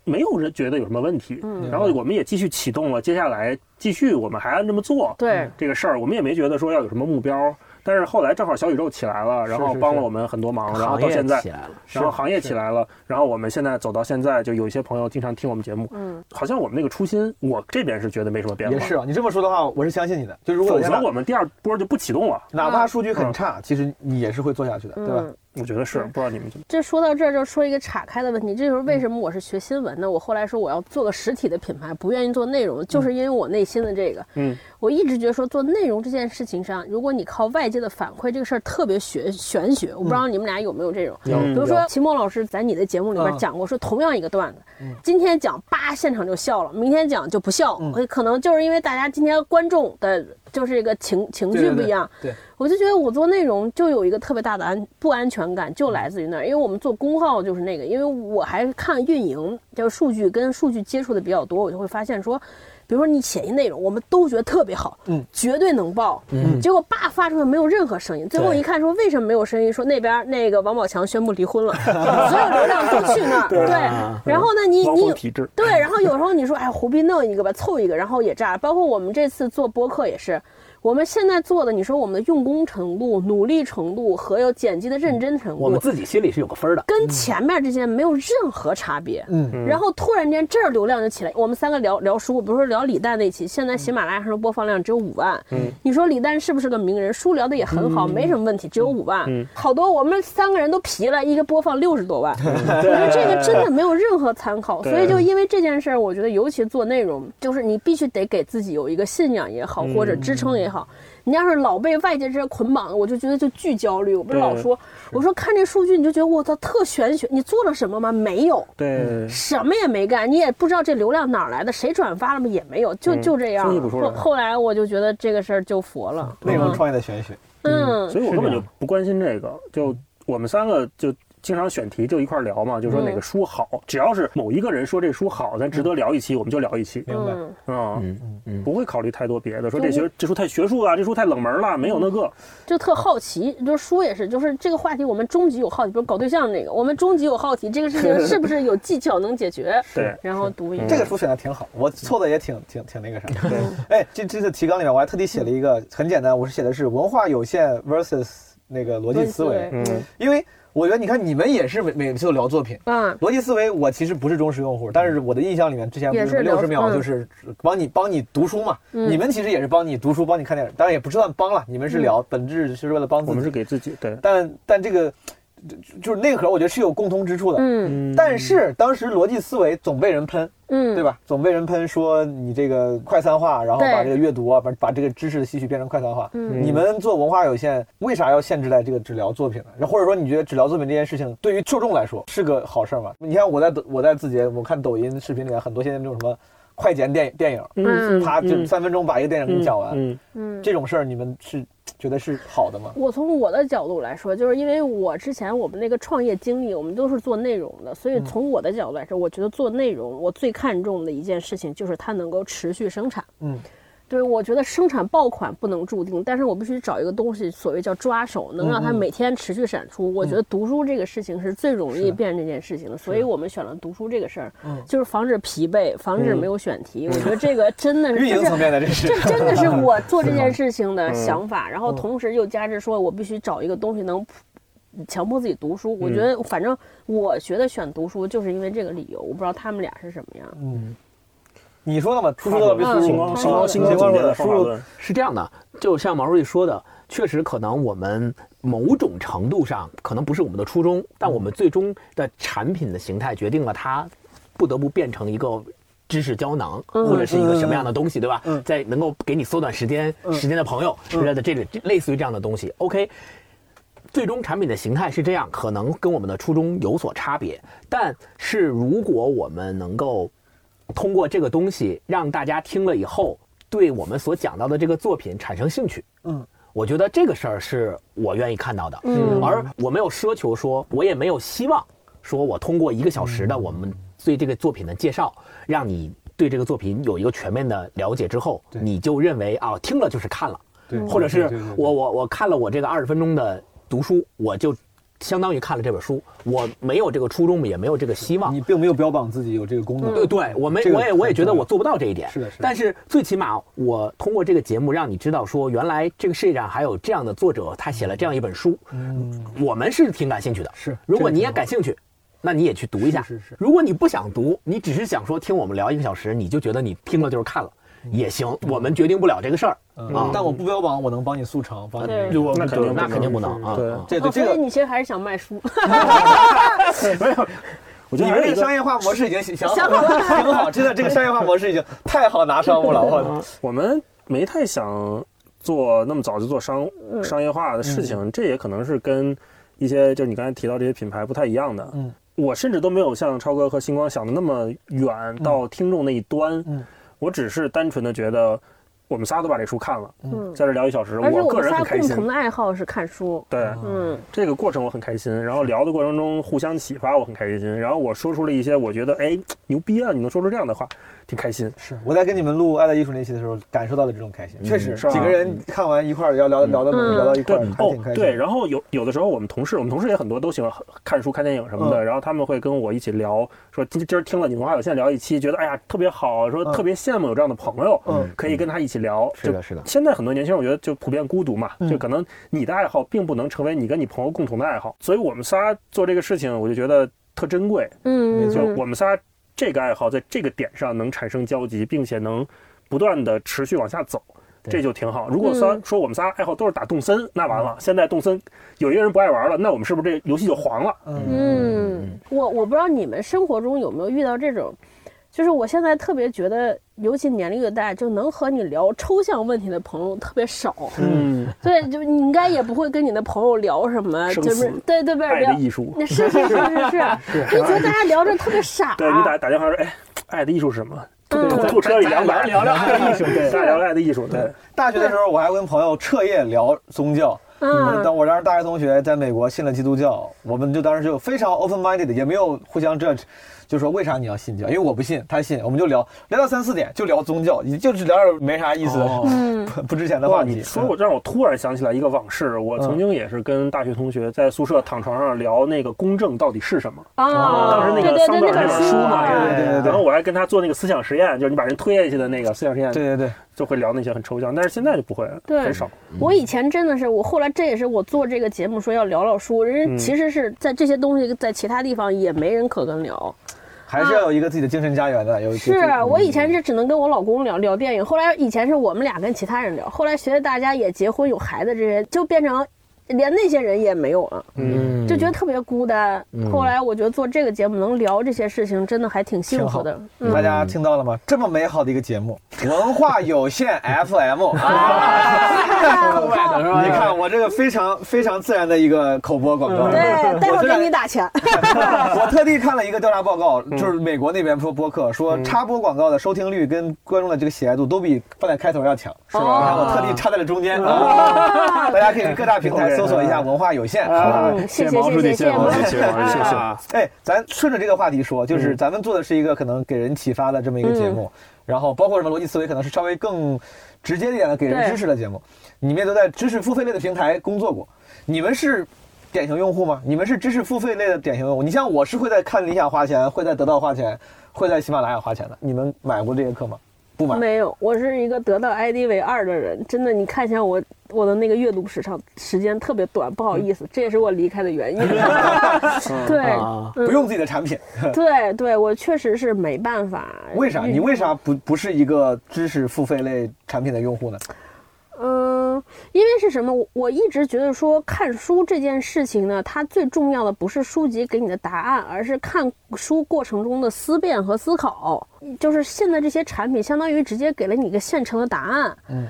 没有人觉得有什么问题。嗯，然后我们也继续启动了，接下来继续我们还按这么做。对这个事儿，我们也没觉得说要有什么目标。但是后来正好小宇宙起来了，然后帮了我们很多忙，然后到现在，然后行业起来了，然后我们现在走到现在，就有一些朋友经常听我们节目，嗯，好像我们那个初心，我这边是觉得没什么变化。也是啊，你这么说的话，我是相信你的。就如果否则我们第二波就不启动了，哪怕数据很差，其实你也是会做下去的，对吧？我觉得是，不知道你们怎么。这说到这儿就说一个岔开的问题，这就是为什么我是学新闻的，我后来说我要做个实体的品牌，不愿意做内容，就是因为我内心的这个，嗯，我一直觉得说做内容这件事情上，如果你靠外界的反馈，这个事儿特别玄玄学。我不知道你们俩有没有这种，有。比如说秦墨老师在你的节目里边讲过，说同样一个段子，今天讲叭现场就笑了，明天讲就不笑，可能就是因为大家今天观众的。就是一个情情绪不一样，对，我就觉得我做内容就有一个特别大的安不安全感，就来自于那儿，因为我们做公号就是那个，因为我还看运营，就是数据跟数据接触的比较多，我就会发现说。比如说你写一内容，我们都觉得特别好，嗯，绝对能爆，嗯，结果叭发出来没有任何声音，最后一看说为什么没有声音？说那边那个王宝强宣布离婚了，所有流量都去那儿，对，然后呢你你对，然后有时候你说哎胡斌弄一个吧，凑一个，然后也炸，包括我们这次做播客也是。我们现在做的，你说我们的用功程度、努力程度和有剪辑的认真程度，我们自己心里是有个分的，跟前面这些没有任何差别。嗯，然后突然间这儿流量就起来，我们三个聊聊书，比如说聊李诞那期，现在喜马拉雅上的播放量只有五万。嗯，你说李诞是不是个名人？书聊的也很好，没什么问题，只有五万。嗯，好多我们三个人都皮了，一个播放六十多万。我觉得这个真的没有任何参考，所以就因为这件事儿，我觉得尤其做内容，就是你必须得给自己有一个信仰也好，或者支撑也好。你要是老被外界这些捆绑，我就觉得就巨焦虑。我不是老说，我说看这数据你就觉得我操特玄学，你做了什么吗？没有，对，什么也没干，你也不知道这流量哪来的，谁转发了吗？也没有，就就这样。后后来我就觉得这个事儿就佛了。内容创业的玄学，嗯，所以我根本就不关心这个，就我们三个就。经常选题就一块聊嘛，就说哪个书好，只要是某一个人说这书好，咱值得聊一期，我们就聊一期，明白？嗯。嗯。嗯，不会考虑太多别的，说这学这书太学术了，这书太冷门了，没有那个，就特好奇，就是书也是，就是这个话题我们终极有好奇，比如搞对象那个，我们终极有好奇，这个事情是不是有技巧能解决？对，然后读一这个书选的挺好，我错的也挺挺挺那个啥。对，哎，这这次提纲里面我还特地写了一个很简单，我是写的是文化有限 versus 那个逻辑思维，嗯，因为。我觉得你看你们也是每每次都聊作品，嗯，逻辑思维我其实不是忠实用户，但是我的印象里面之前不是六十秒就是帮你帮你读书嘛，你们其实也是帮你读书，帮你看电影，当然也不算帮了，你们是聊，本质是为了帮自己，我们是给自己，对，但但这个。就是内核，我觉得是有共通之处的。嗯，但是当时逻辑思维总被人喷，嗯，对吧？总被人喷说你这个快餐化，然后把这个阅读啊，把把这个知识的吸取变成快餐化。嗯，你们做文化有限，为啥要限制在这个只聊作品呢？或者说你觉得只聊作品这件事情对于受众来说是个好事吗？你看我在抖我在字节，我看抖音视频里面很多现在那种什么快剪电电影，嗯，他就三分钟把一个电影给你讲完，嗯嗯，这种事儿你们是？觉得是好的吗？我从我的角度来说，就是因为我之前我们那个创业经历，我们都是做内容的，所以从我的角度来说，我觉得做内容我最看重的一件事情就是它能够持续生产。嗯。对，我觉得生产爆款不能注定，但是我必须找一个东西，所谓叫抓手，能让它每天持续产出。我觉得读书这个事情是最容易变这件事情的，所以我们选了读书这个事儿，就是防止疲惫，防止没有选题。我觉得这个真的是 运营层面的，这是这真的是我做这件事情的想法。然后同时又加之说我必须找一个东西能强迫自己读书。我觉得反正我觉得选读书就是因为这个理由。我不知道他们俩是什么样。嗯。你说的嘛？输入别输入，星光星光星光的输入是这样的，就像毛书记说的，确实可能我们某种程度上可能不是我们的初衷，但我们最终的产品的形态决定了它不得不变成一个知识胶囊，或者是一个什么样的东西，对吧？在能够给你缩短时间时间的朋友之类的这个类似于这样的东西。OK，最终产品的形态是这样，可能跟我们的初衷有所差别。但是如果我们能够通过这个东西让大家听了以后，对我们所讲到的这个作品产生兴趣，嗯，我觉得这个事儿是我愿意看到的。嗯，而我没有奢求说，我也没有希望说我通过一个小时的我们对这个作品的介绍，让你对这个作品有一个全面的了解之后，你就认为啊，听了就是看了。或者是我我我看了我这个二十分钟的读书，我就相当于看了这本书。我没有这个初衷，也没有这个希望。你并没有标榜自己有这个功能。对对，我没，我也我也觉得我做不到这一点。是的，是的。但是最起码我通过这个节目让你知道，说原来这个世界上还有这样的作者，他写了这样一本书。嗯，我们是挺感兴趣的。是，如果你也感兴趣，那你也去读一下。是是。如果你不想读，你只是想说听我们聊一个小时，你就觉得你听了就是看了。也行，我们决定不了这个事儿啊。但我不标榜，我能帮你速成，帮你。那肯定，那肯定不能啊。对，这这个你其实还是想卖书。没有，我觉得你们这个商业化模式已经想好了，挺好。真的，这个商业化模式已经太好拿商务了。我我们没太想做那么早就做商商业化的事情，这也可能是跟一些就是你刚才提到这些品牌不太一样的。嗯，我甚至都没有像超哥和星光想的那么远到听众那一端。嗯。我只是单纯的觉得，我们仨都把这书看了，嗯，在这聊一小时，我个人很开心。共同的爱好是看书，对，嗯，这个过程我很开心。然后聊的过程中互相启发，我很开心。然后我说出了一些我觉得，哎，牛逼啊！你能说出这样的话。挺开心，是我在跟你们录《爱的艺术》那期的时候，感受到了这种开心，确实是几个人看完一块儿要聊聊到聊到一块儿，还挺开心。对，然后有有的时候我们同事，我们同事也很多都喜欢看书、看电影什么的，然后他们会跟我一起聊，说今今儿听了你文化有限聊一期，觉得哎呀特别好，说特别羡慕有这样的朋友，嗯，可以跟他一起聊。是的，是的。现在很多年轻人，我觉得就普遍孤独嘛，就可能你的爱好并不能成为你跟你朋友共同的爱好，所以我们仨做这个事情，我就觉得特珍贵。嗯，就我们仨。这个爱好在这个点上能产生交集，并且能不断的持续往下走，这就挺好。如果说说我们仨爱好都是打动森，那完了。现在动森有一个人不爱玩了，那我们是不是这游戏就黄了？嗯，我我不知道你们生活中有没有遇到这种。就是我现在特别觉得，尤其年龄越大，就能和你聊抽象问题的朋友特别少。嗯，对，就你应该也不会跟你的朋友聊什么，就是对对对，爱的艺术。是是是是是，你 觉得大家聊着特别傻。对你打打电话说，哎，爱的艺术是什么？吐吐车里两百聊聊爱的艺术，对，聊聊爱的艺术。对，大学的时候我还跟朋友彻夜聊宗教。嗯，但我当时大学同学在美国信了基督教，我们就当时就非常 open minded，也没有互相 judge。就说为啥你要信教？因为我不信，他信，我们就聊聊到三四点，就聊宗教，就是聊点没啥意思、不不值钱的话题。你说我让我突然想起来一个往事，我曾经也是跟大学同学在宿舍躺床上聊那个公正到底是什么啊？当时那个桑德尔那本书嘛，对对对。然后我还跟他做那个思想实验，就是你把人推下去的那个思想实验。对对对，就会聊那些很抽象，但是现在就不会了，很少。我以前真的是，我后来这也是我做这个节目说要聊聊书，人其实是在这些东西在其他地方也没人可跟聊。还是要有一个自己的精神家园的。有是我以前是只能跟我老公聊聊电影，后来以前是我们俩跟其他人聊，后来随着大家也结婚有孩子，这些就变成。连那些人也没有了，嗯，就觉得特别孤单。后来我觉得做这个节目能聊这些事情，真的还挺幸福的。大家听到了吗？这么美好的一个节目，文化有限 FM 啊，你看我这个非常非常自然的一个口播广告，对，待会儿给你打钱。我特地看了一个调查报告，就是美国那边说播客说插播广告的收听率跟观众的这个喜爱度都比放在开头要强，是吧？我特地插在了中间啊，大家可以各大平台。搜索一下文化有限，好吧？谢谢毛书记，谢谢毛书记，谢谢。哎，咱顺着这个话题说，就是咱们做的是一个可能给人启发的这么一个节目，然后包括什么逻辑思维，可能是稍微更直接一点的给人知识的节目。你们也都在知识付费类的平台工作过，你们是典型用户吗？你们是知识付费类的典型用户？你像我是会在看理想花钱，会在得到花钱，会在喜马拉雅花钱的。你们买过这些课吗？不买。没有，我是一个得到 ID 为二的人。真的，你看一下我。我的那个阅读时长时间特别短，不好意思，这也是我离开的原因。对，不用自己的产品。对对，我确实是没办法。为啥？你为啥不不是一个知识付费类产品的用户呢？嗯，因为是什么？我一直觉得说看书这件事情呢，它最重要的不是书籍给你的答案，而是看书过程中的思辨和思考。就是现在这些产品相当于直接给了你一个现成的答案。嗯。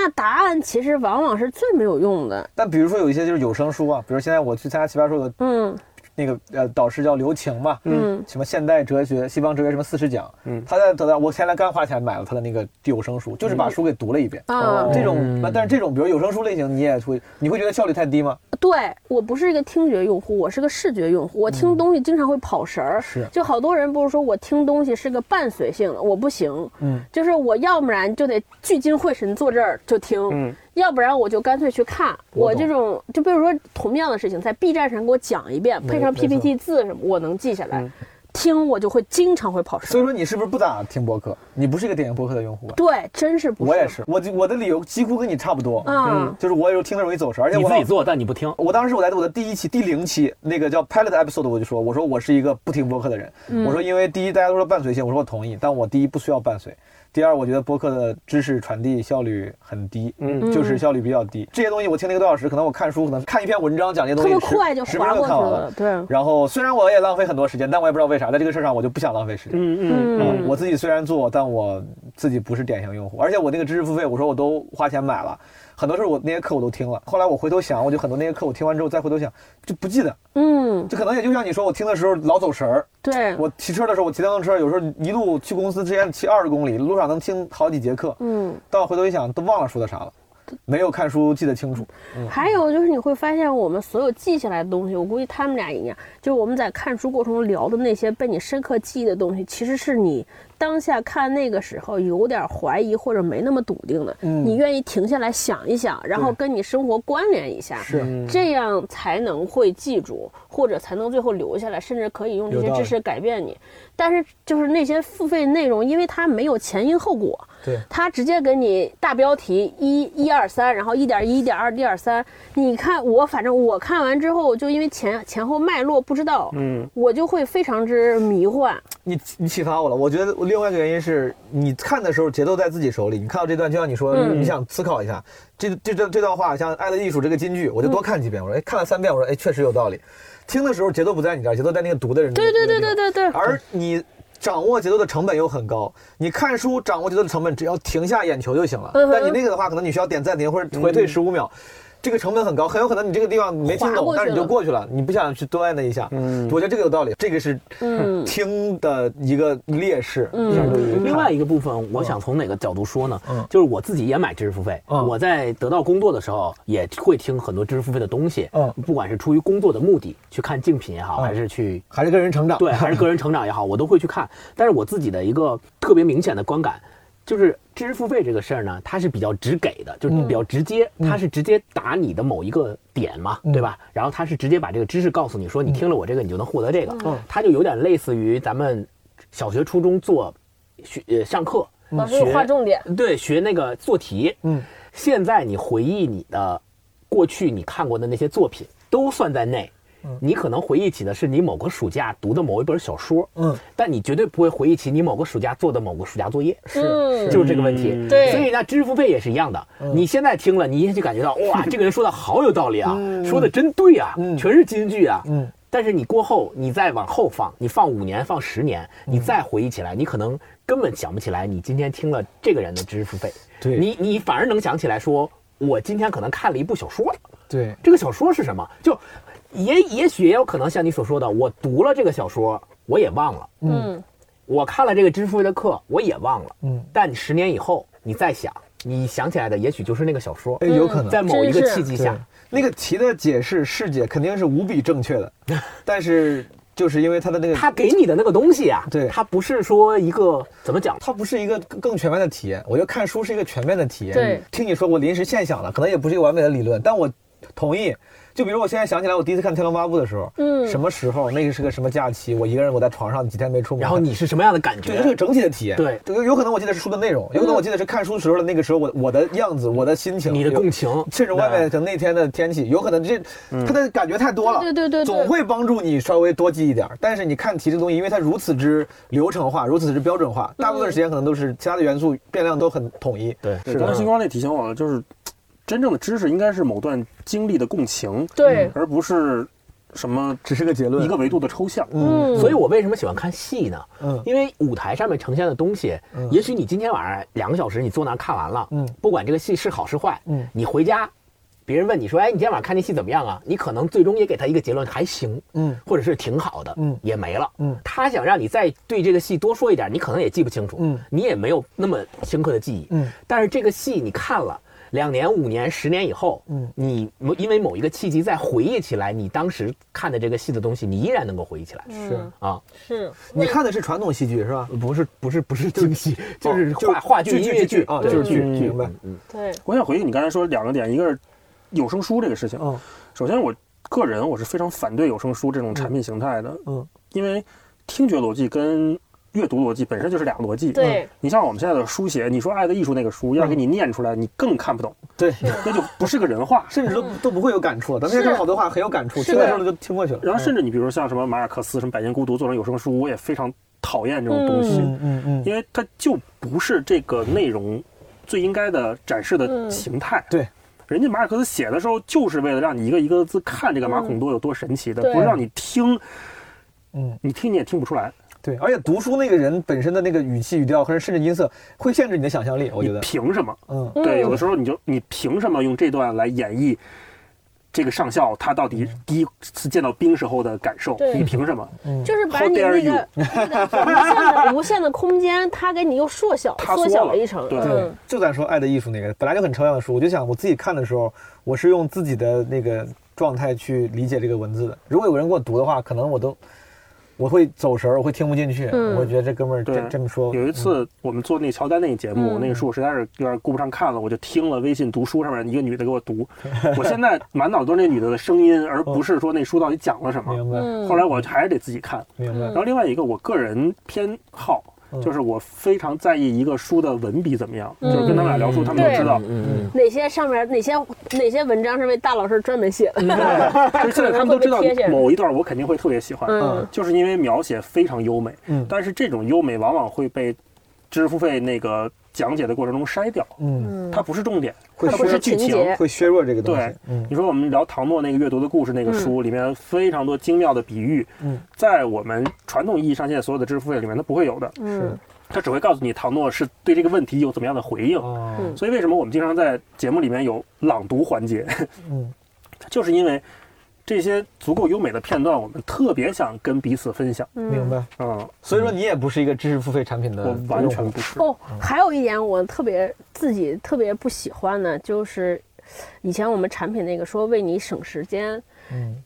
那答案其实往往是最没有用的。但比如说有一些就是有声书啊，比如现在我去参加奇葩说的，嗯。那个呃，导师叫刘晴嘛，嗯，什么现代哲学、西方哲学什么四十讲，嗯，他在得到我前来刚花钱买了他的那个有声书，就是把书给读了一遍啊。这种，但是这种比如有声书类型，你也会，你会觉得效率太低吗？对我不是一个听觉用户，我是个视觉用户，我听东西经常会跑神儿。是，就好多人不是说我听东西是个伴随性的，我不行，嗯，就是我要不然就得聚精会神坐这儿就听，嗯。要不然我就干脆去看，我这种就比如说同样的事情，在 B 站上给我讲一遍，配上 PPT 字什么，我能记下来。听我就会经常会跑神。所以说你是不是不咋听播客？你不是一个典型播客的用户啊？对，真是不。我也是，我我的理由几乎跟你差不多。嗯，就是我有时候听的容易走神，而且你自己做，但你不听。我当时我来我的第一期第零期那个叫 Pilot Episode，我就说，我说我是一个不听播客的人。我说因为第一大家都说伴随性，我说我同意，但我第一不需要伴随。第二，我觉得播客的知识传递效率很低，嗯，就是效率比较低。这些东西我听了一个多小时，可能我看书，可能看一篇文章讲这些东西，特别快就十分钟看完了。对。然后虽然我也浪费很多时间，但我也不知道为啥，在这个事上我就不想浪费时间。嗯嗯嗯。我自己虽然做，但我自己不是典型用户，而且我那个知识付费，我说我都花钱买了。很多时候我那些课我都听了，后来我回头想，我就很多那些课我听完之后再回头想就不记得，嗯，就可能也就像你说，我听的时候老走神儿。对，我骑车的时候，我骑电动车，有时候一路去公司之前骑二十公里，路上能听好几节课，嗯，到回头一想都忘了说的啥了。没有看书记得清楚，还有就是你会发现我们所有记下来的东西，我估计他们俩一样，就是我们在看书过程中聊的那些被你深刻记忆的东西，其实是你当下看那个时候有点怀疑或者没那么笃定的，你愿意停下来想一想，然后跟你生活关联一下，是这样才能会记住，或者才能最后留下来，甚至可以用这些知识改变你。但是就是那些付费内容，因为它没有前因后果。对，它直接给你大标题一一二三，然后一点一、一点二、一点三。你看我，反正我看完之后，就因为前前后脉络不知道，嗯，我就会非常之迷幻。你你启发我了，我觉得另外一个原因是你看的时候节奏在自己手里。你看到这段，就像你说，你想思考一下，这这这这段话，像《爱的艺术》这个金句，我就多看几遍。我说，哎，看了三遍，我说，哎，确实有道理。听的时候节奏不在你这儿，节奏在那个读的人。对对对对对对。而你。掌握节奏的成本又很高，你看书掌握节奏的成本只要停下眼球就行了，但你那个的话，可能你需要点暂停或者回退十五秒。这个成本很高，很有可能你这个地方没听懂，但是你就过去了，你不想去多按那一下。嗯，我觉得这个有道理，这个是听的一个劣势。嗯，另外一个部分，我想从哪个角度说呢？嗯，就是我自己也买知识付费，我在得到工作的时候也会听很多知识付费的东西。嗯，不管是出于工作的目的去看竞品也好，还是去还是个人成长，对，还是个人成长也好，我都会去看。但是我自己的一个特别明显的观感。就是知识付费这个事儿呢，它是比较直给的，就是比较直接，它是直接打你的某一个点嘛，对吧？然后它是直接把这个知识告诉你，说你听了我这个，你就能获得这个。嗯，它就有点类似于咱们小学、初中做学呃上课，老师划重点，对，学那个做题。嗯，现在你回忆你的过去你看过的那些作品，都算在内。你可能回忆起的是你某个暑假读的某一本小说，嗯，但你绝对不会回忆起你某个暑假做的某个暑假作业，是，就是这个问题。对，所以呢，知识付费也是一样的。你现在听了，你一下就感觉到，哇，这个人说的好有道理啊，说的真对啊，全是金句啊。嗯，但是你过后，你再往后放，你放五年，放十年，你再回忆起来，你可能根本想不起来你今天听了这个人的知识付费。对，你你反而能想起来说，我今天可能看了一部小说。对，这个小说是什么？就。也也许也有可能像你所说的，我读了这个小说，我也忘了。嗯，我看了这个知识付费的课，我也忘了。嗯，但十年以后你再想，你想起来的也许就是那个小说。哎，有可能在某一个契机下，那个题的解释释解肯定是无比正确的，但是就是因为他的那个他给你的那个东西啊，对，他不是说一个怎么讲，它不是一个更全面的体验。我觉得看书是一个全面的体验。对，听你说我临时现想了，可能也不是一个完美的理论，但我同意。就比如我现在想起来，我第一次看《天龙八部》的时候，嗯，什么时候？那个是个什么假期？我一个人，我在床上几天没出门。然后你是什么样的感觉？对，是个整体的体验。对，有可能我记得是书的内容，有可能我记得是看书时候的那个时候我我的样子，我的心情，你的共情，甚至外面的那天的天气，有可能这它的感觉太多了，对对对，总会帮助你稍微多记一点。但是你看题这东西，因为它如此之流程化，如此之标准化，大部分时间可能都是其他的元素变量都很统一。对，是。刚才星光那提醒我了，就是。真正的知识应该是某段经历的共情，对，而不是什么只是个结论，一个维度的抽象。嗯，所以我为什么喜欢看戏呢？嗯因为舞台上面呈现的东西，嗯也许你今天晚上两个小时你坐那儿看完了，嗯不管这个戏是好是坏，嗯你回家，别人问你说，哎，你今天晚上看那戏怎么样啊？你可能最终也给他一个结论，还行，嗯或者是挺好的，嗯也没了，嗯他想让你再对这个戏多说一点，你可能也记不清楚，嗯你也没有那么深刻的记忆，嗯但是这个戏你看了。两年、五年、十年以后，嗯。你因为某一个契机再回忆起来，你当时看的这个戏的东西，你依然能够回忆起来，是。啊，是。你看的是传统戏剧是吧？不是不是不是京戏，就是话话剧、音乐剧啊，对就是剧，剧明白？嗯对，我想回应你刚才说两个点，一个是有声书这个事情。嗯。首先，我个人我是非常反对有声书这种产品形态的，嗯。因为听觉逻辑跟阅读逻辑本身就是俩逻辑。对，你像我们现在的书写，你说《爱的艺术》那个书，要是给你念出来，你更看不懂，对，那就不是个人话。甚至都都不会有感触。咱们现在说好多话很有感触，是听的时候就听过去了。然后甚至你比如说像什么马尔克斯、什么《百年孤独》做成有声书，我也非常讨厌这种东西，嗯嗯嗯，因为它就不是这个内容最应该的展示的嗯形态。对。人家马尔克斯写的时候，就是为了让你一个一个字看这个马孔多有多神奇的，对不是让你听，嗯，你听你也听不出来。对，而且读书那个人本身的那个语气语调和甚至音色，会限制你的想象力。我觉得，凭什么？嗯对，嗯有的时候你就你凭什么用这段来演绎这个上校他到底第一次见到兵时候的感受？你凭什么？嗯，就是把你那个那个无限的无限的空间，他给你又缩小缩小了一层。对对嗯，就咱说《爱的艺术》那个本来就很抽象的书，我就想我自己看的时候，我是用自己的那个状态去理解这个文字的。如果有人给我读的话，可能我都我会走神儿，我会听不进去，嗯。我觉得这哥们儿对。这这么说。有一次我们做那乔丹那个节目，嗯。那个书我实在是有点顾不上看了，我就听了微信读书上面一个女的给我读，我现在满脑子都是那女的的声音，而不是说那书到底讲了什么。明白，嗯。后来我还是得自己看。明白。然，后另外一个我个人偏好嗯，就是我非常在意一个书的文笔怎么样，嗯就是跟他们俩聊书，他们都知道。嗯哪些上面哪些哪些文章是为大老师专门写的？就是现在他们都知道某一段我肯定会特别喜欢，嗯。就是因为描写非常优美。嗯。但是这种优美往往会被知识付费那个讲解的过程中筛掉，嗯，它不是重点，会它不是剧情。会削弱这个东西对。嗯你说我们聊唐诺那个阅读的故事那个书，里面非常多精妙的比喻，嗯在我们传统意义上现在所有的知识付费里面它不会有的，嗯它只会告诉你唐诺是对这个问题有怎么样的回应。所以为什么我们经常在节目里面有朗读环节，嗯 就是因为这些足够优美的片段，我们特别想跟彼此分享。明白。嗯，所以说你也不是一个知识付费产品的我完全不是。哦，还有一点我特别自己特别不喜欢的，就是以前我们产品那个说为你省时间，嗯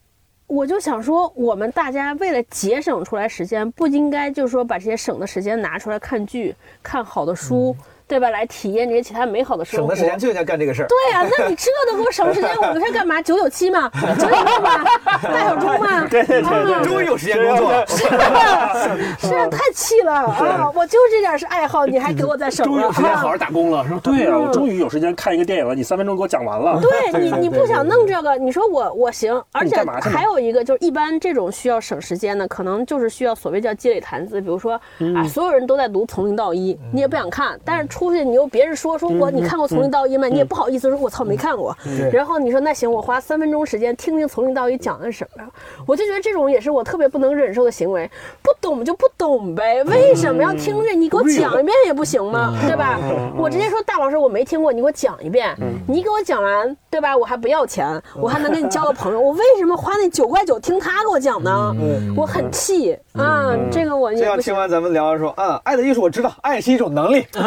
我就想说，我们大家为了节省出来时间，不应该就是说把这些省的时间拿出来看剧、看好的书，对吧？来体验这些其他美好的生活。省的时间就应该干这个事儿。对呀、那你这都给我省时间，我们是干嘛？九九七嘛？九九六吗？大小钟吗？对对对终于有时间工作了，是啊，太气了啊！我就这点是爱好，你还给我在省了终于有时间好啊好打工了，是吧？对啊，我终于有时间看一个电影了，你三分钟给我讲完了。对你，你不想弄这个，你说我我行，而且还有一个就是，一般这种需要省时间的，可能就是需要所谓叫积累谈资，比如说啊，所有人都在读《从零到一》，你也不想看，但是出去你又别人说说我你看过《从零到一》吗？你也不好意思说我操没看过，然后你说那行，我花三分钟时间听听《从零到一》讲的什么，我就觉得这种也是我特别不能忍受的行为，不懂就不懂呗，为什么要听着？你给我讲一遍也不行吗？对吧？我直接说大老师我没听过，你给我讲一遍，你给我讲完，对吧？我还不要钱，我还能跟你交个朋友，我为什么花那九块九听他给我讲呢？我很气啊！这个我这也不行。样听完咱们聊完说啊，爱的艺术我知道，爱是一种能力，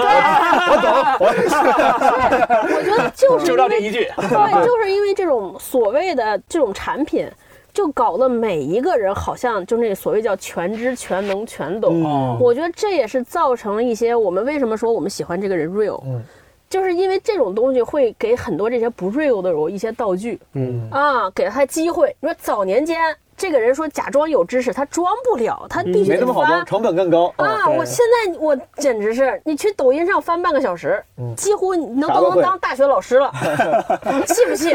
我懂，我我觉得就是就因为到这一句，对，就是因为这种所谓的这种产品，就搞得每一个人好像就那所谓叫全知全能全懂。哦。我觉得这也是造成了一些我们为什么说我们喜欢这个人 real，、嗯。就是因为这种东西会给很多这些不 real 的人一些道具嗯，啊，给了他机会。你说早年间这个人说假装有知识，他装不了，他必须得没那么好装，成本更高。啊！我现在我简直是，你去抖音上翻半个小时，几乎你能都能当大学老师了，气不气？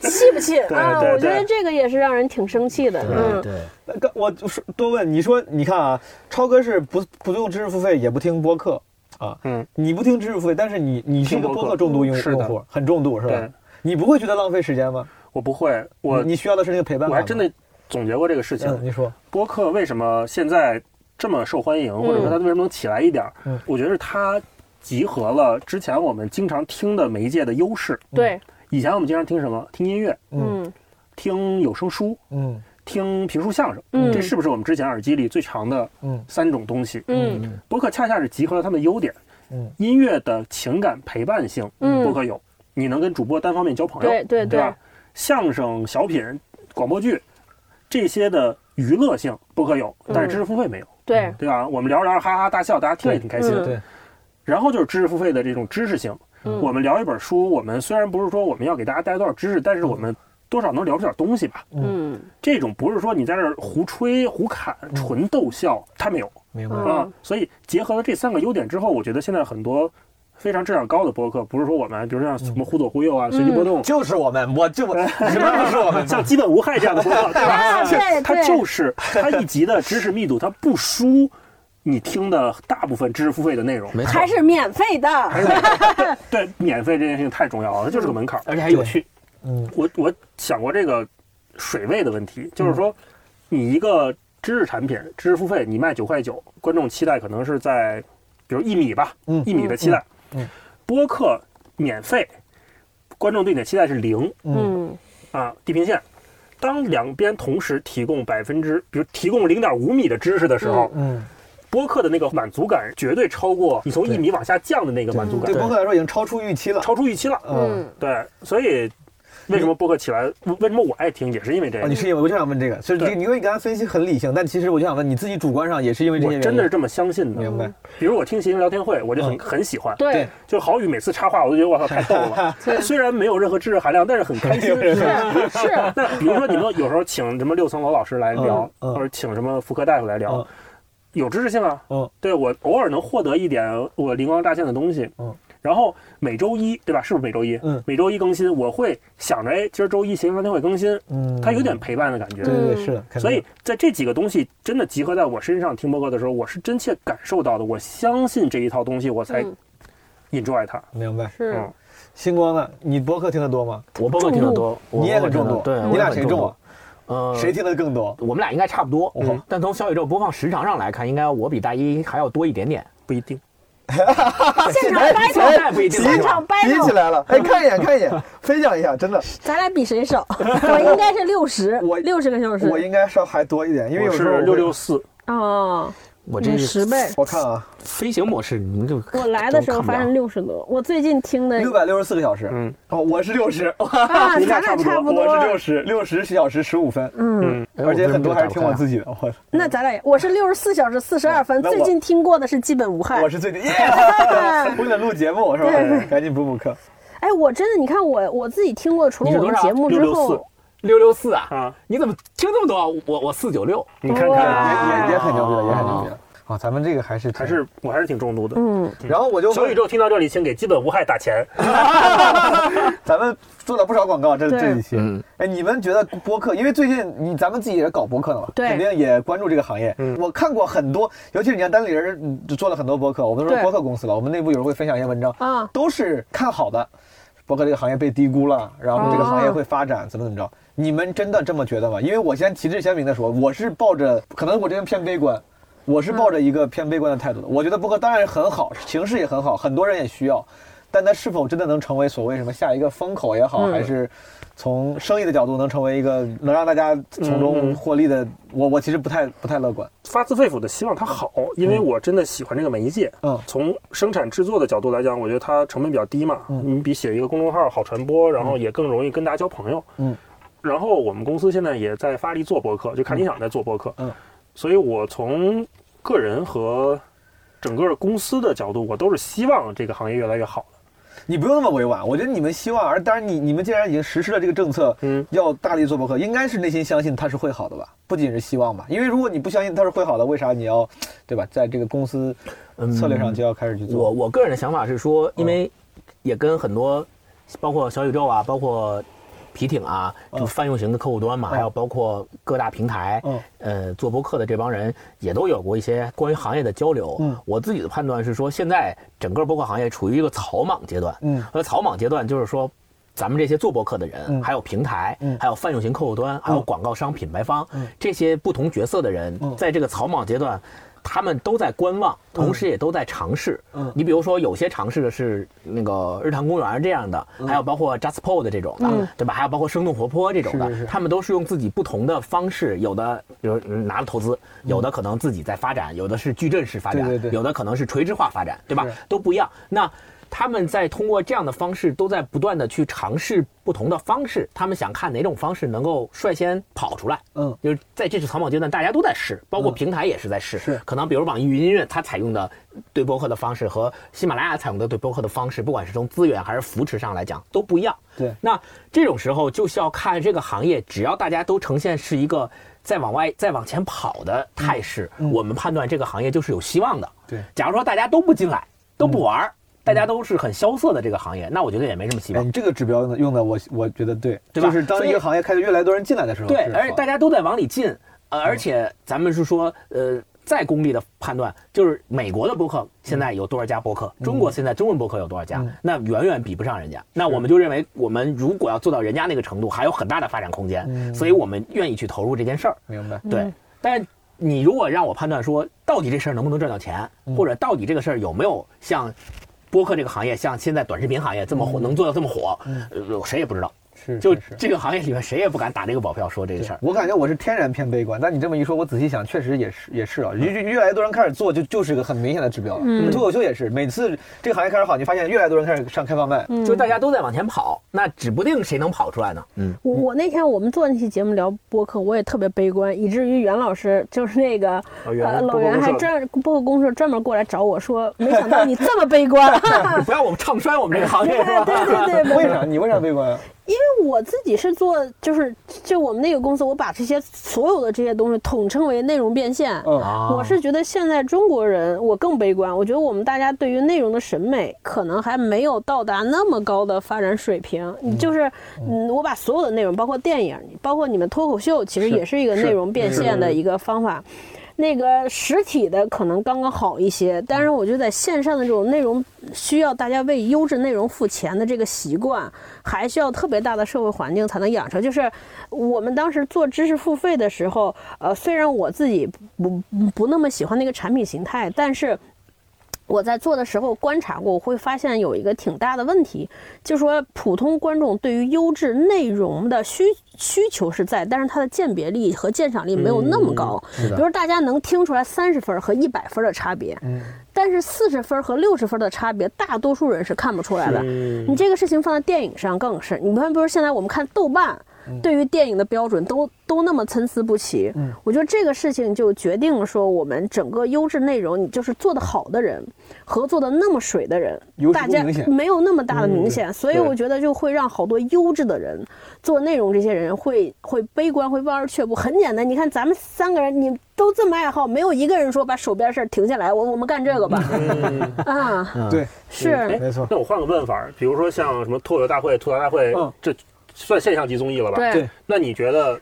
气不气啊？我觉得这个也是让人挺生气的。嗯，对，那个我说多问你说，你看啊，超哥是不不用知识付费，也不听播客啊，嗯，你不听知识付费，但是你你是一个播客重度用户，很重度是吧？你不会觉得浪费时间吗？我不会，我你你需要的是那个陪伴吗。我还真的总结过这个事情。你说播客为什么现在这么受欢迎，或者说它为什么能起来一点？嗯，我觉得是它集合了之前我们经常听的媒介的优势。对，以前我们经常听什么？听音乐，嗯，听有声书，嗯，听评书相声，嗯，这是不是我们之前耳机里最长的三种东西？嗯，播客恰恰是集合了它们的优点。嗯，音乐的情感陪伴性，播客有，你能跟主播单方面交朋友，对对对吧？相声、小品、广播剧这些的娱乐性，播客有，但是知识付费没有，对对吧？我们聊着聊着哈哈大笑，大家听也挺开心。对。然后就是知识付费的这种知识性，我们聊一本书，我们虽然不是说我们要给大家带多少知识，但是我们多少能聊出点东西吧。嗯。这种不是说你在这胡吹胡侃，纯逗笑，他没有。明白啊，所以结合了这三个优点之后，我觉得现在很多非常质量高的播客，不是说我们，比如像什么忽左忽右啊、随机波动，就是我们，我就什么不是我们，像基本无害这样的播客，对吧？它就是它一集的知识密度，它不输你听的大部分知识付费的内容，还是免费的。对，免费这件事情太重要了，它就是个门槛，而且还有趣。嗯，我我想过这个水位的问题，就是说你一个。知识产品，知识付费，你卖九块九，观众期待可能是在，比如一米吧，嗯，一米的期待，嗯，播客免费，观众对你的期待是零，嗯，啊，地平线，当两边同时提供百分之，比如提供零点五米的知识的时候，嗯，播客的那个满足感绝对超过你从一米往下降的那个满足感，对播客来说已经超出预期了，超出预期了，嗯，对，所以。为什么播客起来？为什么我爱听？也是因为这个。你是因为我就想问这个，所以你因为你刚才分析很理性，但其实我就想问你自己主观上也是因为这些。我真的是这么相信的。明白。比如我听《谐星聊天会》，我就很很喜欢。对。就郝宇每次插话，我都觉得我操太逗了。虽然没有任何知识含量，但是很开心。是 是。那比如说你们有时候请什么六层楼老师来聊，或者请什么妇科大夫来聊，有知识性啊。嗯。对我偶尔能获得一点我灵光乍现的东西。嗯。然后每周一，对吧？是不是每周一？嗯，每周一更新，我会想着，哎，今儿周一闲聊天会更新，嗯，它有点陪伴的感觉。对对是的。所以在这几个东西真的集合在我身上听播客的时候，我是真切感受到的。我相信这一套东西，我才 enjoy 它。明白。是。星光呢？你播客听得多吗？我播客听得多，你也很重度。对，你俩谁重？呃，谁听得更多？我们俩应该差不多。但从小宇宙播放时长上来看，应该我比大一还要多一点点。不一定。现场 battle，现场 battle 起来了！哎，看一眼，看一眼，分享一下，真的。咱俩比谁少？我应该是六十，我六十个小时。我应该稍还多一点，因为有时候六六四。哦。我这十倍，我看啊，飞行模式，你们就我来的时候发现六十多，我最近听的六百六十四个小时，嗯，哦，我是六十，啊，咱俩差不多，我是六十六十小时十五分，嗯，而且很多还是听我自己的，我那咱俩我是六十四小时四十二分，最近听过的是基本无害，我是最近，为了录节目是吧？赶紧补补课。哎，我真的，你看我我自己听过，除了我们节目之后，六六四啊，啊，你怎么听这么多？我我四九六，你看看，也也也很牛逼了，也很牛逼了。啊，咱们这个还是还是我还是挺重度的，嗯。然后我就小宇宙听到这里，请给基本无害打钱。咱们做了不少广告，这这一期。哎，你们觉得播客？因为最近你咱们自己也搞播客的嘛，肯定也关注这个行业。我看过很多，尤其是你看单立人就做了很多播客，我们都说播客公司了。我们内部有人会分享一些文章啊，都是看好的。播客这个行业被低估了，然后这个行业会发展怎么怎么着？你们真的这么觉得吗？因为我先旗帜鲜明的说，我是抱着可能我这边偏悲观。我是抱着一个偏悲观的态度的。我觉得播客当然很好，形式也很好，很多人也需要，但它是否真的能成为所谓什么下一个风口也好，还是从生意的角度能成为一个能让大家从中获利的，我我其实不太不太乐观。发自肺腑的希望它好，因为我真的喜欢这个媒介。嗯，从生产制作的角度来讲，我觉得它成本比较低嘛，你比写一个公众号好传播，然后也更容易跟大家交朋友。嗯，然后我们公司现在也在发力做播客，就看理想在做播客。嗯。所以，我从个人和整个公司的角度，我都是希望这个行业越来越好的。你不用那么委婉，我觉得你们希望，而当然，你你们既然已经实施了这个政策，嗯，要大力做博客，应该是内心相信它是会好的吧？不仅是希望吧，因为如果你不相信它是会好的，为啥你要，对吧？在这个公司策略上就要开始去做。我我个人的想法是说，因为也跟很多，包括小宇宙啊，包括。皮艇啊，就泛用型的客户端嘛，还有包括各大平台，呃，做播客的这帮人也都有过一些关于行业的交流。我自己的判断是说，现在整个播客行业处于一个草莽阶段。嗯，而草莽阶段就是说，咱们这些做博客的人，还有平台，还有泛用型客户端，还有广告商、品牌方这些不同角色的人，在这个草莽阶段。他们都在观望，同时也都在尝试。嗯，你比如说，有些尝试的是那个日坛公园这样的，还有包括 JustPod 的这种的，对吧？还有包括生动活泼这种的，他们都是用自己不同的方式，有的比如拿了投资，有的可能自己在发展，有的是矩阵式发展，有的可能是垂直化发展，对吧？都不一样。那。他们在通过这样的方式，都在不断的去尝试不同的方式。他们想看哪种方式能够率先跑出来。嗯，就是在这次草莽阶段，大家都在试，包括平台也是在试。是，可能比如网易云音乐，它采用的对播客的方式和喜马拉雅采用的对播客的方式，不管是从资源还是扶持上来讲，都不一样。对，那这种时候就需要看这个行业，只要大家都呈现是一个在往外、在往前跑的态势，我们判断这个行业就是有希望的。对，假如说大家都不进来，都不玩。大家都是很萧瑟的这个行业，那我觉得也没什么希望。你这个指标用的用的，我我觉得对，就是当一个行业开始越来越多人进来的时候，对，而且大家都在往里进，呃，而且咱们是说，呃，再功利的判断，就是美国的播客现在有多少家播客，中国现在中文播客有多少家，那远远比不上人家。那我们就认为，我们如果要做到人家那个程度，还有很大的发展空间，所以我们愿意去投入这件事儿。明白？对。但你如果让我判断说，到底这事儿能不能赚到钱，或者到底这个事儿有没有像。播客这个行业像现在短视频行业这么火，能做到这么火，呃，谁也不知道。是，就这个行业里面，谁也不敢打这个保票说这个事儿。我感觉我是天然偏悲观，但你这么一说，我仔细想，确实也是，也是啊。越越来越多人开始做，就就是个很明显的指标了。嗯，脱口秀也是，每次这个行业开始好，你发现越来越多人开始上开放麦，就大家都在往前跑，那指不定谁能跑出来呢。嗯，我那天我们做那期节目聊播客，我也特别悲观，以至于袁老师就是那个呃老袁还专播客公社专门过来找我说，没想到你这么悲观，不要我们唱衰我们这个行业是吧？对对对，为啥？你为啥悲观啊？因为我自己是做，就是就我们那个公司，我把这些所有的这些东西统称为内容变现。嗯，我是觉得现在中国人，我更悲观。我觉得我们大家对于内容的审美可能还没有到达那么高的发展水平。就是，嗯，我把所有的内容，包括电影，包括你们脱口秀，其实也是一个内容变现的一个方法。那个实体的可能刚刚好一些，但是我觉得在线上的这种内容，需要大家为优质内容付钱的这个习惯，还需要特别大的社会环境才能养成。就是我们当时做知识付费的时候，呃，虽然我自己不不那么喜欢那个产品形态，但是。我在做的时候观察过，我会发现有一个挺大的问题，就是说普通观众对于优质内容的需需求是在，但是它的鉴别力和鉴赏力没有那么高。比如大家能听出来三十分和一百分的差别，但是四十分和六十分的差别，大多数人是看不出来的。你这个事情放在电影上更是，你看，比如现在我们看豆瓣。对于电影的标准都都那么参差不齐，嗯，我觉得这个事情就决定了说我们整个优质内容，你就是做的好的人，合作的那么水的人，大家没有那么大的明显，所以我觉得就会让好多优质的人做内容，这些人会会悲观，会望而却步。很简单，你看咱们三个人，你都这么爱好，没有一个人说把手边事儿停下来，我我们干这个吧，啊，对，是。没错。那我换个问法，比如说像什么脱口大会、吐槽大会，这。算现象级综艺了吧？对。那你觉得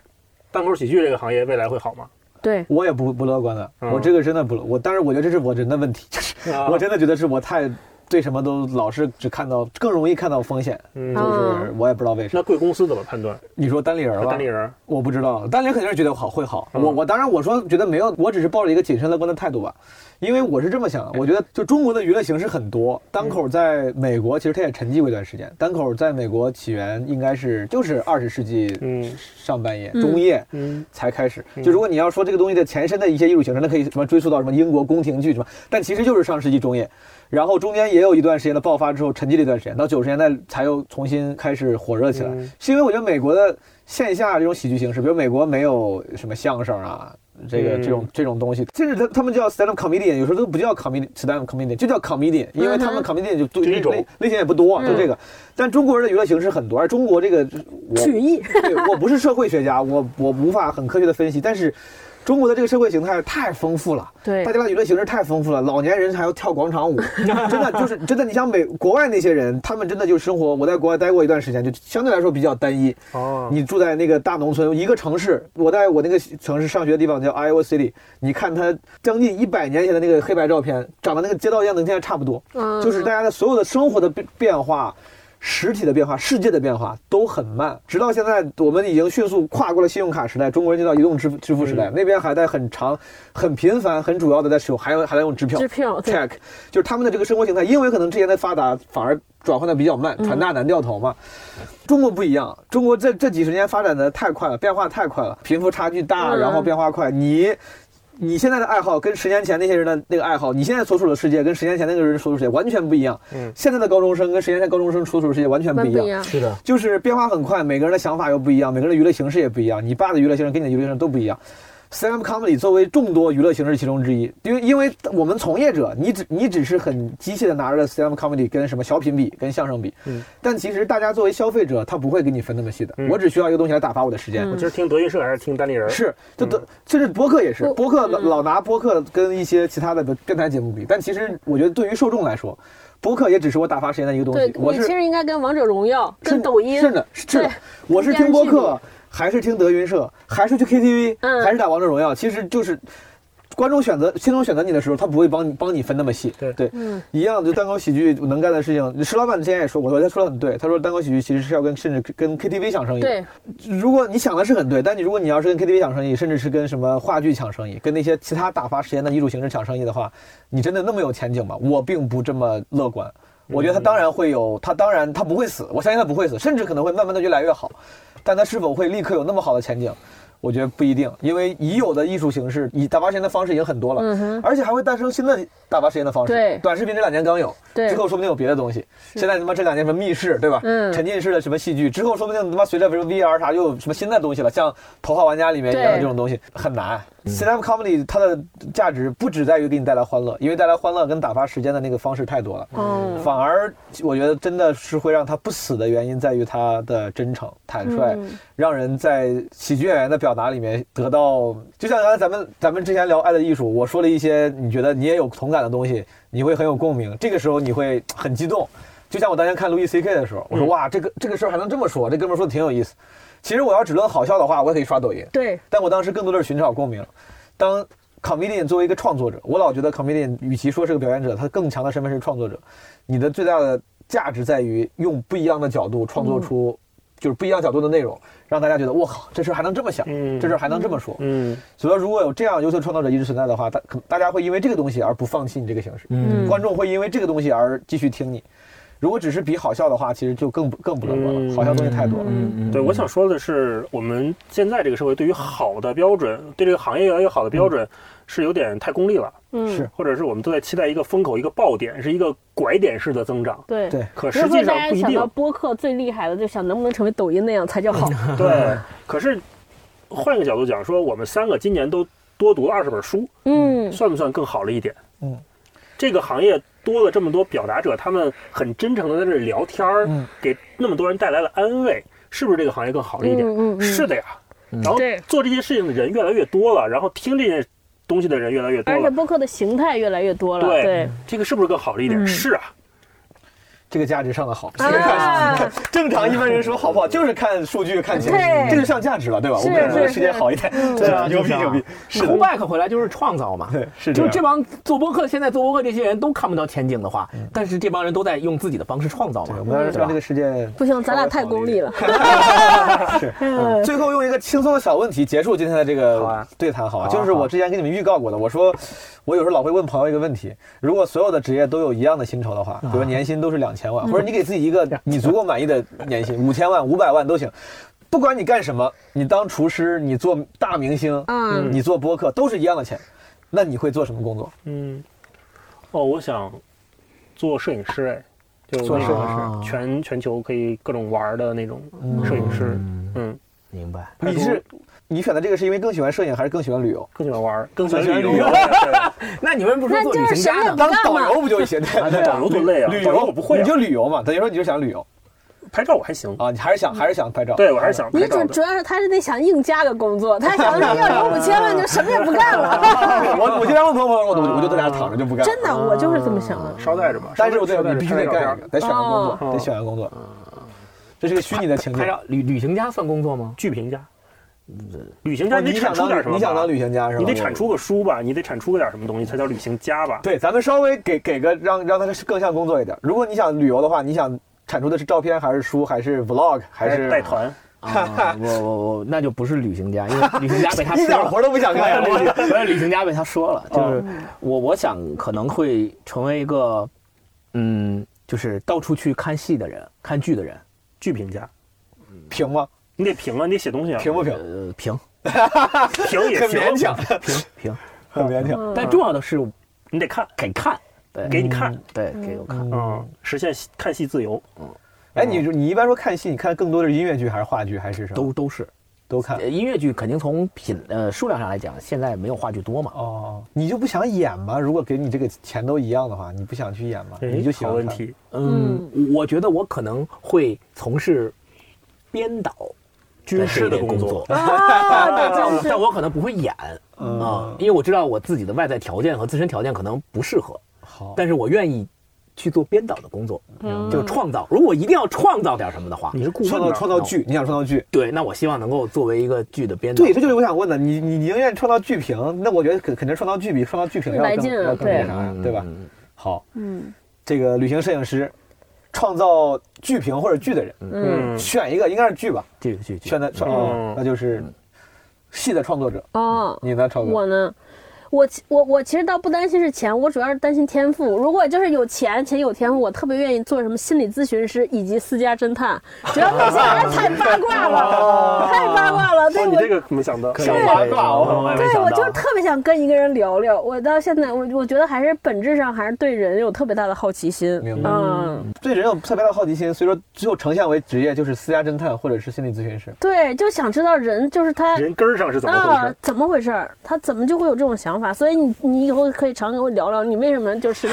单口喜剧这个行业未来会好吗？对，我也不不乐观的。我这个真的不，我但是我觉得这是我人的问题，就是我真的觉得是我太对什么都老是只看到更容易看到风险，就是我也不知道为什么。那贵公司怎么判断？你说单立人吧？单立人，我不知道，单立人肯定是觉得好会好。我我当然我说觉得没有，我只是抱着一个谨慎乐观的态度吧。因为我是这么想，我觉得就中国的娱乐形式很多，单口在美国其实它也沉寂过一段时间。单口在美国起源应该是就是二十世纪上半叶、中叶才开始。就如果你要说这个东西的前身的一些艺术形式，那可以什么追溯到什么英国宫廷剧什么，但其实就是上世纪中叶，然后中间也有一段时间的爆发之后沉寂了一段时间，到九十年代才又重新开始火热起来。是因为我觉得美国的线下这种喜剧形式，比如美国没有什么相声啊。这个这种这种东西，甚至他他们叫 stand up comedian，有时候都不叫 comedian stand up comedian，就叫 comedian，因为他们 comedian 就类类型也不多，就这个。但中国人的娱乐形式很多，而中国这个曲艺，我不是社会学家，我我无法很科学的分析，但是。中国的这个社会形态太丰富了，对，大家的娱乐形式太丰富了，老年人还要跳广场舞，真的就是真的。你像美国外那些人，他们真的就生活。我在国外待过一段时间，就相对来说比较单一。哦，你住在那个大农村，一个城市，我在我那个城市上学的地方叫 Iowa City，你看它将近一百年前的那个黑白照片，长得那个街道样子，现在差不多。嗯，就是大家的所有的生活的变变化。实体的变化、世界的变化都很慢。直到现在，我们已经迅速跨过了信用卡时代，中国人进到移动支支付时代，那边还在很长、很频繁、很主要的在使用，还有还在用支票。支票 check，就是他们的这个生活形态，因为可能之前的发达反而转换的比较慢，船大难掉头嘛。中国不一样，中国这这几十年发展的太快了，变化太快了，贫富差距大，然后变化快，你。你现在的爱好跟十年前那些人的那个爱好，你现在所处的世界跟十年前那个人所处世界完全不一样。嗯，现在的高中生跟十年前高中生所处的世界完全不一样。是的，就是变化很快，每个人的想法又不一样，每个人的娱乐形式也不一样。你爸的娱乐形式跟你的娱乐形式都不一样。Stand-up comedy 作为众多娱乐形式其中之一，因为因为我们从业者，你只你只是很机械的拿着 Stand-up comedy 跟什么小品比、跟相声比，嗯，但其实大家作为消费者，他不会给你分那么细的。我只需要一个东西来打发我的时间。我今儿听德云社还是听单立人？是，就德，甚至播客也是，播客老老拿播客跟一些其他的电台节目比，但其实我觉得对于受众来说，播客也只是我打发时间的一个东西。我其实应该跟王者荣耀、跟抖音是的，是的，我是听播客。还是听德云社，还是去 KTV，还是打王者荣耀，其实就是观众选择、听众选择你的时候，他不会帮你帮你分那么细。对对，一样。就单口喜剧能干的事情，石老板之前也说过，他说的很对。他说单口喜剧其实是要跟甚至跟 KTV 抢生意。对，如果你想的是很对，但你如果你要是跟 KTV 抢生意，甚至是跟什么话剧抢生意，跟那些其他打发时间的艺术形式抢生意的话，你真的那么有前景吗？我并不这么乐观。我觉得他当然会有，他当然他不会死，我相信他不会死，甚至可能会慢慢的越来越好。但它是否会立刻有那么好的前景？我觉得不一定，因为已有的艺术形式，以打发时间的方式已经很多了，而且还会诞生新的打发时间的方式。对，短视频这两年刚有，之后说不定有别的东西。现在他妈这两年什么密室，对吧？嗯，沉浸式的什么戏剧，之后说不定他妈随着比如 VR 啥又有什么新的东西了，像头号玩家里面一样的这种东西很难。Stand-up comedy 它的价值不只在于给你带来欢乐，因为带来欢乐跟打发时间的那个方式太多了。嗯，反而我觉得真的是会让他不死的原因在于他的真诚、坦率，让人在喜剧演员的表达里面得到，就像刚才咱们咱们之前聊爱的艺术，我说了一些你觉得你也有同感的东西，你会很有共鸣，这个时候你会很激动。就像我当年看路易 C K 的时候，我说哇，这个这个事儿还能这么说，这哥们说的挺有意思。其实我要只论好笑的话，我也可以刷抖音。对，但我当时更多的是寻找共鸣。当 comedian 作为一个创作者，我老觉得 comedian 与其说是个表演者，他更强的身份是创作者。你的最大的价值在于用不一样的角度创作出，就是不一样角度的内容，让大家觉得我靠，这事还能这么想，这事还能这么说。嗯，所以说如果有这样优秀创造者一直存在的话，大大家会因为这个东西而不放弃你这个形式。嗯，观众会因为这个东西而继续听你。如果只是比好笑的话，其实就更不更不乐观了。好笑东西太多了。嗯对，我想说的是，我们现在这个社会对于好的标准，对这个行业越来越好的标准，是有点太功利了。嗯，是，或者是我们都在期待一个风口、一个爆点，是一个拐点式的增长。对对。可实际上不一定。播客最厉害的，就想能不能成为抖音那样才叫好。对。可是换一个角度讲，说我们三个今年都多读了二十本书，嗯，算不算更好了一点？嗯，这个行业。多了这么多表达者，他们很真诚的在这里聊天儿，给那么多人带来了安慰，是不是这个行业更好了一点？是的呀。然后做这些事情的人越来越多了，然后听这些东西的人越来越多了，而且播客的形态越来越多了。对，这个是不是更好了一点？是啊。这个价值上的好，正常一般人说好不好，就是看数据看钱，这就上价值了，对吧？我们让世界好一点，对啊，牛逼牛逼。Come back 回来就是创造嘛，对，是就这帮做播客，现在做播客这些人都看不到前景的话，但是这帮人都在用自己的方式创造嘛。我们要让这个世界不行，咱俩太功利了。是，最后用一个轻松的小问题结束今天的这个对谈，好吧？就是我之前跟你们预告过的，我说我有时候老会问朋友一个问题：如果所有的职业都有一样的薪酬的话，比如年薪都是两千。千万，或者你给自己一个 你足够满意的年薪，五千万、五百万都行，不管你干什么，你当厨师，你做大明星，嗯，你做播客都是一样的钱，那你会做什么工作？嗯，哦，我想做摄影师，哎，就做摄影师，全全球可以各种玩的那种摄影师，嗯，明白。你是？你选的这个是因为更喜欢摄影，还是更喜欢旅游？更喜欢玩，更喜欢旅游。那你们不是做旅行家当导游不就行？对，导游多累啊！旅游我不会，你就旅游嘛。等于说你就想旅游，拍照我还行啊。你还是想还是想拍照？对我还是想。你主主要是他是得想硬加个工作，他想要有五千万就什么也不干了。我我经常问朋友，我我我就在家躺着就不干。真的，我就是这么想的。捎带着吧，但是我得你必须得干一个，得选个工作，得选个工作。这是个虚拟的情景。拍照旅旅行家算工作吗？剧评家。旅行家，你产出点什么？你想当旅行家是吧？你得产出个书吧，你得产出个点什么东西才叫旅行家吧？对，咱们稍微给给个让让他更像工作一点。如果你想旅游的话，你想产出的是照片还是书还是 vlog 还是带团？啊，我我我那就不是旅行家，因为 旅行家被他一说了。点活都不想干呀？这 是我旅行家被他说了，就是我我想可能会成为一个，嗯，就是到处去看戏的人，看剧的人，剧评家，评吗？你得评啊，你得写东西啊，评不评？呃，评 评也勉强，评评，很勉强。但重要的是你得看，给看，对，给你看，对，给我看。嗯，实现看戏自由。嗯哎，你你一般说看戏，你看更多的是音乐剧还是话剧还是什么？都都是都看呃。音乐剧，肯定从品呃数量上来讲，现在没有话剧多嘛。哦，你就不想演吗？如果给你这个钱都一样的话，你不想去演吗？哎你就喜欢看。好问题，嗯，我觉得我可能会从事编导军事的工工作，啊，但但我可能不会演嗯啊，因为我知道我自己的外在条件和自身条件可能不适合，好，但是我愿意去做编导的工作，嗯就是创造。如果一定要创造点什么的话，你是顾问创造创造剧，你想创造剧？对，那我希望能够作为一个剧的编导。对，这就是我想问的。你你宁愿创造剧评，那我觉得肯肯定创造剧比创造剧评要更要更那啥呀，对吧？嗯好，嗯这个旅行摄影师，创造剧评或者剧的人，嗯嗯，选一个应该是剧吧？剧剧剧选的创，嗯那就是戏的创作者。哦，你呢，超哥？我呢？我其我我其实倒不担心是钱，我主要是担心天赋。如果就是有钱且有天赋，我特别愿意做什么心理咨询师以及私家侦探，主要那些还太八卦了，太八卦了。这个没想到，小八卦对，我就特别想跟一个人聊聊。我到现在，我我觉得还是本质上还是对人有特别大的好奇心。明白嗯，对人有特别大的好奇心，所以说最后呈现为职业就是私家侦探或者是心理咨询师。对，就想知道人就是他人根儿上是怎么回事？，啊怎么回事儿？他怎么就会有这种想法？所以你你以后可以常跟我聊聊，你为什么就是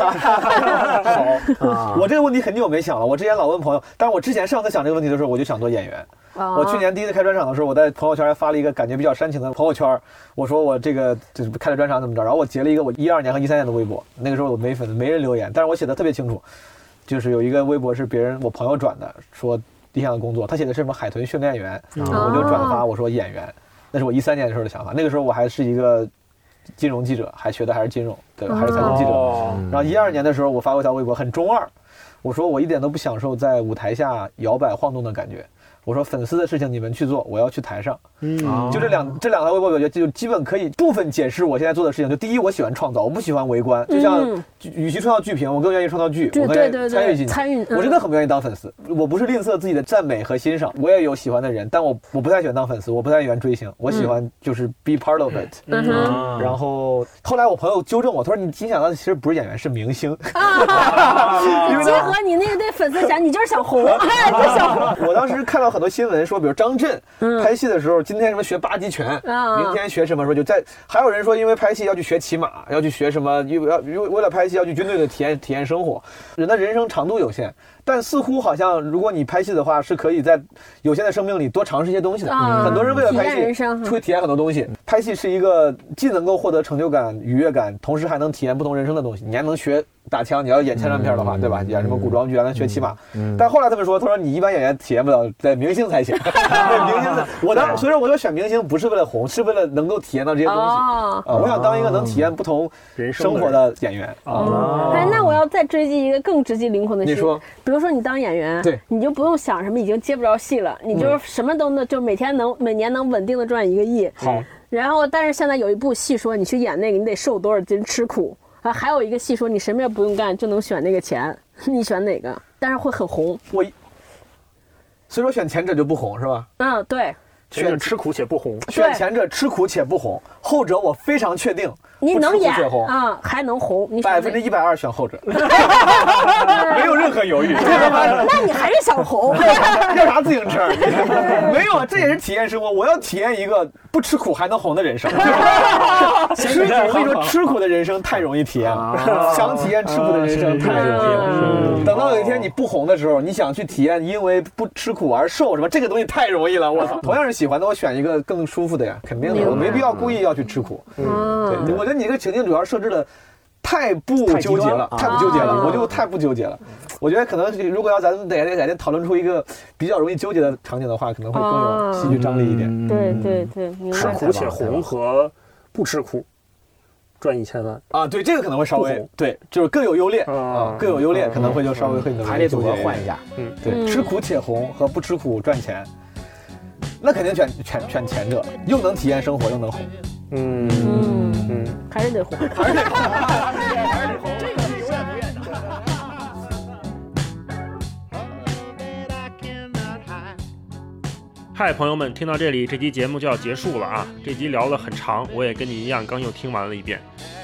好，我这个问题很久没想了。我之前老问朋友，但是我之前上次想这个问题的时候，我就想做演员。啊我去年第一次开专场的时候，我在朋友圈还发了一个感觉比较煽情的朋友圈，我说我这个就是开了专场怎么着，然后我截了一个我一二年和一三年的微博，那个时候我没粉丝，没人留言，但是我写的特别清楚，就是有一个微博是别人我朋友转的，说理想的工作，他写的是什么海豚训练员，我就转发我说演员，那是我一三年的时候的想法，那个时候我还是一个金融记者，还学的还是金融，对，还是财经记者。哦，然后一二年的时候，我发过一条微博，很中二，我说我一点都不享受在舞台下摇摆晃动的感觉。我说粉丝的事情你们去做，我要去台上。嗯，就这两这两条微博，我觉得就基本可以部分解释我现在做的事情。就第一，我喜欢创造，我不喜欢围观。就像嗯与其创造剧评，我更愿意创造剧，对我更愿对对意参与进去。参与嗯我真的很不愿意当粉丝，我不是吝啬自己的赞美和欣赏，我也有喜欢的人，但我我不太喜欢当粉丝，我不太喜欢追星，我喜欢就是 be part of it。嗯然后后来我朋友纠正我，他说你你想到的其实不是演员，是明星。因为结，合你那个对粉丝讲，你就是想红，哎，就想红。我当时看到很多新闻说，比如张震拍戏的时候，今天什么学八极拳，啊明天学什么，说就在，还有人说因为拍戏要去学骑马，要去学什么，因为要为为了拍戏要去军队的体验体验生活。人的人生长度有限，但似乎好像如果你拍戏的话，是可以在有限的生命里多尝试一些东西的。啊很多人为了拍戏生会体验很多东西。拍戏是一个既能够获得成就感、愉悦感，同时还能体验不同人生的东西。你还能学打枪，你要演枪战片的话，对吧？演什么古装剧，还能学骑马。但后来他们说，他说你一般演员体验不了，在明星才行。对明星的，我当所以说我说选明星不是为了红，是为了能够体验到这些东西。哦啊，我想当一个能体验不同人生生活的演员。啊哎，那我要再追击一个更直击灵魂的事，你说，比如说你当演员，对你就不用想什么已经接不着戏了，你就是什么都能，就每天能每年能稳定的赚一个亿。好，然后，但是现在有一部戏说你去演那个，你得瘦多少斤吃苦啊？还有一个戏说你什么也不用干就能选那个钱，你选哪个？但是会很红。我一所以说选前者就不红是吧？嗯，对，选吃苦且不红，选前者吃苦且不红，后者我非常确定你能演啊，还能红，你百分之一百二选后者，没有任何犹豫。那你还是想红？要啥自行车？没有，啊，这也是体验生活。我要体验一个不吃苦还能红的人生。吃苦，我跟你说，吃苦的人生太容易体验了。想体验吃苦的人生太容易了。等到有一天你不红的时候，你想去体验因为不吃苦而瘦什么，这个东西太容易了。我操，同样是喜欢的，我选一个更舒服的呀，肯定的，我没必要故意要去吃苦。嗯，对，我觉得你这个情境主要设置的太不纠结了，太不纠结了，啊。我就太不纠结了。我觉得可能如果要咱们改天改天讨论出一个比较容易纠结的场景的话，可能会更有戏剧张力一点。对对对，吃苦且红和不吃苦，赚一千万。啊，对，这个可能会稍微对，就是各有优劣啊，各有优劣，可能会就稍微会排列组合换一下，嗯，对，吃苦且红和不吃苦赚钱，那肯定选选选前者，又能体验生活又能红，嗯嗯嗯，还是得红，还是得红，还是得红。嗨，朋友们，听到这里，这期节目就要结束了啊！这集聊了很长，我也跟你一样，刚又听完了一遍。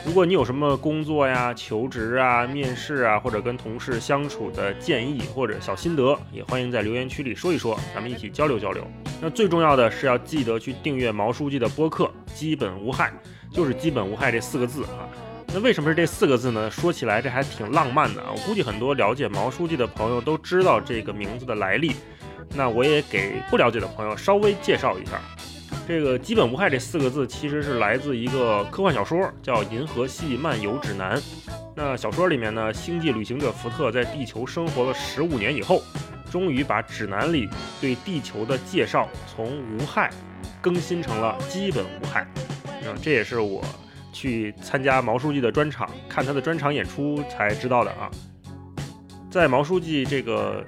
如果你有什么工作呀、求职啊、面试啊，或者跟同事相处的建议或者小心得，也欢迎在留言区里说一说，咱们一起交流交流。那最重要的是要记得去订阅毛书记的播客，基本无害，就是基本无害这四个字啊。那为什么是这四个字呢？说起来这还挺浪漫的啊！我估计很多了解毛书记的朋友都知道这个名字的来历。那我也给不了解的朋友稍微介绍一下，这个“基本无害”这四个字其实是来自一个科幻小说，叫《银河系漫游指南》。那小说里面呢，星际旅行者福特在地球生活了十五年以后，终于把指南里对地球的介绍从无害更新成了基本无害。嗯，这也是我去参加毛书记的专场，看他的专场演出才知道的啊。在毛书记这个。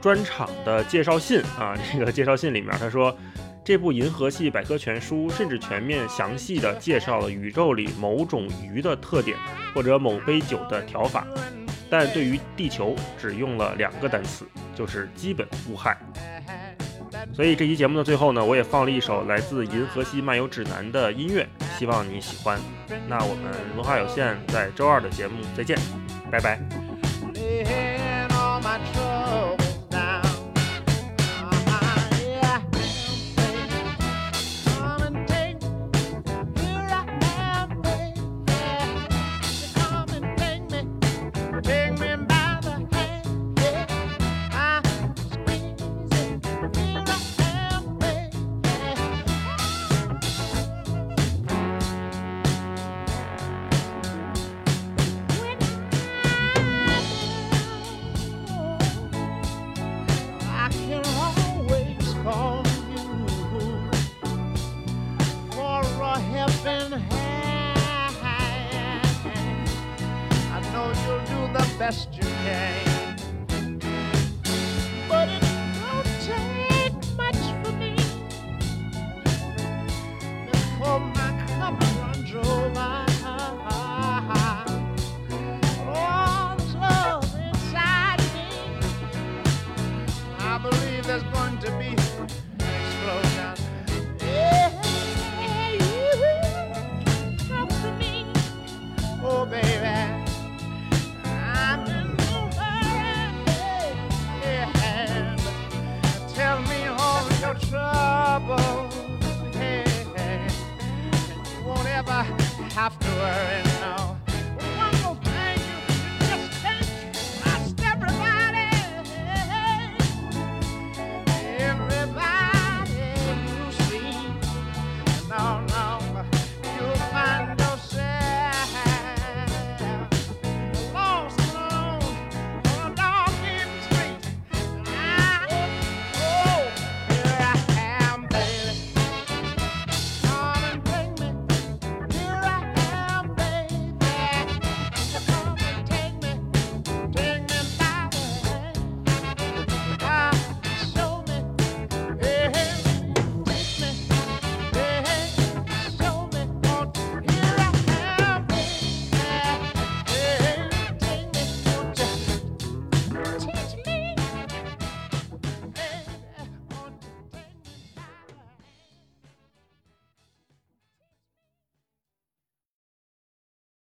专场的介绍信啊，这个介绍信里面他说，这部《银河系百科全书》甚至全面详细的介绍了宇宙里某种鱼的特点或者某杯酒的调法，但对于地球只用了两个单词，就是基本无害。所以这期节目的最后呢，我也放了一首来自《银河系漫游指南》的音乐，希望你喜欢。那我们文化有限在周二的节目再见，拜拜。